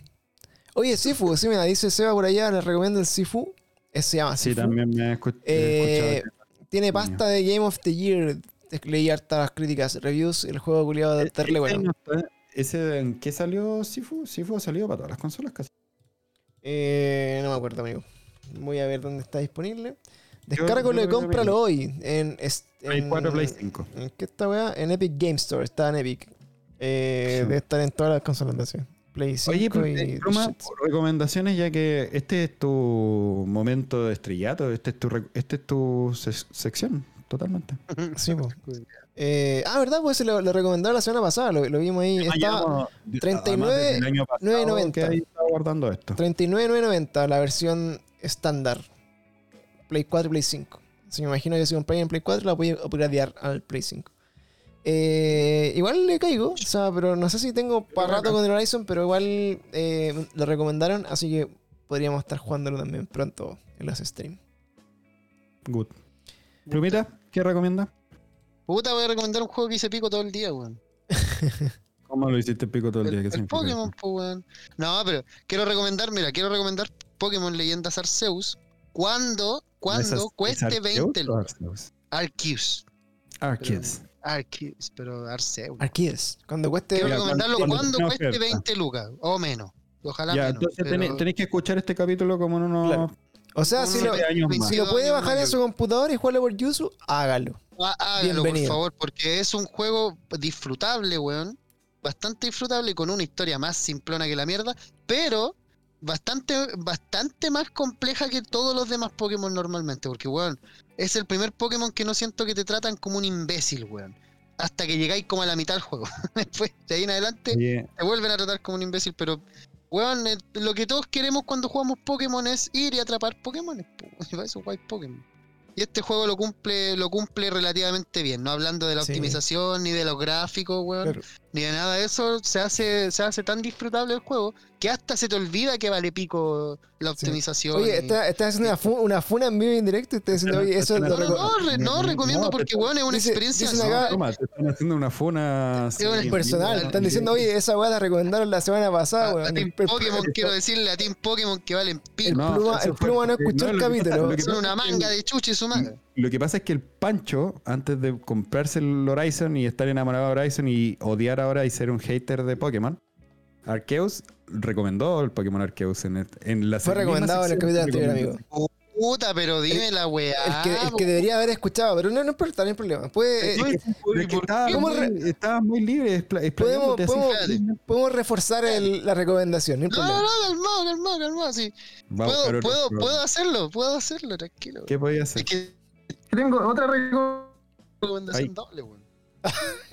Oye, Sifu, sí, mira, dice Seba por allá, les recomiendo el Sifu. Ese se llama Sí, Sifu. también me he Eh, escuchado. Tiene pasta de Game of the Year. Leí hartas críticas, reviews, el juego culiado de terrible no bueno. ¿Ese en qué salió Sifu? Sifu salió para todas las consolas casi. Eh, no me acuerdo, amigo. Voy a ver dónde está disponible. Descárgalo y cómpralo hoy. En, Play en- 4, Play 5. ¿En qué está, weá? En Epic Game Store. Está en Epic. Eh, Sí. Debe estar en todas las consolas de acción. Play 5 Oye, pues, y eh, recomendaciones ya que este es tu momento de estrellato, este es tu, este es tu se- sección, totalmente. <laughs> Sí. <laughs> Eh, ah, ¿verdad? Pues se lo, lo recomendaron la semana pasada. Lo, lo vimos ahí. Estaba Además, 39, desde el año pasado 9.90. que ahí estaba guardando esto. 39.990 la versión estándar. Play 4 y Play 5. Si me imagino que si compré en Play 4 la voy a upgradear al Play 5. Eh, igual le caigo, o sea, pero no sé si tengo para rato con el Horizon, pero igual eh, lo recomendaron, así que podríamos estar jugándolo también pronto en los streams. Good. Plumita, ¿qué recomienda? Puta, voy a recomendar un juego que hice pico todo el día, weón. <laughs> ¿Cómo lo hiciste pico todo el El, día? ¿Qué el significa Pokémon, pues, weón. No, pero quiero recomendar, mira, quiero recomendar Pokémon Leyendas Arceus cuando, cuando ¿Esas- cueste es 20 Arceus o lucas. Arceus? Arceus. Arceus. Pero Arceus. Arceus, cuando cueste. Quiero recomendarlo cuando- cueste oferta. 20 lucas, o menos. Ojalá Ya, menos. entonces pero- tenéis, tenéis que escuchar este capítulo como en unos Claro. O sea, si lo, si lo puede bajar en su computador y jugarlo por YouTube, hágalo. Ah, Hágalo, por Bienvenido. favor, porque es un juego disfrutable, weón. Bastante disfrutable y con una historia más simplona que la mierda, pero bastante, bastante más compleja que todos los demás Pokémon normalmente. Porque, weón, es el primer Pokémon que no siento que te tratan como un imbécil, weón. Hasta que llegáis como a la mitad del juego. <laughs> Después, de ahí en adelante, te vuelven a tratar como un imbécil, pero. Weón, eh, lo que todos queremos cuando jugamos Pokémon es ir y atrapar Pokémon. <laughs> Eso jugáis Pokémon. Y este juego lo cumple, lo cumple relativamente bien, no hablando de la Sí. optimización, ni de los gráficos, weón, Claro. Ni de nada de eso, se hace, se hace tan disfrutable el juego que hasta se te olvida que vale pico la Sí. optimización. Oye, estás está haciendo una, fu- una funa en vivo y en directo y estás diciendo, oye, eso No, lo No, no, re- no, No, recomiendo no, porque, weón, es una dice- experiencia. dicen no, acá- toma, te están haciendo una funa Sí, bueno, así, personal. Están diciendo, oye, esa weá la recomendaron la semana pasada, a, a weón. Team El- el- Pokémon, el- quiero decirle a Team Pokémon que valen El pico. No, pluma, el pluma no escuchó no, el capítulo. Son una manga de chuchi su madre. Lo que pasa es que el Pancho, antes de comprarse el Horizon y estar enamorado de Horizon y odiar ahora y ser un hater de Pokémon, Arceus recomendó el Pokémon Arceus en, el- en la Fue recomendado en el capítulo anterior, amigo. Puta, pero dime la weá. El que, el po. que debería haber escuchado, pero no, no importa, no hay problema. Puede, Es eh, es que estaba, ¿Cómo muy, estaba muy libre. podemos- podemos reforzar el- la recomendación, no hay No, no, calmado, calmado, calmado, sí. Puedo, puedo, puedo hacerlo, puedo hacerlo, tranquilo. ¿Qué podía hacer? Es que Tengo otra recomendación. recomendación doble, weón. <laughs>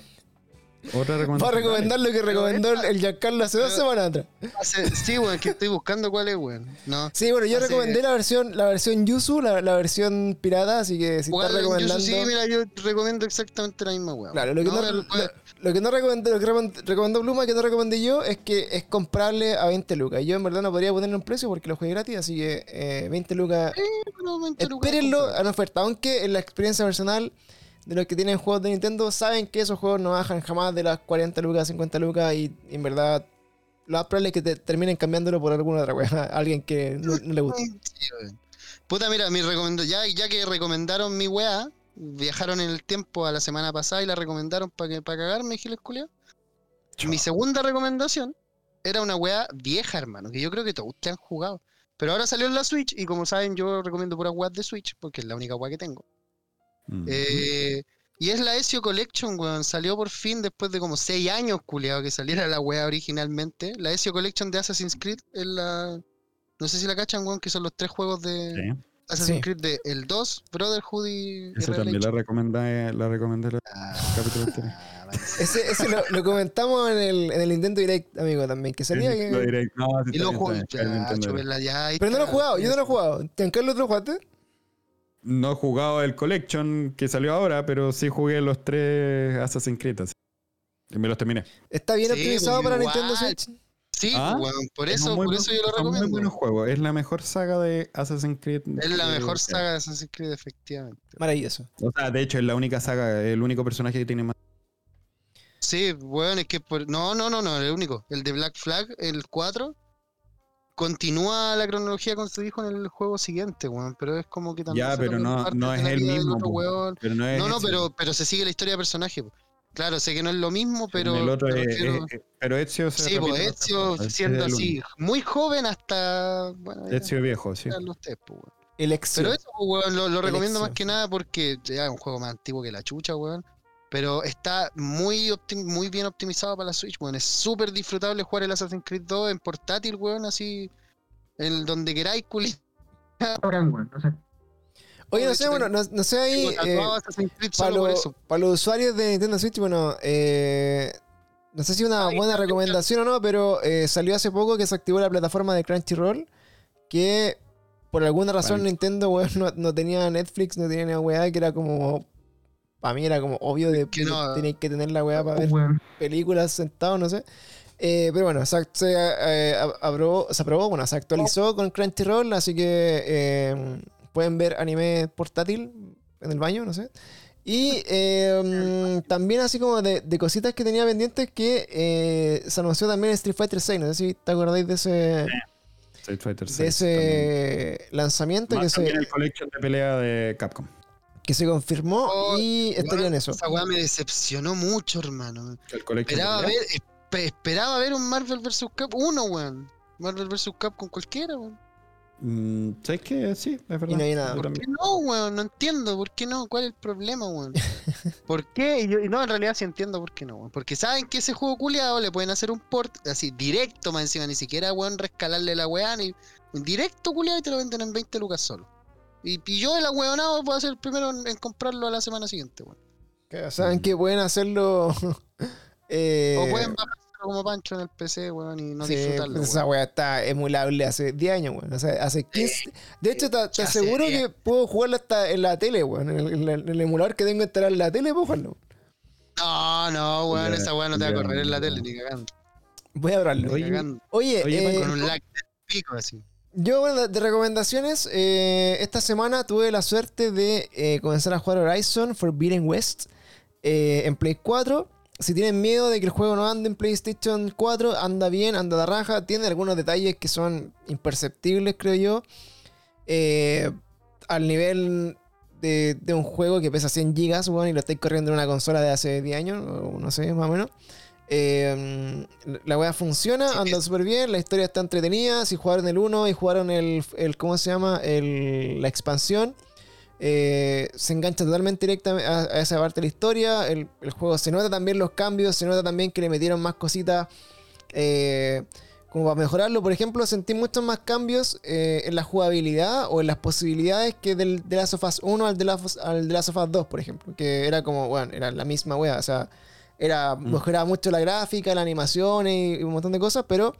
Otra Va a recomendación. recomendar lo que recomendó el- el Giancarlo hace dos semanas atrás. Hace- Sí, weón, que estoy buscando cuál es, weón. No. Sí, bueno, yo Hace- recomendé la versión, la versión Yuzu, la, la versión pirata, así que si estás en recomendando. Yuzu, sí, mira, yo recomiendo exactamente la misma weón. Claro, lo que no, pero, lo, lo que no recomendé, lo que recomend- recomendó Bluma, que no recomendé yo, es que es comprable a 20 lucas. Yo en verdad no podría ponerle un precio porque lo jugué gratis, así que eh, 20 lucas. pero 20 lucas Espérenlo a una oferta, aunque en la experiencia personal de los que tienen juegos de Nintendo saben que esos juegos no bajan jamás de las 40 lucas, 50 lucas y en verdad lo más probable es que te terminen cambiándolo por alguna otra wea, <laughs> alguien que no, no le gusta. Sí. Puta, mira, mi ya, ya que recomendaron mi weá, viajaron en el tiempo a la semana pasada y la recomendaron para que para cagarme, Giles Culeado. Mi segunda recomendación era una weá vieja, hermano, que yo creo que todos ustedes han jugado. Pero ahora salió en la Switch y como saben, yo recomiendo puras weas de Switch porque es la única weá que tengo. Mm. Eh, y es la Ezio Collection, weón. Salió por fin después de como 6 años, culiado, que saliera la weá originalmente. La Ezio Collection de Assassin's Creed es la. No sé si la cachan, weón, que son los tres juegos de Sí. Assassin's Sí. Creed de el 2, Brotherhood y. Eso también la recomendé, la recomendé en el Ah, capítulo <laughs> vale. Ese, ese lo, lo comentamos en el, en el Nintendo Direct, amigo, también, que salía que... No, sí, Y lo Pero no lo he jugado, yo no lo he jugado. ¿Giancarlo tú lo jugaste? No he jugado el Collection que salió ahora, pero sí jugué los tres Assassin's Creed. así. Y me los terminé. ¿Está bien Sí, optimizado pues, para igual. Nintendo Switch? Sí, Ah, weón, por eso, muy por buen- eso yo lo son Muy recomiendo. buenos juegos. Es la mejor saga de Assassin's Creed. Es la mejor saga de Assassin's Creed, efectivamente. Maravilloso. O sea, de hecho, es la única saga, el único personaje que tiene más. Sí, weón, es que por... No, no, no, no, el único. El de Black Flag, el 4, continúa la cronología con su hijo en el juego siguiente, weón. Pero es como que también. Ya, pero no, es el mismo. otro po. weón. Pero no es No, pero, pero se sigue la historia de personaje. po. Claro, sé que no es lo mismo, pero. El otro me es- refiero- es- pero Ezio se sí, pues Ezio siendo así, muy joven hasta. Bueno, Ezio viejo, sí. los test, pues, weón. Pero eso, pues, weón, lo, lo recomiendo más que nada porque ya es un juego más antiguo que la chucha, weón. Pero está muy, muy bien optimizado para la Switch, weón. Es súper disfrutable jugar el Assassin's Creed 2 en portátil, weón, así. En donde queráis, culi. Bacán, weón, no sé. Oye, no sé, bueno, no, no sé ahí. Creed para, eso. los usuarios de Nintendo Switch, bueno, eh, no sé si una buena recomendación o no, pero eh, salió hace poco que se activó la plataforma de Crunchyroll, que por alguna razón Vale. Nintendo, weón, no, no tenía Netflix, no tenía ni weá, que era como... Para mí era como obvio de Que no. tenéis que tener la weá para ver Weón. películas sentado, no sé. Eh, pero bueno, se, se, eh, aprobó, se aprobó, bueno, se actualizó con Crunchyroll, así que eh, pueden ver anime portátil en el baño, no sé. Y eh, <laughs> también así como de, de cositas que tenía pendientes que eh, se anunció también Street Fighter 6, no sé si te acordáis de ese, Street Fighter de 6 también. lanzamiento que Más se, el collection de pelea de Capcom. Que se confirmó Oh, y estaría en eso. Esa weá me decepcionó mucho, hermano. Esperaba ver, espe- esperaba ver un Marvel vs. Cap 1, weón. Marvel vs. Cap con cualquiera, weón. Mm, ¿Sabes qué? Sí, es verdad. no hay nada. ¿Por qué no, weón? No entiendo, ¿por qué no? ¿Cuál es el problema, weón? <laughs> ¿Por qué? Y, yo- y no, en realidad sí entiendo por qué no, weón. Porque saben que ese juego culiado le pueden hacer un port así, directo más encima, ni siquiera, weón, rescalarle la weá, ni un directo culiado y te lo venden en 20 lucas solo. Y, yo, el ahueonado, voy a ser el primero en, en comprarlo a la semana siguiente, weón. Saben que pueden hacerlo. <laughs> eh, O pueden bajárselo como Pancho en el PC, weón, y no Sí, disfrutarlo. esa weá está emulable hace 10 años, weón. O sea, hace 15. De hecho, te, aseguro 10. que puedo jugarlo hasta en la tele, weón. En el, en el- en el emulador que tengo instalado en la tele, puedo jugarlo. No, no, weón, esa weá no te va a correr en la tele, ni cagando. Voy a Oye, cagando. Oye, oye, eh, Con un lag de pico así. Yo, bueno, de, recomendaciones, eh, esta semana tuve la suerte de eh, comenzar a jugar Horizon Forbidden West eh, en Play 4. Si tienen miedo de que el juego no ande en PlayStation 4, anda bien, anda de raja. Tiene algunos detalles que son imperceptibles, creo yo. Al nivel de, un juego que pesa 100 gigas, weón, y lo estáis corriendo en una consola de hace 10 años, o no sé, más o menos. Eh, la weá funciona, Sí, anda súper bien, la historia está entretenida. Si jugaron el 1 y jugaron el, el ¿cómo se llama? El, la expansión, eh, se engancha totalmente directamente a, a esa parte de la historia. El, el juego se nota también los cambios, se nota también que le metieron más cositas eh, como para mejorarlo. Por ejemplo, sentí muchos más cambios eh, en la jugabilidad o en las posibilidades que del The Last of Us 1 al of Us, al The Last of Us 2, por ejemplo. Que era como, bueno, era la misma wea. O sea, era, mejoraba mucho la gráfica, la animación y, y un montón de cosas, pero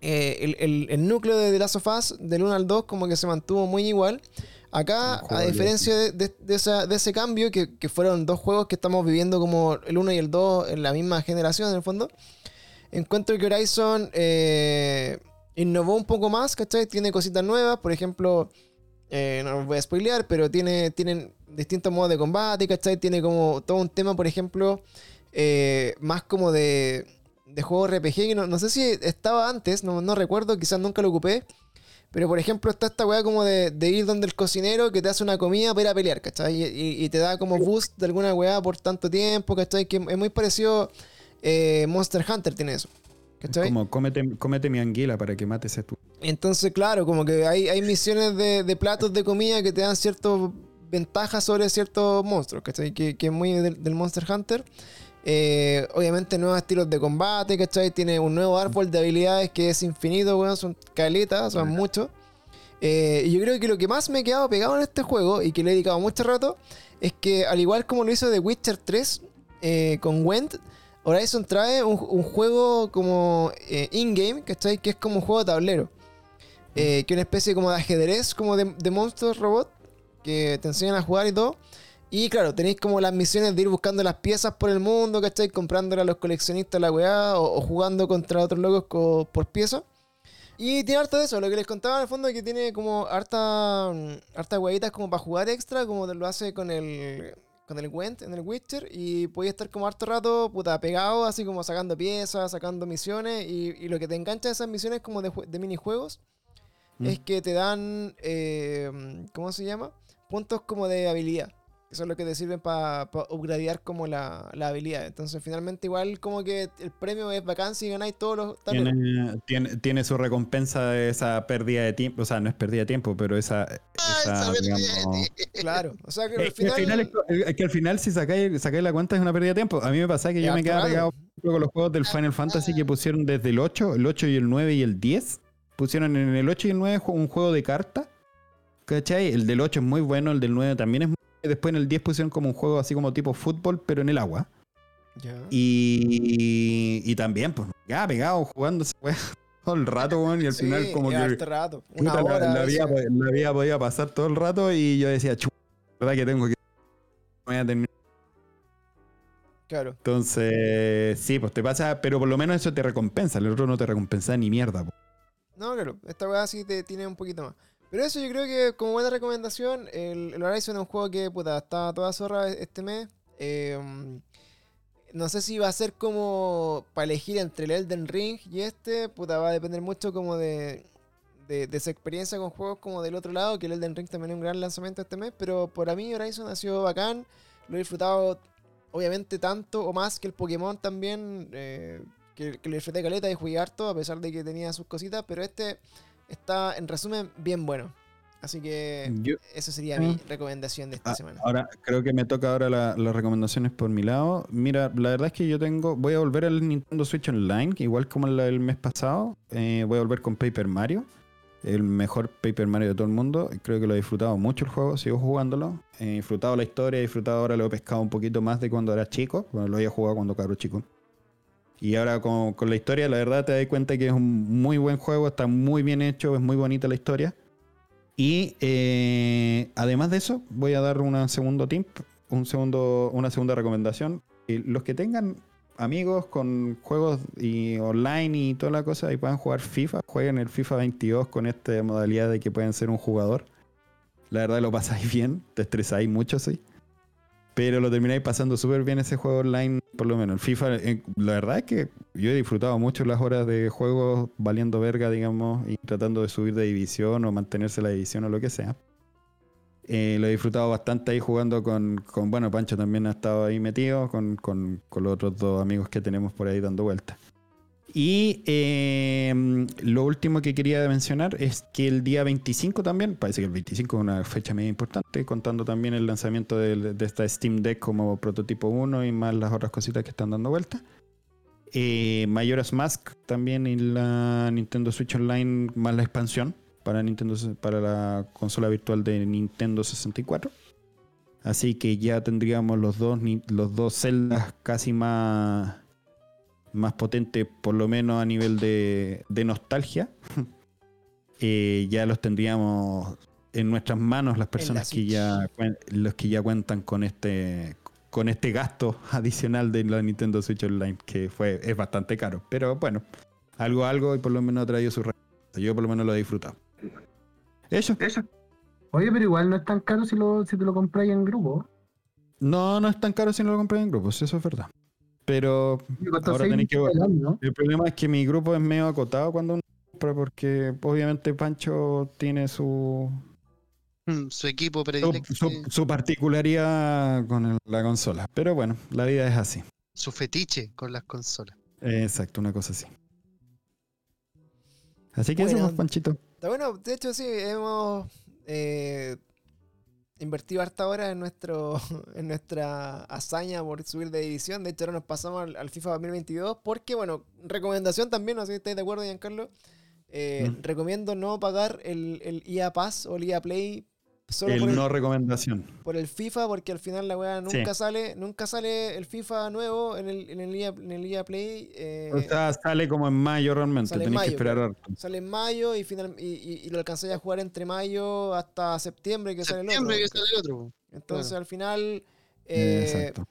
eh, el, el- el núcleo de The Last of Us del 1 al 2 como que se mantuvo muy igual. Acá, a diferencia de, de- de esa- de ese cambio, que, que fueron dos juegos que estamos viviendo como el 1 y el 2 en la misma generación, en el fondo, encuentro que Horizon eh, innovó un poco más, ¿cachai? Tiene cositas nuevas, por ejemplo, eh, no los voy a spoilear, pero tiene, tienen distintos modos de combate, ¿cachai? Tiene como todo un tema, por ejemplo, eh, más como de, de juego RPG, que no, no sé si estaba antes, no, no recuerdo, quizás nunca lo ocupé. Pero por ejemplo está esta weá como de, de ir donde el cocinero que te hace una comida para ir a pelear, ¿cachai? Y, y- y te da como boost de alguna weá por tanto tiempo, ¿cachai? Que es muy parecido eh, Monster Hunter tiene eso. ¿Cachai? Como cómete, cómete mi anguila para que mates a tu. Entonces, claro, como que hay, hay misiones de, de platos de comida que te dan ciertas ventajas sobre ciertos monstruos, ¿cachai? Que, que es muy del, del Monster Hunter. Eh, obviamente nuevos estilos de combate, ¿cachai? Tiene un nuevo árbol de habilidades que es infinito, weón, son caletas, son muchos. Eh, y yo creo que lo que más me he quedado pegado en este juego y que le he dedicado mucho rato es que al igual como lo hizo The Witcher 3 eh, con Wend, Horizon trae un, un juego como eh, in-game, ¿cachai? Que es como un juego de tablero. Eh, que es una especie como de ajedrez, como de, de monstruos robot, que te enseñan a jugar y todo. Y claro, tenéis como las misiones de ir buscando las piezas por el mundo, ¿cachai? Comprándole a los coleccionistas la weá o, o jugando contra otros locos co- por pieza. Y tiene harta de eso, lo que les contaba en el fondo es que tiene como harta, mm, harta huevitas como para jugar extra, como lo hace con el con el Gwent en el Witcher y podéis estar como harto rato puta pegado, así como sacando piezas, sacando misiones y, y lo que te engancha de esas misiones como de, de minijuegos Mm. es que te dan, eh, ¿cómo se llama? Puntos como de habilidad. Que son los que te sirven para upgradear como la, la habilidad. Entonces, finalmente, igual como que el premio es bacán si ganáis todos los. Tiene, tiene, tiene su recompensa de esa pérdida de tiempo. O sea, no es pérdida de tiempo, pero esa. Ah, esa, digamos. <laughs> Claro, o sea que al que, al final. final, es- que al final, si sacáis, sacáis la cuenta, es una pérdida de tiempo. A mí me pasa que yo me quedaba pegado con los juegos del Final Fantasy que pusieron desde el 8, el 8 y el 9 y el 10. Pusieron en el 8 y el 9 ju- un juego de cartas. ¿Cachai? El del 8 es muy bueno, el del 9 también es muy Después en el 10 pusieron como un juego así como tipo fútbol, pero en el agua. Y, y también, pues, ya pegado jugando esa wea <laughs> todo el rato, weón. Y al Sí, final, como que. rato. Una Puta, hora. la, vida, la vida podía pasar todo el rato y yo decía, chu, verdad que tengo que. Voy a terminar. Claro. Entonces, sí, pues te pasa, pero por lo menos eso te recompensa. El otro no te recompensa ni mierda. po. No, claro, esta weá sí te tiene un poquito más. Pero eso yo creo que como buena recomendación, el, Horizon es un juego que puta, está toda zorra este mes. Eh, no sé si va a ser como para elegir entre el Elden Ring y este, puta, va a depender mucho como de, de, de su experiencia con juegos como del otro lado, que el Elden Ring también es un gran lanzamiento este mes, pero para mí Horizon ha sido bacán, lo he disfrutado obviamente tanto o más que el Pokémon también, eh, que, que lo disfruté caleta y jugué harto, a pesar de que tenía sus cositas, pero este está, en resumen, bien bueno. Así que Yo- esa sería mi Mm. recomendación de esta Ah, semana. ahora, creo que me toca ahora la- las recomendaciones por mi lado. Mira, la verdad es que yo tengo. Voy a volver al Nintendo Switch Online, que igual como la del mes pasado. eh, voy a volver con Paper Mario. El mejor Paper Mario de todo el mundo. Creo que lo he disfrutado mucho el juego, sigo jugándolo. He disfrutado la historia, he disfrutado ahora, lo he pescado un poquito más de cuando era chico. Bueno, lo había jugado cuando cabro chico. Y ahora con, con la historia, la verdad te das cuenta que es un muy buen juego, está muy bien hecho, es muy bonita la historia. Y eh, además de eso, voy a dar un segundo tip, un segundo, una segunda recomendación. Y los que tengan amigos con juegos y online y toda la cosa y puedan jugar FIFA, jueguen el FIFA 22 con esta modalidad de que pueden ser un jugador. La verdad lo pasáis bien, te estresáis mucho, sí. Pero lo termináis pasando súper bien ese juego online, por lo menos. El FIFA, eh, la verdad es que yo he disfrutado mucho las horas de juego valiendo verga, digamos, y tratando de subir de división o mantenerse la división o lo que sea. Eh, lo he disfrutado bastante ahí jugando con, con- bueno, Pancho también ha estado ahí metido, con, con- con los otros dos amigos que tenemos por ahí dando vueltas. Y eh, lo último que quería mencionar es que el día 25 también, parece que el 25 es una fecha medio importante, contando también el lanzamiento de, esta Steam Deck como prototipo 1 y más las otras cositas que están dando vuelta. Eh, Majora's Mask también en la Nintendo Switch Online más la expansión para Nintendo para la consola virtual de Nintendo 64. Así que ya tendríamos los dos los dos celdas casi más más potentes por lo menos a nivel de, de nostalgia. <laughs> Eh, ya los tendríamos en nuestras manos las personas que ya los que ya cuentan con este con este gasto <laughs> adicional de la Nintendo Switch Online que fue es bastante caro, pero bueno, algo algo y por lo menos ha traído su. Yo por lo menos lo he disfrutado. Eso. Eso. Oye, pero igual no es tan caro si, lo, si te lo compráis en grupo. No, no es tan caro si no lo compras en grupos, eso es verdad. Pero Ahora tenéis que- año. el problema es que mi grupo es medio acotado cuando uno compra porque obviamente Pancho tiene su, Mm, Su equipo su, predilecto, su- su particularidad con el- la consola. Pero bueno, la vida es así. su fetiche con las consolas. Exacto, una cosa así. Así que Bueno. eso, pues, Panchito. Está bueno, de hecho sí, hemos eh, invertido harta hora en nuestro <laughs> en nuestra hazaña por subir de división. De hecho, ahora nos pasamos al, al FIFA 2022 porque, bueno, recomendación también, no sé si estáis de acuerdo, Giancarlo. Eh, Mm. Recomiendo no pagar el, el EA Pass o el EA Play solo por El el, no recomendación. por el FIFA porque al final la weá Sí. nunca sale nunca sale el FIFA nuevo en el, en el, EA, en el EA Play. eh, O sea, sale como en mayo realmente. Sale en Tenéis que mayo, esperar harto. Sale en mayo y, final, y, y- y lo alcanzáis a jugar entre mayo hasta septiembre que sale el Septiembre otro. que sale el otro. Entonces claro. al final, eh, Exacto.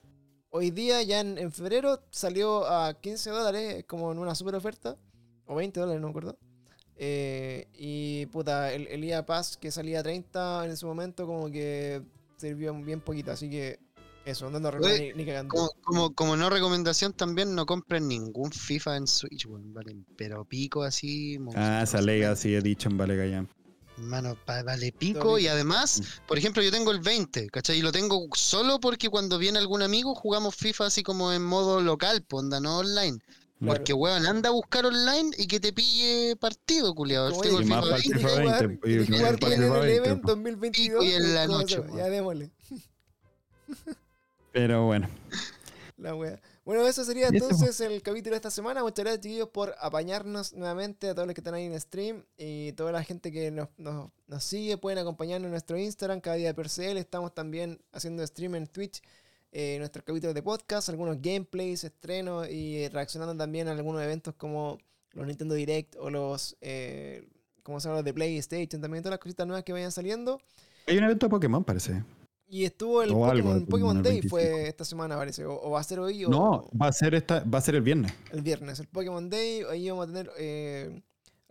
hoy día ya en, en febrero salió a 15 dólares como en una super oferta. O 20 dólares, no me acuerdo. Eh, y puta, el, el EA Pass que salía a 30 en ese momento como que sirvió bien poquito. Así que eso, no nos Oye, ni, ni cagando. Como, como, como no recomendación también no compren ningún FIFA en Switch, weón, valen, pero pico así. Ah, esa monstruoso. lega sí he dicho en Vale Gallán. Hermano, pa- vale pico y además, por ejemplo, yo tengo el 20, ¿cachai? Y lo tengo solo porque cuando viene algún amigo jugamos FIFA así como en modo local, pues onda, no online. Porque, weón, anda a buscar online y que te pille partido, culiado. El Y más 20, FIFA jugar- 20, quería y más jugar para el bien en FIFA el 20, event po. 2022. Y en la ¿cómo se noche. Ya démosle. Pero bueno. La wea. Bueno, eso sería entonces el capítulo de esta semana. Muchas gracias, chiquillos, por apañarnos nuevamente a todos los que están ahí en stream y toda la gente que nos, nos- nos sigue. Pueden acompañarnos en nuestro Instagram, cada día de PRCL. Estamos también haciendo stream en Twitch, eh, nuestros capítulos de podcast, algunos gameplays, estrenos y reaccionando también a algunos eventos como los Nintendo Direct o los, eh, ¿cómo se llama? Los de PlayStation. También todas las cositas nuevas que vayan saliendo. Hay un evento de Pokémon, parece. Y estuvo el O Pokémon, Day, 25. fue esta semana, parece. O, o va a ser hoy o No, va a ser esta, va a ser el viernes. el viernes. El Pokémon Day, ahí vamos a tener. Eh,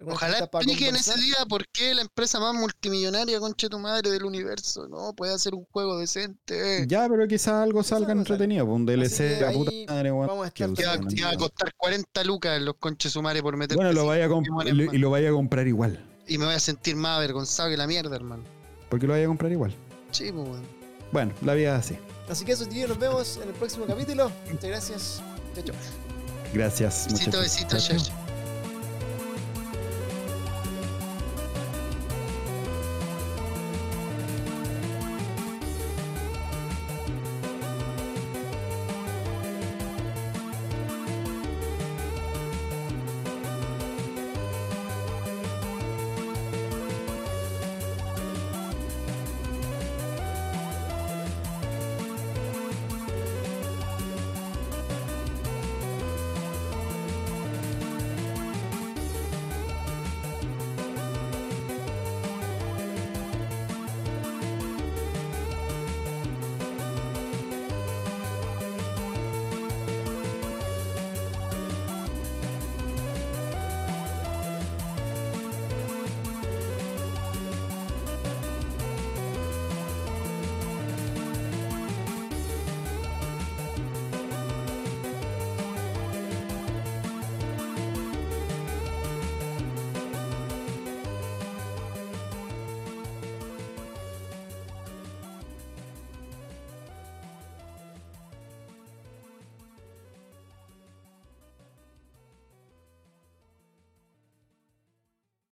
Ojalá expliquen ese día por qué la empresa más multimillonaria, conche tu madre, del universo, no puede hacer un juego decente. Ya, pero quizás algo salga sale. entretenido. pues, Un DLC que a puta madre, weón, vamos a que estar Que va, que a costar 40 lucas los conches sumares por meter. Bueno, lo vaya a y lo- y lo vaya a comprar igual. Y me voy a sentir más avergonzado que la mierda, hermano. Porque lo vaya a comprar igual. Sí, pues, weón. Bueno, la vida es así. Así que eso, tío, nos vemos en el próximo capítulo. Muchas gracias. Chao, chao. Gracias. Besito, muchachos. besito, chao, chao.